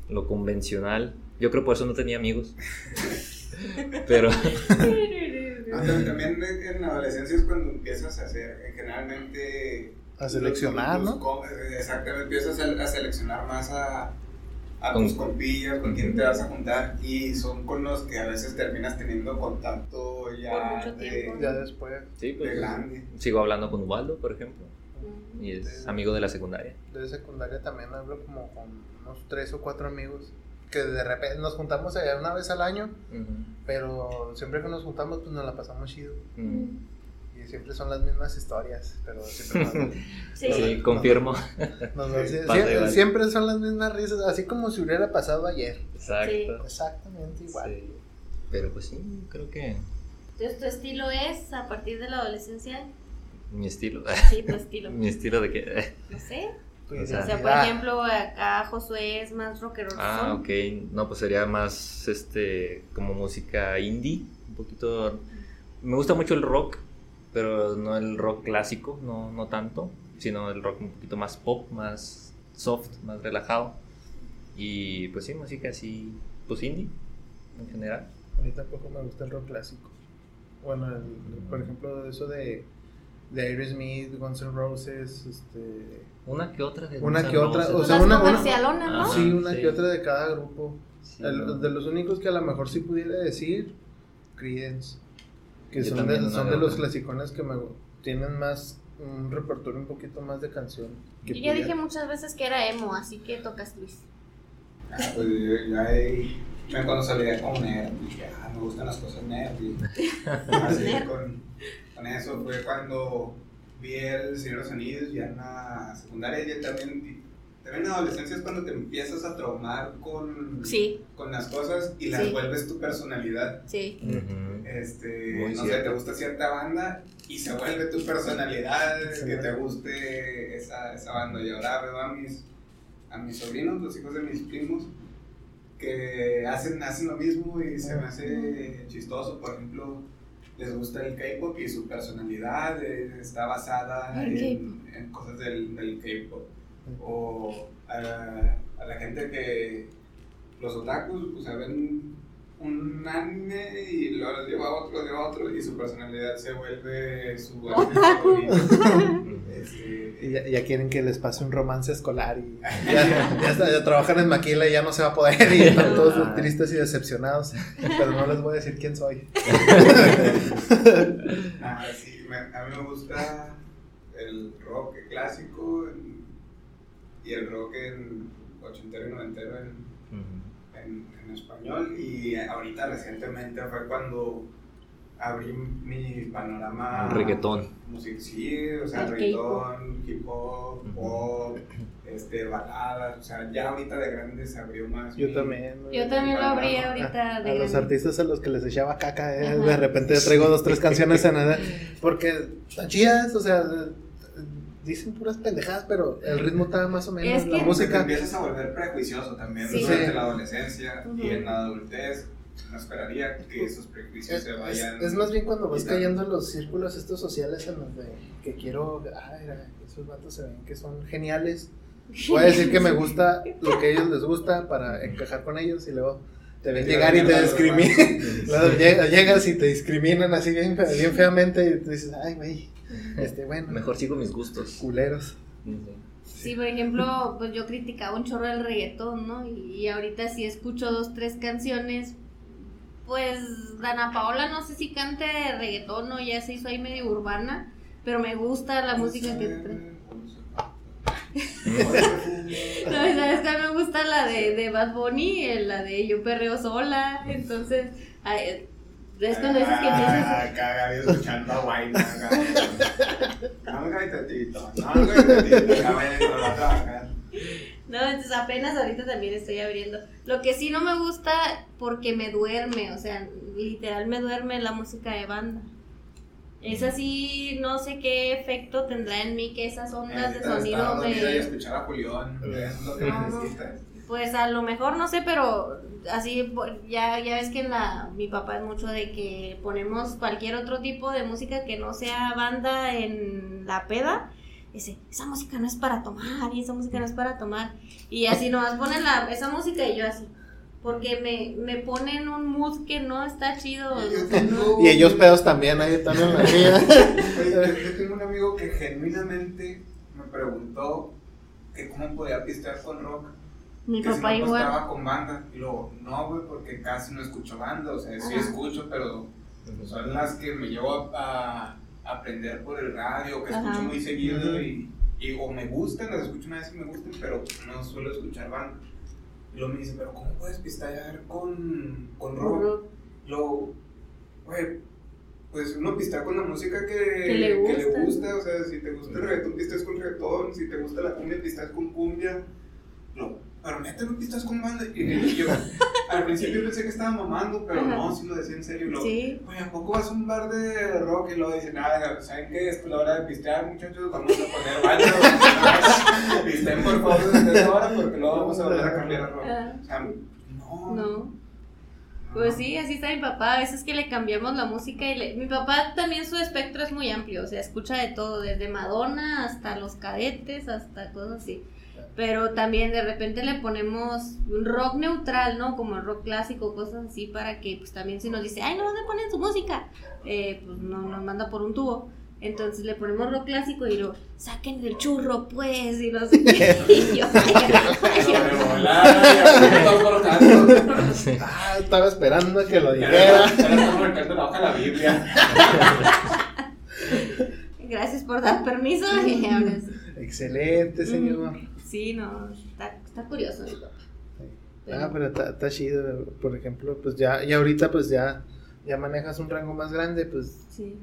lo convencional. Yo creo por eso no tenía amigos. Pero Ah, pero también en la adolescencia es cuando empiezas a hacer, eh, generalmente... A seleccionar, tus ¿no? co- eh, Exactamente, empiezas a, a seleccionar más a, a Con- tus compillas, con quién te vas a juntar, y son con los que a veces terminas teniendo contacto ya Por mucho de, tiempo. Ya después. sí, de pues grande. sigo hablando con Waldo, por ejemplo, y es amigo de la secundaria. De secundaria también hablo como con unos tres o cuatro amigos. Que de repente nos juntamos eh, una vez al año. Pero siempre que nos juntamos, pues nos la pasamos chido. Ujú. Siempre son las mismas historias. Pero siempre nos, Sí. Sí, confirmo. nos- nos- Sí, sie- pasa igual. siempre son las mismas risas. Así como si hubiera pasado ayer. Exacto. Exactamente igual. Sí. Pero pues sí, creo que Entonces, ¿tu estilo es a partir de la adolescencia? mi estilo. Sí, tu estilo. mi estilo de que. No sé. Tu O sea, O sea, por ejemplo, acá Josué es más rockero. Ah, ok. No, pues sería más este como música indie, un poquito me gusta mucho el rock, pero no el rock clásico, no no tanto, sino el rock un poquito más pop, más soft, más relajado. Y pues sí, música así pues indie en general. A mí tampoco me gusta el rock clásico. Bueno, el- por ejemplo, eso de, de Aerosmith, Guns N' Roses, este... Una que otra de Una Guns que otra, Roses. o sea, una- una- ¿no? Ajá. sí, una sí. que otra de cada grupo. Sí, El- no. de los únicos que a lo mejor sí pudiera decir, Creedence. Que Yo son, de, una son de de los clasicones que me tienen más un repertorio un poquito más de canción. Yo ya dije muchas veces que era emo, así que tocas Luis. Ah, pues yo, yo ahí, cuando salía con nerd, dije, ah, me gustan las cosas nerd. y así Nerd. con, con eso fue cuando vi el Señor de los Anillos ya en la secundaria y también, también en adolescencia es cuando te empiezas a traumar con, Sí, con las cosas y las Sí. vuelves tu personalidad. sí. Este, Muy no sé, te gusta cierta banda y se vuelve tu personalidad, Sí. que te guste esa, esa banda. Y ahora veo a mis, a mis sobrinos, los hijos de mis primos, que hacen, hacen lo mismo y se me hace chistoso. Por ejemplo, les gusta el K-pop y su personalidad eh, está basada en, en cosas del, del K-pop. O a, a la gente que los otakus, o sea, ven un anime y luego los lleva a otro, lleva a otro y su personalidad se vuelve su anime Otaku. Este, Y ya, ya quieren que les pase un romance escolar y ya, ya, está- ya trabajan en Maquila y ya no se va a poder y están todos Ah. tristes y decepcionados. Pero no les voy a decir quién soy. ah, sí, me- a mí me gusta el rock clásico y el rock en ochentero y noventero en, en, en español y ahorita recientemente fue cuando abrí mi panorama reggaetón. music sí o sea El reggaetón hip hop pop este baladas o sea ya ahorita de grande se abrió más Yo mi- también. Yo también lo abrí A, ahorita a de los artistas a los que les echaba caca, eh, de repente traigo dos, tres canciones en edad. Porque están chidas, o sea, dicen puras pendejadas, pero el ritmo está más o menos. Es la que- Porque te música. empiezas a volver prejuicioso también Sí. durante Sí. la adolescencia Ujú. y en la adultez no esperaría que esos prejuicios Es, se es- vayan es más bien cuando vas cayendo en los círculos estos sociales en los de que quiero, ah, mira, esos vatos se ven que son geniales. Voy a decir que me gusta lo que a ellos les gusta para encajar con ellos y luego te ven llegar y te discriminan. Llegas y te discriminan así bien, bien feamente y tú dices, ay, güey, este, bueno, Mejor sigo mis gustos. culeros. Sí, por ejemplo, pues yo criticaba un chorro el reggaetón, ¿no? Y, ahorita si escucho dos, tres canciones, pues Dana Paola no sé si cante reggaetón o ya se hizo ahí medio urbana, pero me gusta la música que trae. No, ¿sabes cuál me gusta? La de, de Bad Bunny, eh, la de Yo Perreo Sola, entonces... ay, es cuando dices que empiezas... Ah, caga, escuchando a Guayna. No, entonces apenas ahorita también estoy abriendo. Lo que sí no me gusta porque me duerme, o sea, literal me duerme la música de banda. Esa sí, no sé qué efecto tendrá en mí que esas ondas de Necesitas sonido me... escuchar a Julián, es lo que No, no. necesitas. Pues a lo mejor, no sé, pero así, ya, ya ves que en la, mi papá es mucho de que ponemos cualquier otro tipo de música que no sea banda en la peda. Dice, esa música no es para tomar y esa música no es para tomar. Y así nomás ponen la, esa música y yo así. Porque me, me pone en un mood que no está chido. Y ellos pedos también, ahí también la. Oye, yo, yo tengo un amigo que genuinamente me preguntó que cómo podía pistear con rock. Mi que si papá no igual. estaba con banda. Y luego, no, güey, porque casi no escucho banda. O sea, sí Ajá. escucho, pero son las que me llevo a, a aprender por el radio, que escucho muy seguido y, y o me gustan, las escucho una vez y me gustan, pero no suelo escuchar banda. Y luego me dice, pero ¿cómo puedes pistear con, con rock? Luego, güey, pues uno pistea con la música que, Que le gusta. gusta, o sea, si te gusta el reggaetón, pisteas con reggaetón, si te gusta la cumbia, pisteas con cumbia. No, pero neta no pisteas con banda. Y, yo, Al principio pensé que estaba mamando, pero Ajá. no, sí lo decía en serio. luego, Sí. Oye, ¿a poco vas a un bar de rock y luego dicen, ah, ¿saben qué? Es la hora de pistear, muchachos, vamos a poner baño. Pisten por favor desde esa hora porque luego vamos a volver a cambiar a rock. O sea, no. No. Pues sí, así está mi papá. A veces que le cambiamos la música y le... mi papá también su espectro es muy amplio, o sea, escucha de todo, desde Madonna hasta los cadetes, hasta cosas así. Pero también de repente le ponemos un rock neutral, ¿no? Como el rock clásico, cosas así, para que pues también si nos dice, ay, no, ¿dónde ponen su música? Eh, pues no, nos manda por un tubo. Entonces le ponemos rock clásico y lo saquen del churro, pues, y no sé qué. Y yo. Ah, estaba esperando a que lo dijera. la Biblia. Gracias por dar permiso. Excelente, señor. Sí, no, está, está curioso. mi papá. Ah, pero está, está chido, por ejemplo, pues ya, y ahorita pues ya, ya manejas un rango más grande, pues Sí.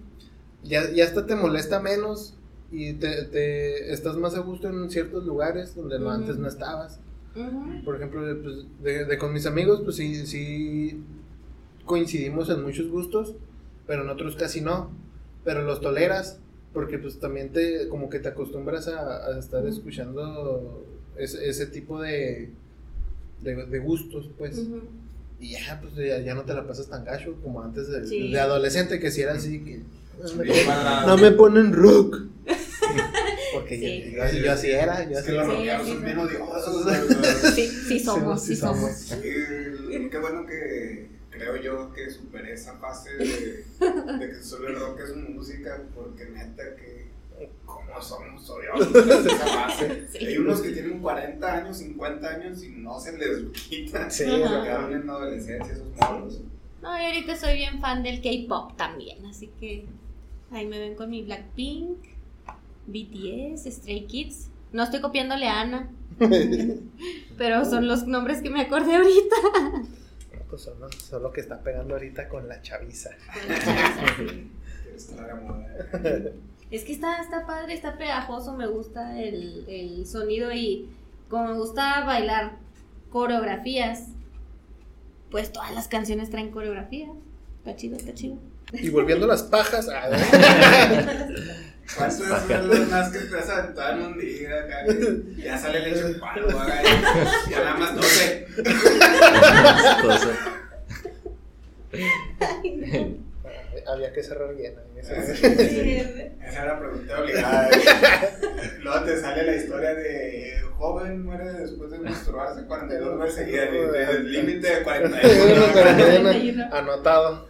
ya, ya hasta te molesta menos y te, te estás más a gusto en ciertos lugares donde Ujú. antes no estabas. Ujú. Por ejemplo, pues, de- de con mis amigos, pues sí, sí coincidimos en muchos gustos, pero en otros casi no. Pero los toleras, porque pues también te, como que te acostumbras a, a estar escuchando ese, ese tipo de, de, de gustos, pues. Y ya, pues ya, ya no te la pasas tan gacho como antes de, Sí. de adolescente, que si era así, que no me, Bien cuadrado. no me ponen rock. Porque Sí. yo, yo- yo así era, yo Es así que los Sí, rockeros sí, son sí. bien odiosos. Sí, sí somos, sí, sí somos. somos. Sí, qué bueno que creo yo que superé esa fase de, de que solo el rock es música, porque neta que como somos odiosos en esa fase. Sí. Hay unos que tienen 40 años, 50 años y no se les quita. Sí, se quedaron en la adolescencia esos morros. No, y ahorita soy bien fan del K-pop también, así que ahí me ven con mi Blackpink, BTS, Stray Kids. No estoy copiándole a Ana, pero son los nombres que me acordé ahorita. Pues son los, son que está pegando ahorita con la chaviza. A. Es que está, está padre, está pegajoso, me gusta el, el sonido y como me gusta bailar coreografías, pues todas las canciones traen coreografía. Está chido, está chido. Y volviendo a las pajas, ah, ¿Cuántas son más que te has aventado en un día? acá, que Ya sale leche en palo, acá, y ya nada más 12. Entonces, había que cerrar bien. Sí. cerrar- Esa era la pregunta obligada. Luego te sale la historia de joven muere después de masturbarse 42 veces seguidas. y El límite de 41. Cuarenta. Anotado.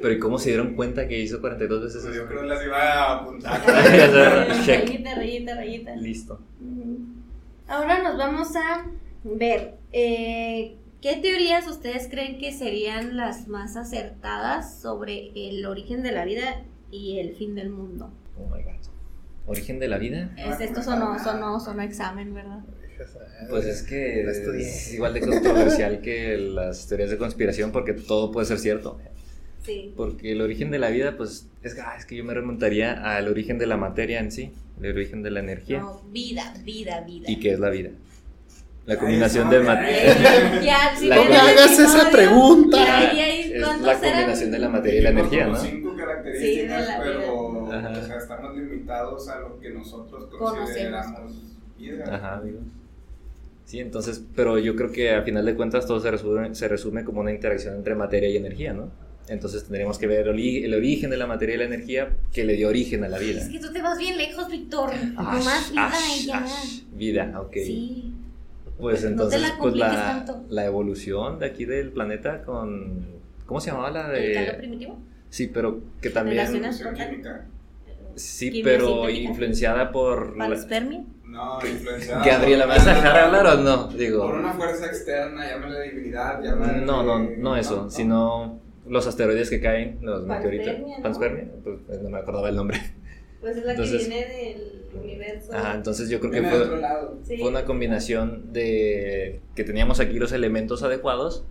pero ¿y cómo se dieron cuenta que hizo 42 veces Pues yo creo que las iba a apuntar. Rayita, rayita, rayita. Listo. Ahora nos vamos a ver eh, qué teorías ustedes creen que serían las más acertadas sobre el origen de la vida y el fin del mundo. Oh my god. ¿Origen de la vida? Es, esto sonó, sonó, sonó examen, ¿verdad? Pues es que es igual de controversial que las teorías de conspiración porque todo puede ser cierto. Sí. Porque el origen de la vida, pues es, ah, es que yo me remontaría al origen de la materia en sí, el origen de la energía. No, vida, vida, vida. ¿Y qué es la vida? La combinación no, de materia. Ya, si que el hagas esa pregunta. Es ¿cuántos la combinación de la materia y la energía, ¿no? cinco Sí, de características, la pero o sea, estamos limitados a lo que nosotros consideramos vida. Ajá, amigos. Sí, entonces, pero yo creo que a final de cuentas todo se resume, se resume como una interacción entre materia y energía, ¿no? Entonces tendríamos que ver el, ori- el origen de la materia y la energía que le dio origen a la vida. Es que tú te vas bien lejos, Víctor. Nomás vida ash, y ya. ash. Vida, ok. Sí. Pues No te entonces, la pues la, tanto. la evolución de aquí del planeta con... ¿Cómo se llamaba la ¿El de...? primitivo? Sí, pero que también... Química. Sí, pero sintética. influenciada por... la- ¿Panspermia? No, influenciada. Gabriela, ¿me vas a dejar hablar o no? Digo... Por una fuerza externa, llámale divinidad, llámale. No, no, no eso, no. sino los asteroides que caen, los meteoritos. Panspermia, ¿no? Panspermia, pues no me acordaba el nombre. Pues es la Entonces- que viene del universo. Ajá, entonces yo creo que Viene de otro fue, fue una combinación de que teníamos aquí los elementos adecuados,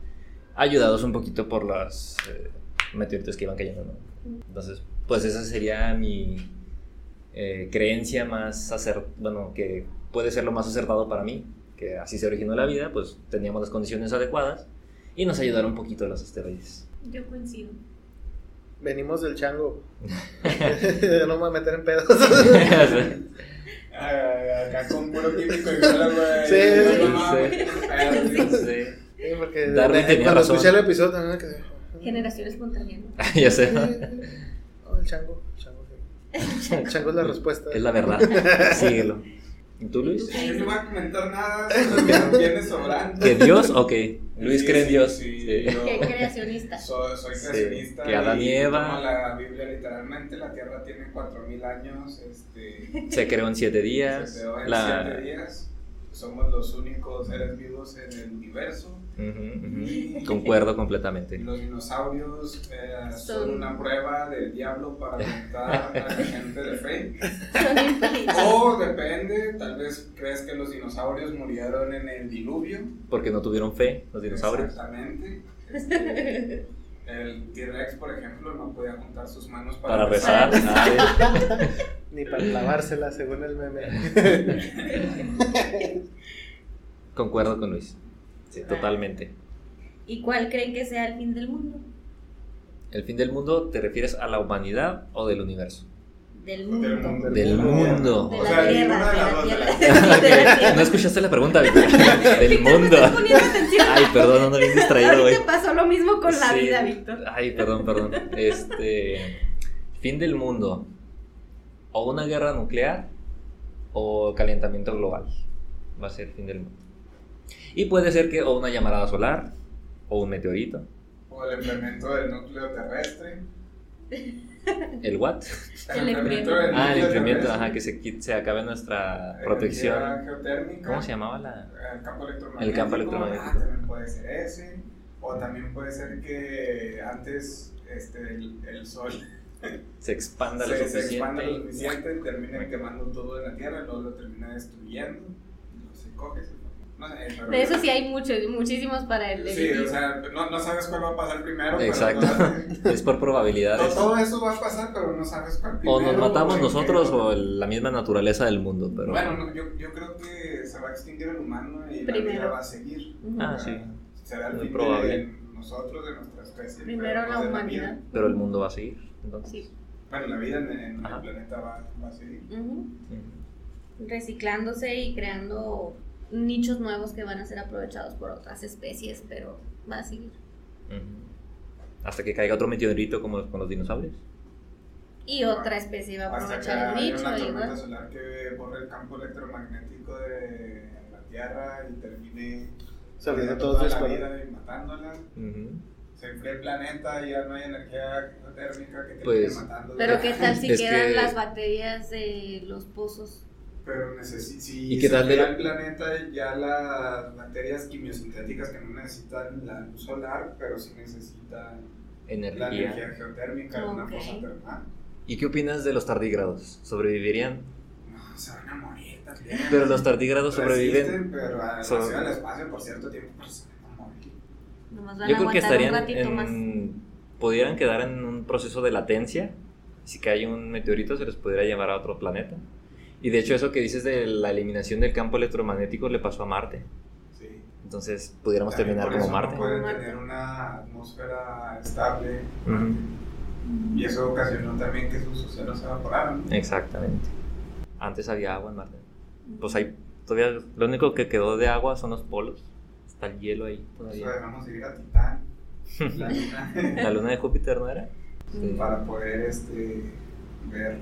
ayudados un poquito por los eh, meteoritos que iban cayendo, ¿no? Entonces, pues esa sería mi eh, creencia más acer bueno, que puede ser lo más acertado para mí, que así se originó la vida, pues teníamos las condiciones adecuadas Y nos ayudaron un poquito los asteroides. Yo coincido. Venimos del chango. no me voy a meter en pedos. Ah, Acá con puro químico y cola, güey. Sí, No mames. Sí. Sí, porque Darwin eh, tenía cuando razón. escuché el episodio también me quedé. Generación espontánea. ya sé. No, el chango. El chango, sí. El chango es la respuesta. Es la verdad. Síguelo. ¿Y tú, Luis? Yo no voy a comentar nada, solo que viene sobrando. ¿Que Dios o qué? Luis Sí, cree en Dios. sí, Sí. yo- Que creacionista. Soy, soy Sí, creacionista. que Adán y Eva- tomo la Biblia literalmente. La tierra tiene 4000 años. Este, Se creó en siete días. se creó en La- 7 días. Somos los únicos seres vivos en el universo. Concuerdo completamente. Los dinosaurios eh, son Son- una prueba del diablo para aumentar a la gente de fe. O depende, tal vez crees que los dinosaurios murieron en el diluvio. Porque no tuvieron fe los dinosaurios. Exactamente. Este, el T-Rex, por ejemplo, no podía juntar sus manos para, Para rezar. Ni para lavársela, según el meme. Concuerdo con Luis. Sí, totalmente. ¿Y cuál creen que sea el fin del mundo? ¿El fin del mundo te refieres a la humanidad o del universo? Del Del mundo. Del mundo. De O la sea, tierra, de la tierra. De la tierra. No escuchaste la pregunta, Víctor. Del Víctor, mundo. me estás poniendo atención. Ay, perdón, ando bien distraído, güey. Pasó lo mismo con la Sí. vida, Víctor. Ay, perdón, perdón. Este. Fin del mundo. O una guerra nuclear o calentamiento global. Va a ser el fin del mundo. Y puede ser que o una llamarada solar o un meteorito. O el enfriamiento del núcleo terrestre. ¿El what? El enfriamiento del Ah, el enfriamiento, ajá, que se, se acabe nuestra Energía protección. geotérmica. ¿Cómo se llamaba la...? El campo electromagnético. El campo electromagnético. Ah, también puede ser ese. O también puede ser que antes este, el, el sol Se expanda lo se, se suficiente. expanda lo suficiente, termina quemando todo en la tierra, luego lo termina destruyendo. y luego se coge, se De eso sí hay muchos, muchísimos para el Sí, o sea, no, no sabes cuál va a pasar primero. Exacto. Pero Es por no- probabilidades. todo eso va a pasar, pero no sabes cuál primero. O nos matamos nosotros o el- la misma naturaleza del mundo, pero... Bueno, no, yo, yo creo que se va a extinguir el humano y la Primero. vida va a seguir. Ah, sí. Será el Muy probable. de nosotros, de nuestra especie. Primero no la de humanidad. Pero el mundo va a seguir. Entonces. Sí. Bueno, la vida en, en el planeta va, va a seguir. Ujú. Ujú. Reciclándose y creando nichos nuevos que van a ser aprovechados por otras especies, pero va a seguir. Hasta que caiga otro meteorito como los- con los dinosaurios. Y otra especie va a Hasta que aprovechar el nicho. una tormenta solar que borre el campo electromagnético de la Tierra y termine Saliendo toda la vida y matándola. Ujú. Se enfría el planeta y ya no hay energía térmica que termine Pues, matando. Pero qué tal si Es quedan que- las bacterias de los pozos. Pero necesi- si ¿Y qué se tal lo- el planeta, ya las bacterias quimiosintéticas que no necesitan la luz solar, pero sí necesitan la Energía. energía geotérmica, una Ok. cosa termal. ¿Y qué opinas de los tardígrados? ¿Sobrevivirían? No, se van a morir también. Pero los tardígrados sobreviven. Pero a So- demasiado al espacio por cierto tiempo, pero se van a morir. Nomás van Yo a creo que estarían más. en. Pudieran quedar en un proceso de latencia. Si cae un meteorito, se los pudiera llevar a otro planeta. Y de hecho, eso que dices de la eliminación del campo electromagnético le pasó a Marte. Sí. Entonces, pudiéramos También terminar como Marte. No pueden tener una atmósfera estable. Y eso ocasionó también que sus océanos se evaporaran. Exactamente. Antes había agua en Marte. Pues hay todavía lo único que quedó de agua son los polos. Está el hielo ahí todavía. dejamos de ir a Titán, la luna, La luna de Júpiter no era. Sí. para poder este, ver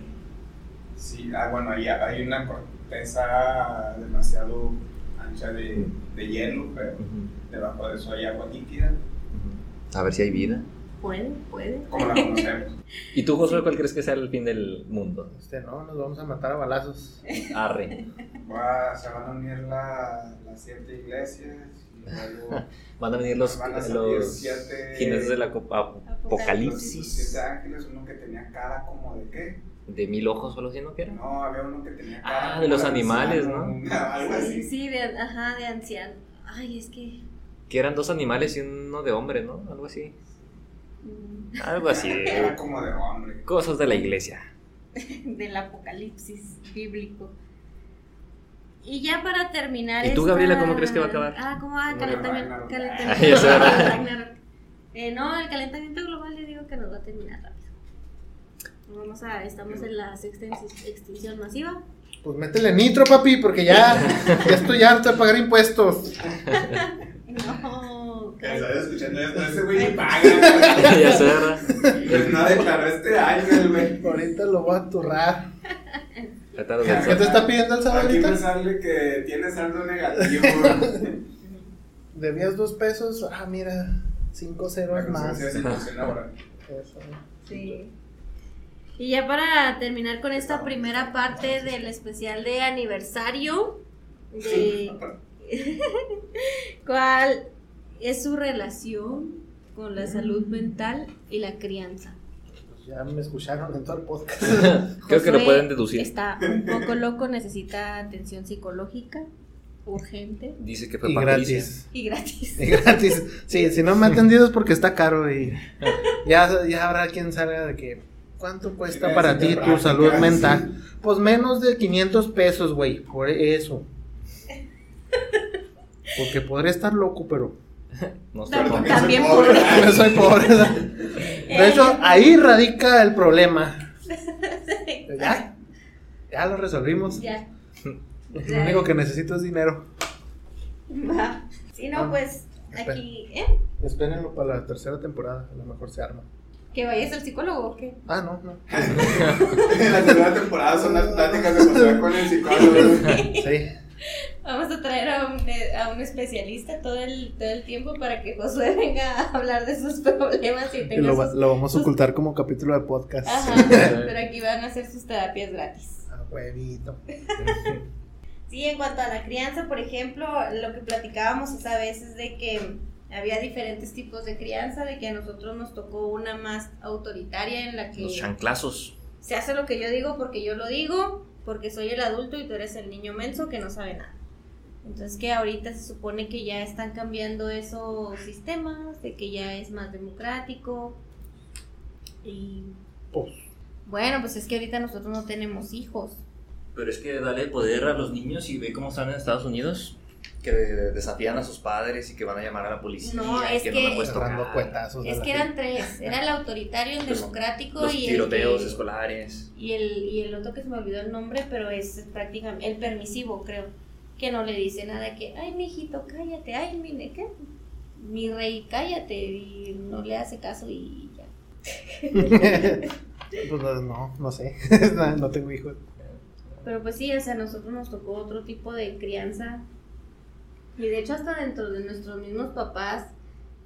si. Ah, bueno, ahí hay una corteza demasiado ancha de, de hielo, pero debajo de eso hay agua líquida. A ver si hay vida. Puede, puede. como la conocemos. ¿Y tú, Josué, cuál crees que sea el fin del mundo? Este no, nos vamos a matar a balazos. Arre. Va- se van a unir la- las siete iglesias y luego Van a venir los, Van a salir los siete- jinetes del aco- ap- los, los apocalipsis. siete ángeles, uno que tenía cara como de qué. De mil ojos, solo si no que era. No, había uno que tenía cara. Ah, de los anciano, animales, ¿no? Algo Sí, así. sí, de, ajá, de anciano. Ay, es que. Que eran dos animales y uno de hombre, ¿no? Algo así. mm, Algo así. Era como de hombre. Cosas de la iglesia. Del apocalipsis bíblico. Y ya para terminar. ¿Y tú, esta- Gabriela, cómo crees que va a acabar? Ah, ¿cómo va? Calentamiento. Calentamiento. Eh, no, el calentamiento global le digo que nos va a terminar rápido. Vamos a, estamos en la sexta ex- extinción masiva. Pues métele nitro, papi, porque ya, ya estoy harto de pagar impuestos. No, Que estás escuchando esto, ese güey ni paga, güey. ya sé, ¿verdad? Pues no declaró este año el güey. Ahorita lo voy a turrar. Ahorita los ¿Qué te está pidiendo el Aquí me ahorita? sale que tiene saldo negativo. Debías dos pesos. Ah, mira, cinco ceros más. Eso. Sí. Y ya para terminar con esta primera parte del especial de aniversario, de cuál es su relación con la salud mental y la crianza. Pues ya me escucharon en todo el podcast. Creo que lo pueden deducir. Está un poco loco, necesita atención psicológica urgente Dice que fue y gratis. y gratis. Y gratis. Sí, si no me ha atendido es porque está caro y ya, ya habrá quien salga de que ¿cuánto cuesta Sí, para ti tu salud mental? Pues menos de 500 pesos, güey, por eso. Porque podré estar loco, pero No sé También- también soy pobre. pobre. no soy pobre. De hecho, ahí radica el problema. Ya, ya lo resolvimos. Ya. Lo único que necesito es dinero. Va. Sí, no, Ah, pues aquí, ¿eh? Espérenlo para la tercera temporada, a lo mejor se arma. ¿Que vayas al psicólogo o qué? Ah, no, no. En la segunda temporada son las pláticas de Josué con el psicólogo. Sí. Vamos a traer a un, a un especialista todo el, todo el tiempo para que Josué venga a hablar de sus problemas y tenga lo, va- sus... lo vamos a ocultar como capítulo de podcast. Ajá, pero aquí van a hacer sus terapias gratis. A huevito. Sí, en cuanto a la crianza, por ejemplo, lo que platicábamos esa vez es de que había diferentes tipos de crianza, de que a nosotros nos tocó una más autoritaria en la que Los chanclazos. se hace lo que yo digo porque yo lo digo, porque soy el adulto y tú eres el niño menso que no sabe nada. Entonces que ahorita se supone que ya están cambiando esos sistemas, de que ya es más democrático. Y Pues, bueno, pues es que ahorita nosotros no tenemos hijos. Pero es que dale poder a los niños y ve cómo están en Estados Unidos. Que desafían a sus padres y que van a llamar a la policía. No, es que, que- no me puedes tocar. Es que eran tres, era el autoritario, el democrático Los y el tiroteos escolares. Y el, y el otro que se me olvidó el nombre, pero es prácticamente el permisivo, creo. Que no le dice nada que, ay, mijito, cállate, ay, mi, ¿qué? Mi rey, cállate. Y no le hace caso y ya. Pues no, no, sé. no, no tengo hijos. Pero pues sí, o sea, a nosotros nos tocó otro tipo de crianza. Y de hecho, hasta dentro de nuestros mismos papás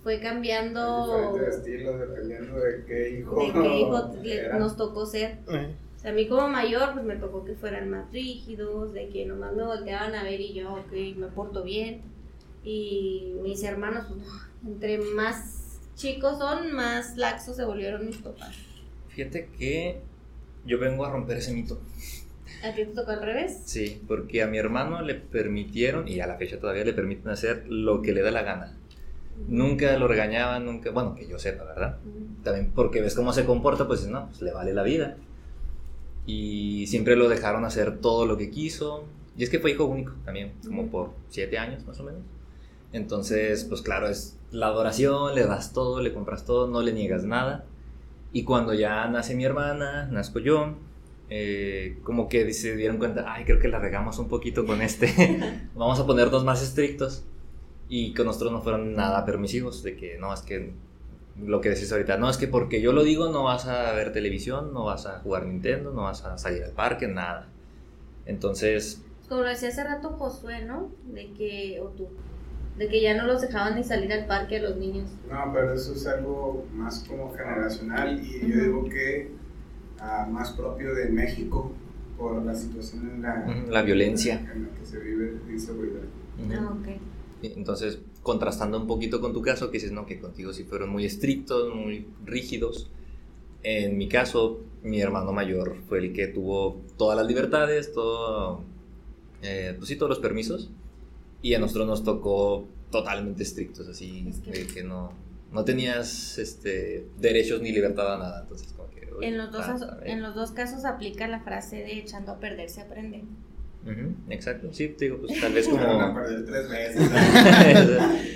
fue cambiando Diferentes estilos dependiendo de qué hijo. de qué hijo le- nos tocó ser. Eh, O sea, a mí como mayor, pues me tocó que fueran más rígidos, de que nomás me volteaban a ver y yo, ok, me porto bien. Y mis hermanos, pues, entre más chicos son, más laxos se volvieron mis papás. Fíjate que yo vengo a romper ese mito. ¿A ti te tocó al revés? Sí, porque a mi hermano le permitieron, y a la fecha todavía le permiten hacer lo que le da la gana. Nunca lo regañaban, nunca, bueno, que yo sepa, ¿verdad? También porque ves cómo se comporta, pues no, pues le vale la vida. Y siempre lo dejaron hacer todo lo que quiso. Y es que fue hijo único también, como por siete años más o menos. Entonces, pues claro, es la adoración, le das todo, le compras todo, no le niegas nada. Y cuando ya nace mi hermana, nazco yo, eh, como que se dieron cuenta, ay, creo que la regamos un poquito con este, vamos a ponernos más estrictos. Y con nosotros no fueron nada permisivos, de que no, es que lo que decís ahorita, no, es que porque yo lo digo no vas a ver televisión, no vas a jugar Nintendo, no vas a salir al parque, nada. Entonces, Como lo decía hace rato Josué, ¿no? De que, o tú, de que ya no los dejaban ni salir al parque a los niños. No, pero eso es algo más como generacional y yo Ujú. digo que más propio de México por la situación en la, la violencia. en la que se vive vive. Ah, ok. Entonces, contrastando un poquito con tu caso, que dices, no, que contigo sí fueron muy estrictos, muy rígidos. En mi caso, mi hermano mayor fue el que tuvo todas las libertades, todo, eh, pues sí, todos los permisos. Y a nosotros nos tocó totalmente estrictos, así, Es que- de que no, no tenías este, derechos ni libertad a nada. Entonces, uy, En los, dos, ah, a ver. en los dos casos aplica la frase de echando a perder se aprende. Exacto, sí, te digo, pues tal vez como perder tres veces.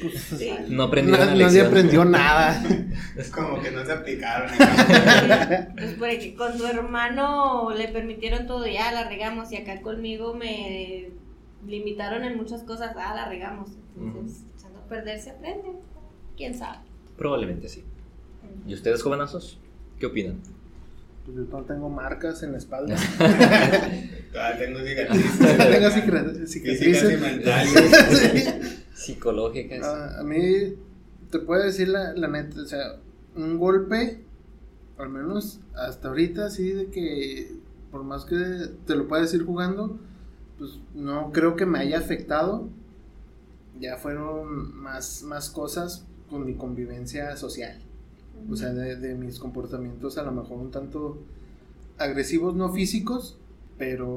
Sí. no aprendieron la Nadie lección. aprendió nada. Es como que no se aplicaron. Pues porque con tu hermano le permitieron todo, ya la regamos, y acá conmigo me limitaron en muchas cosas, ah, la regamos. Entonces, echando a perder se aprende. ¿Quién sabe? Probablemente sí. ¿Y ustedes, jovenazos? ¿Qué opinan? Pues yo no tengo marcas en la espalda. Todavía tengo cicatrices. tengo y cicatrices. mentales. Psicológicas. Ah, a mí, te puedo decir la, la neta, o sea, un golpe, al menos hasta ahorita, así de que, por más que te lo pueda decir jugando, pues no creo que me haya afectado. Ya fueron más, más cosas con mi convivencia social. O sea, de, de mis comportamientos a lo mejor un tanto agresivos, no físicos, pero,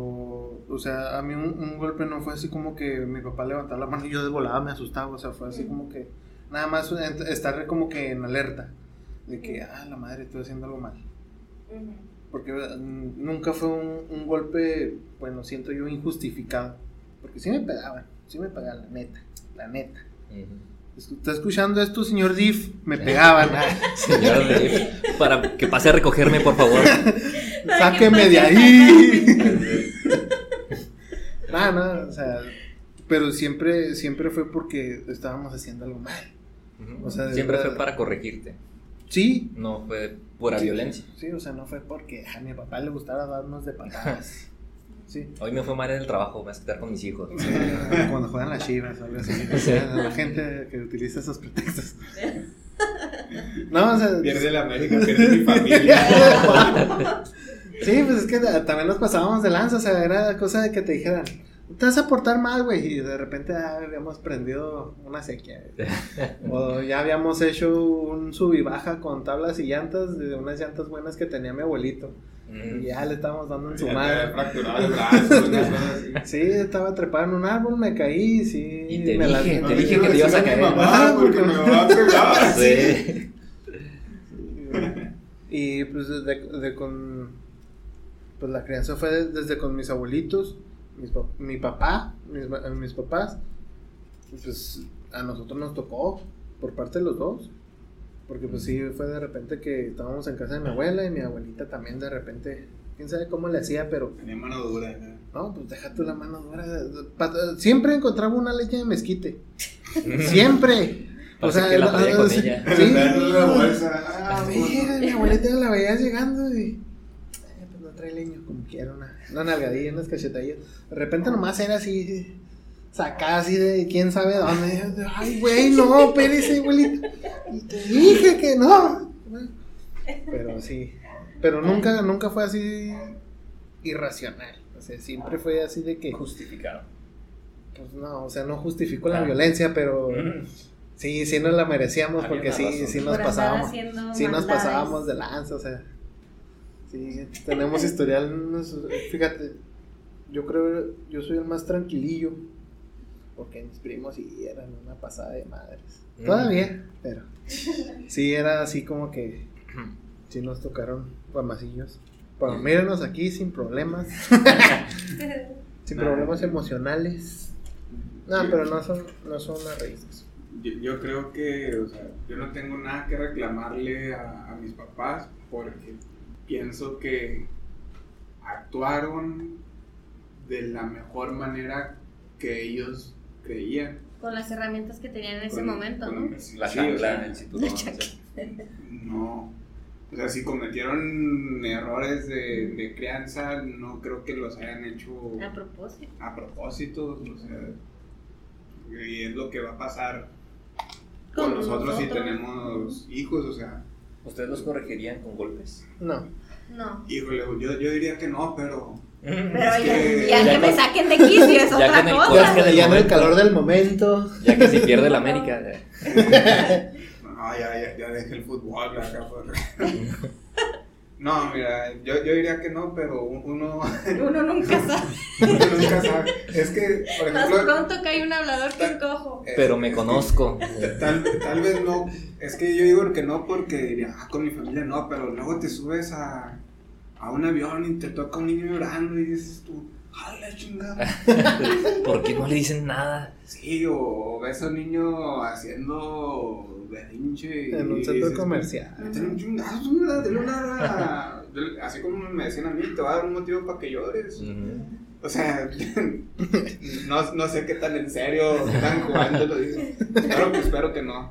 o sea, a mí un, un golpe no fue así como que mi papá levantaba la mano y yo de volada me asustaba, o sea, fue así como que, nada más estar como que en alerta, de que, ah, la madre, estoy haciendo algo mal. Porque mm, nunca fue un, un golpe, bueno, siento yo injustificado, porque sí me pegaban, sí me pegaban, la neta, la neta. ¿Está escuchando esto, señor Diff? Me pegaban. Señor Dave, para que pase a recogerme, por favor. Sáqueme de ahí. no, no, o sea, pero siempre, siempre fue porque estábamos haciendo algo mal. O sea, Siempre verdad- fue para corregirte. Sí. No fue pura Sí, violencia. Sí, o sea, no fue porque a mi papá le gustara darnos de patadas. Sí. Hoy me fue mal en el trabajo, me voy a estar con mis hijos. Sí, Cuando juegan las chivas, algo así. O sea, la gente que utiliza esos pretextos. No, o sea. Pierde la América, pierde mi familia. Sí, pues es que también nos pasábamos de lanza, o sea, era cosa de que te dijeran, te vas a portar mal, güey, y de repente ya habíamos prendido una sequía. O ya habíamos hecho un sub y baja con tablas y llantas, de unas llantas buenas que tenía mi abuelito. Y Mm. ya le estábamos dando en su Ya madre. había fracturado el brazo. Sí, estaba trepado en un árbol, me caí, sí. Y te me dije, te dije que te ibas a caer. mamá porque me va a pegar. Sí. Y pues desde de con pues la crianza fue de- desde con mis abuelitos, mis mi papá, mis, mis papás. Pues a nosotros nos tocó por parte de los dos. Porque pues sí fue de repente que estábamos en casa de mi abuela y mi abuelita también de repente, quién sabe cómo le hacía, pero Tenía mano dura. ¿no? no, pues deja tú la mano dura. Pa- Siempre encontraba una leche de mezquite. Siempre. Parece que la traía con sí, ella. sí. Una bolsa. A Ah, ver, mi abuelita la veía llegando y. eh, pues no trae leño, como quiera, una, una nalgadilla, unas cachetadillas. De repente nomás era así, sacada así de quién sabe dónde. Ay, güey, no, espérese, abuelita. Y te dije que no. Pero sí. Pero nunca, nunca fue así irracional. O sea, siempre fue así de que. Justificado. Pues no, o sea, no justificó la violencia, pero. Sí, sí nos la merecíamos Había porque sí, razón. sí nos Por pasábamos. Sí, nos pasábamos de lanza, o sea. Sí, tenemos historial. Fíjate, yo creo, yo soy el más tranquilillo. Porque mis primos sí eran una pasada de madres. Mm. Todavía, pero. Sí, era así como que. Sí, nos tocaron guamacillos. Pero Mm. mírenos aquí sin problemas. sin problemas emocionales. No, pero no son, no son las raíces. Yo, yo creo que, o sea, yo no tengo nada que reclamarle a, a mis papás porque pienso que actuaron de la mejor manera que ellos creían. Con las herramientas que tenían en ese Con- momento, con- ¿no? La sí, o chancla, sea, el o sea. No. O sea, si cometieron errores de, de crianza, no creo que los hayan hecho A propósito. a propósito. O sea, y es lo que va a pasar con, Con nosotros, si nosotros. tenemos hijos. O sea, ¿Ustedes los corregirían con golpes? No. No. híjole, yo, yo diría que no, pero. Pero Es ya, que- ya ya que me saquen de quicio es ya otra el cosa. Ya, del ya en el calor del momento. Ya que si pierde la América. No, ya, ya, ya dejé el fútbol acá por... No, mira, yo, yo diría que no, pero uno, Uno nunca sabe. uno nunca sabe. Es que, por Más ejemplo, pronto que hay un hablador que cojo. eh, Pero me conozco. Tal, tal vez no, es que yo digo que no porque diría, ah, con mi familia no, pero luego te subes a, a un avión y te toca un niño llorando y dices tú, ¡Ay, la chingada! ¿Por qué no le dicen nada? Sí, o ves a un niño haciendo berrinche. En un centro comercial. Un una. dale- Así como me decían a mí, te va a dar un motivo para que llores. O sea, no, no sé qué tan en serio están jugando, lo dicen. Pero pues espero que no.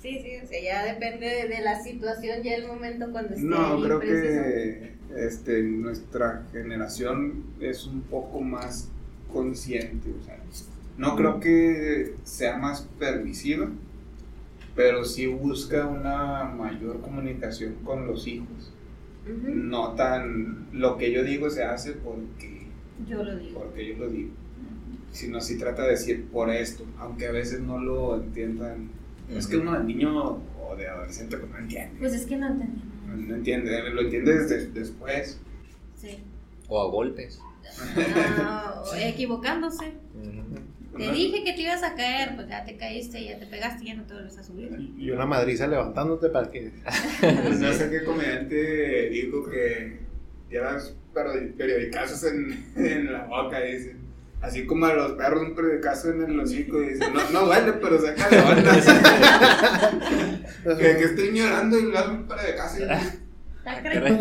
Sí, sí, o sea, ya depende de, de la situación y el momento cuando esté No, ahí creo preciso. que este, nuestra generación es un poco más consciente. O sea, no creo que sea más permisiva, pero sí busca una mayor comunicación con los hijos. No tan lo que yo digo se hace porque, Yo lo digo. porque yo lo digo, sino sí trata de decir por esto, aunque a veces no lo entiendan. Es que uno de niño o de adolescente pues no entiende. Pues es que no entendí. No entiende, lo entiende desde después. Sí. O a golpes. Ah, o equivocándose. Te dije que te ibas a caer, pues ya te caíste, ya te pegaste, ya no te vuelves a subir. Y una madriza levantándote para que. No sé qué comediante dijo que llevas peri- periodicazos en, en la boca, dice. Así como a los perros un periodicazo en el hocico, dice. No, no duele, pero saca onda. que, que estén llorando y le dan un periodicazo. y- Ah, caray.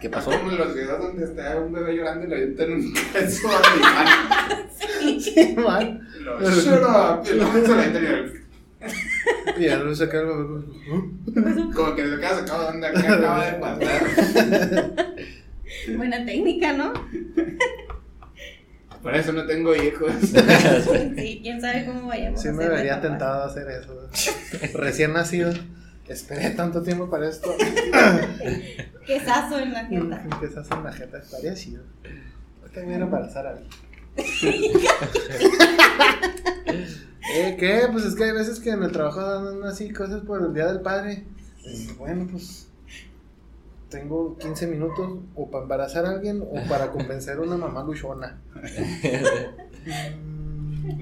¿Qué pasó? Como en los videos donde está un bebé llorando y le avientan un queso a mi mano. Sí, man. Lo, Shut up. Y la Y ya no saca algo. Como que se sacado de onda. ¿Qué acaba de pasar? Buena técnica, ¿no? Por eso no tengo hijos. Sí, quién sabe cómo vayamos Sí, a me vería tentado a hacer eso. Recién nacido. Esperé tanto tiempo para esto. Quesazo en la jeta. Que se hace en la jeta. Estaría chido. Ahorita voy a ir a embarazar a alguien. ¿Eh, ¿Qué? Pues es que hay veces que en el trabajo dan así cosas por el Día del Padre. Y bueno, pues tengo 15 minutos o para embarazar a alguien o para convencer a una mamá luchona.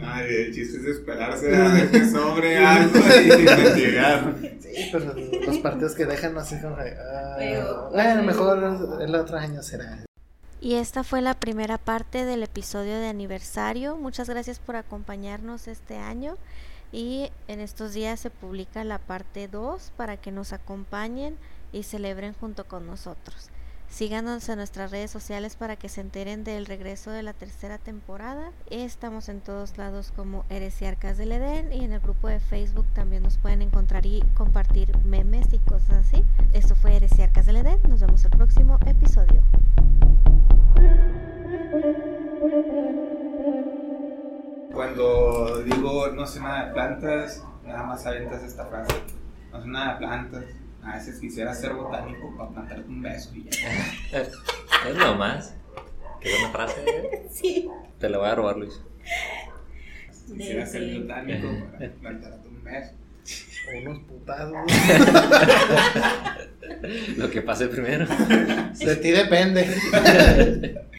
Ay, el chiste es esperarse a ver que sobre algo y investigar. Sí, pero los partidos que dejan no sé cómo. ah, Pero- bueno, mejor el otro año será. Y esta fue la primera parte del episodio de aniversario. Muchas gracias por acompañarnos este año. Y en estos días se publica la parte 2 para que nos acompañen y celebren junto con nosotros. Síganos en nuestras redes sociales para que se enteren del regreso de la tercera temporada. Estamos en todos lados como Heresiarcas del Edén y en el grupo de Facebook también nos pueden encontrar y compartir memes y cosas así. Esto fue Heresiarcas del Edén. Nos vemos el próximo episodio. Cuando digo no sé nada de plantas, nada más aventas esta frase. No sé nada de plantas. A veces quisiera ser botánico para plantarte un beso y ya. Es lo más. Qué buena frase. ¿eh? Sí. Te la voy a robar, Luis. Quisiera Sí, ser botánico para plantarte un beso. Unos putazos. Lo que pase primero. De ti depende.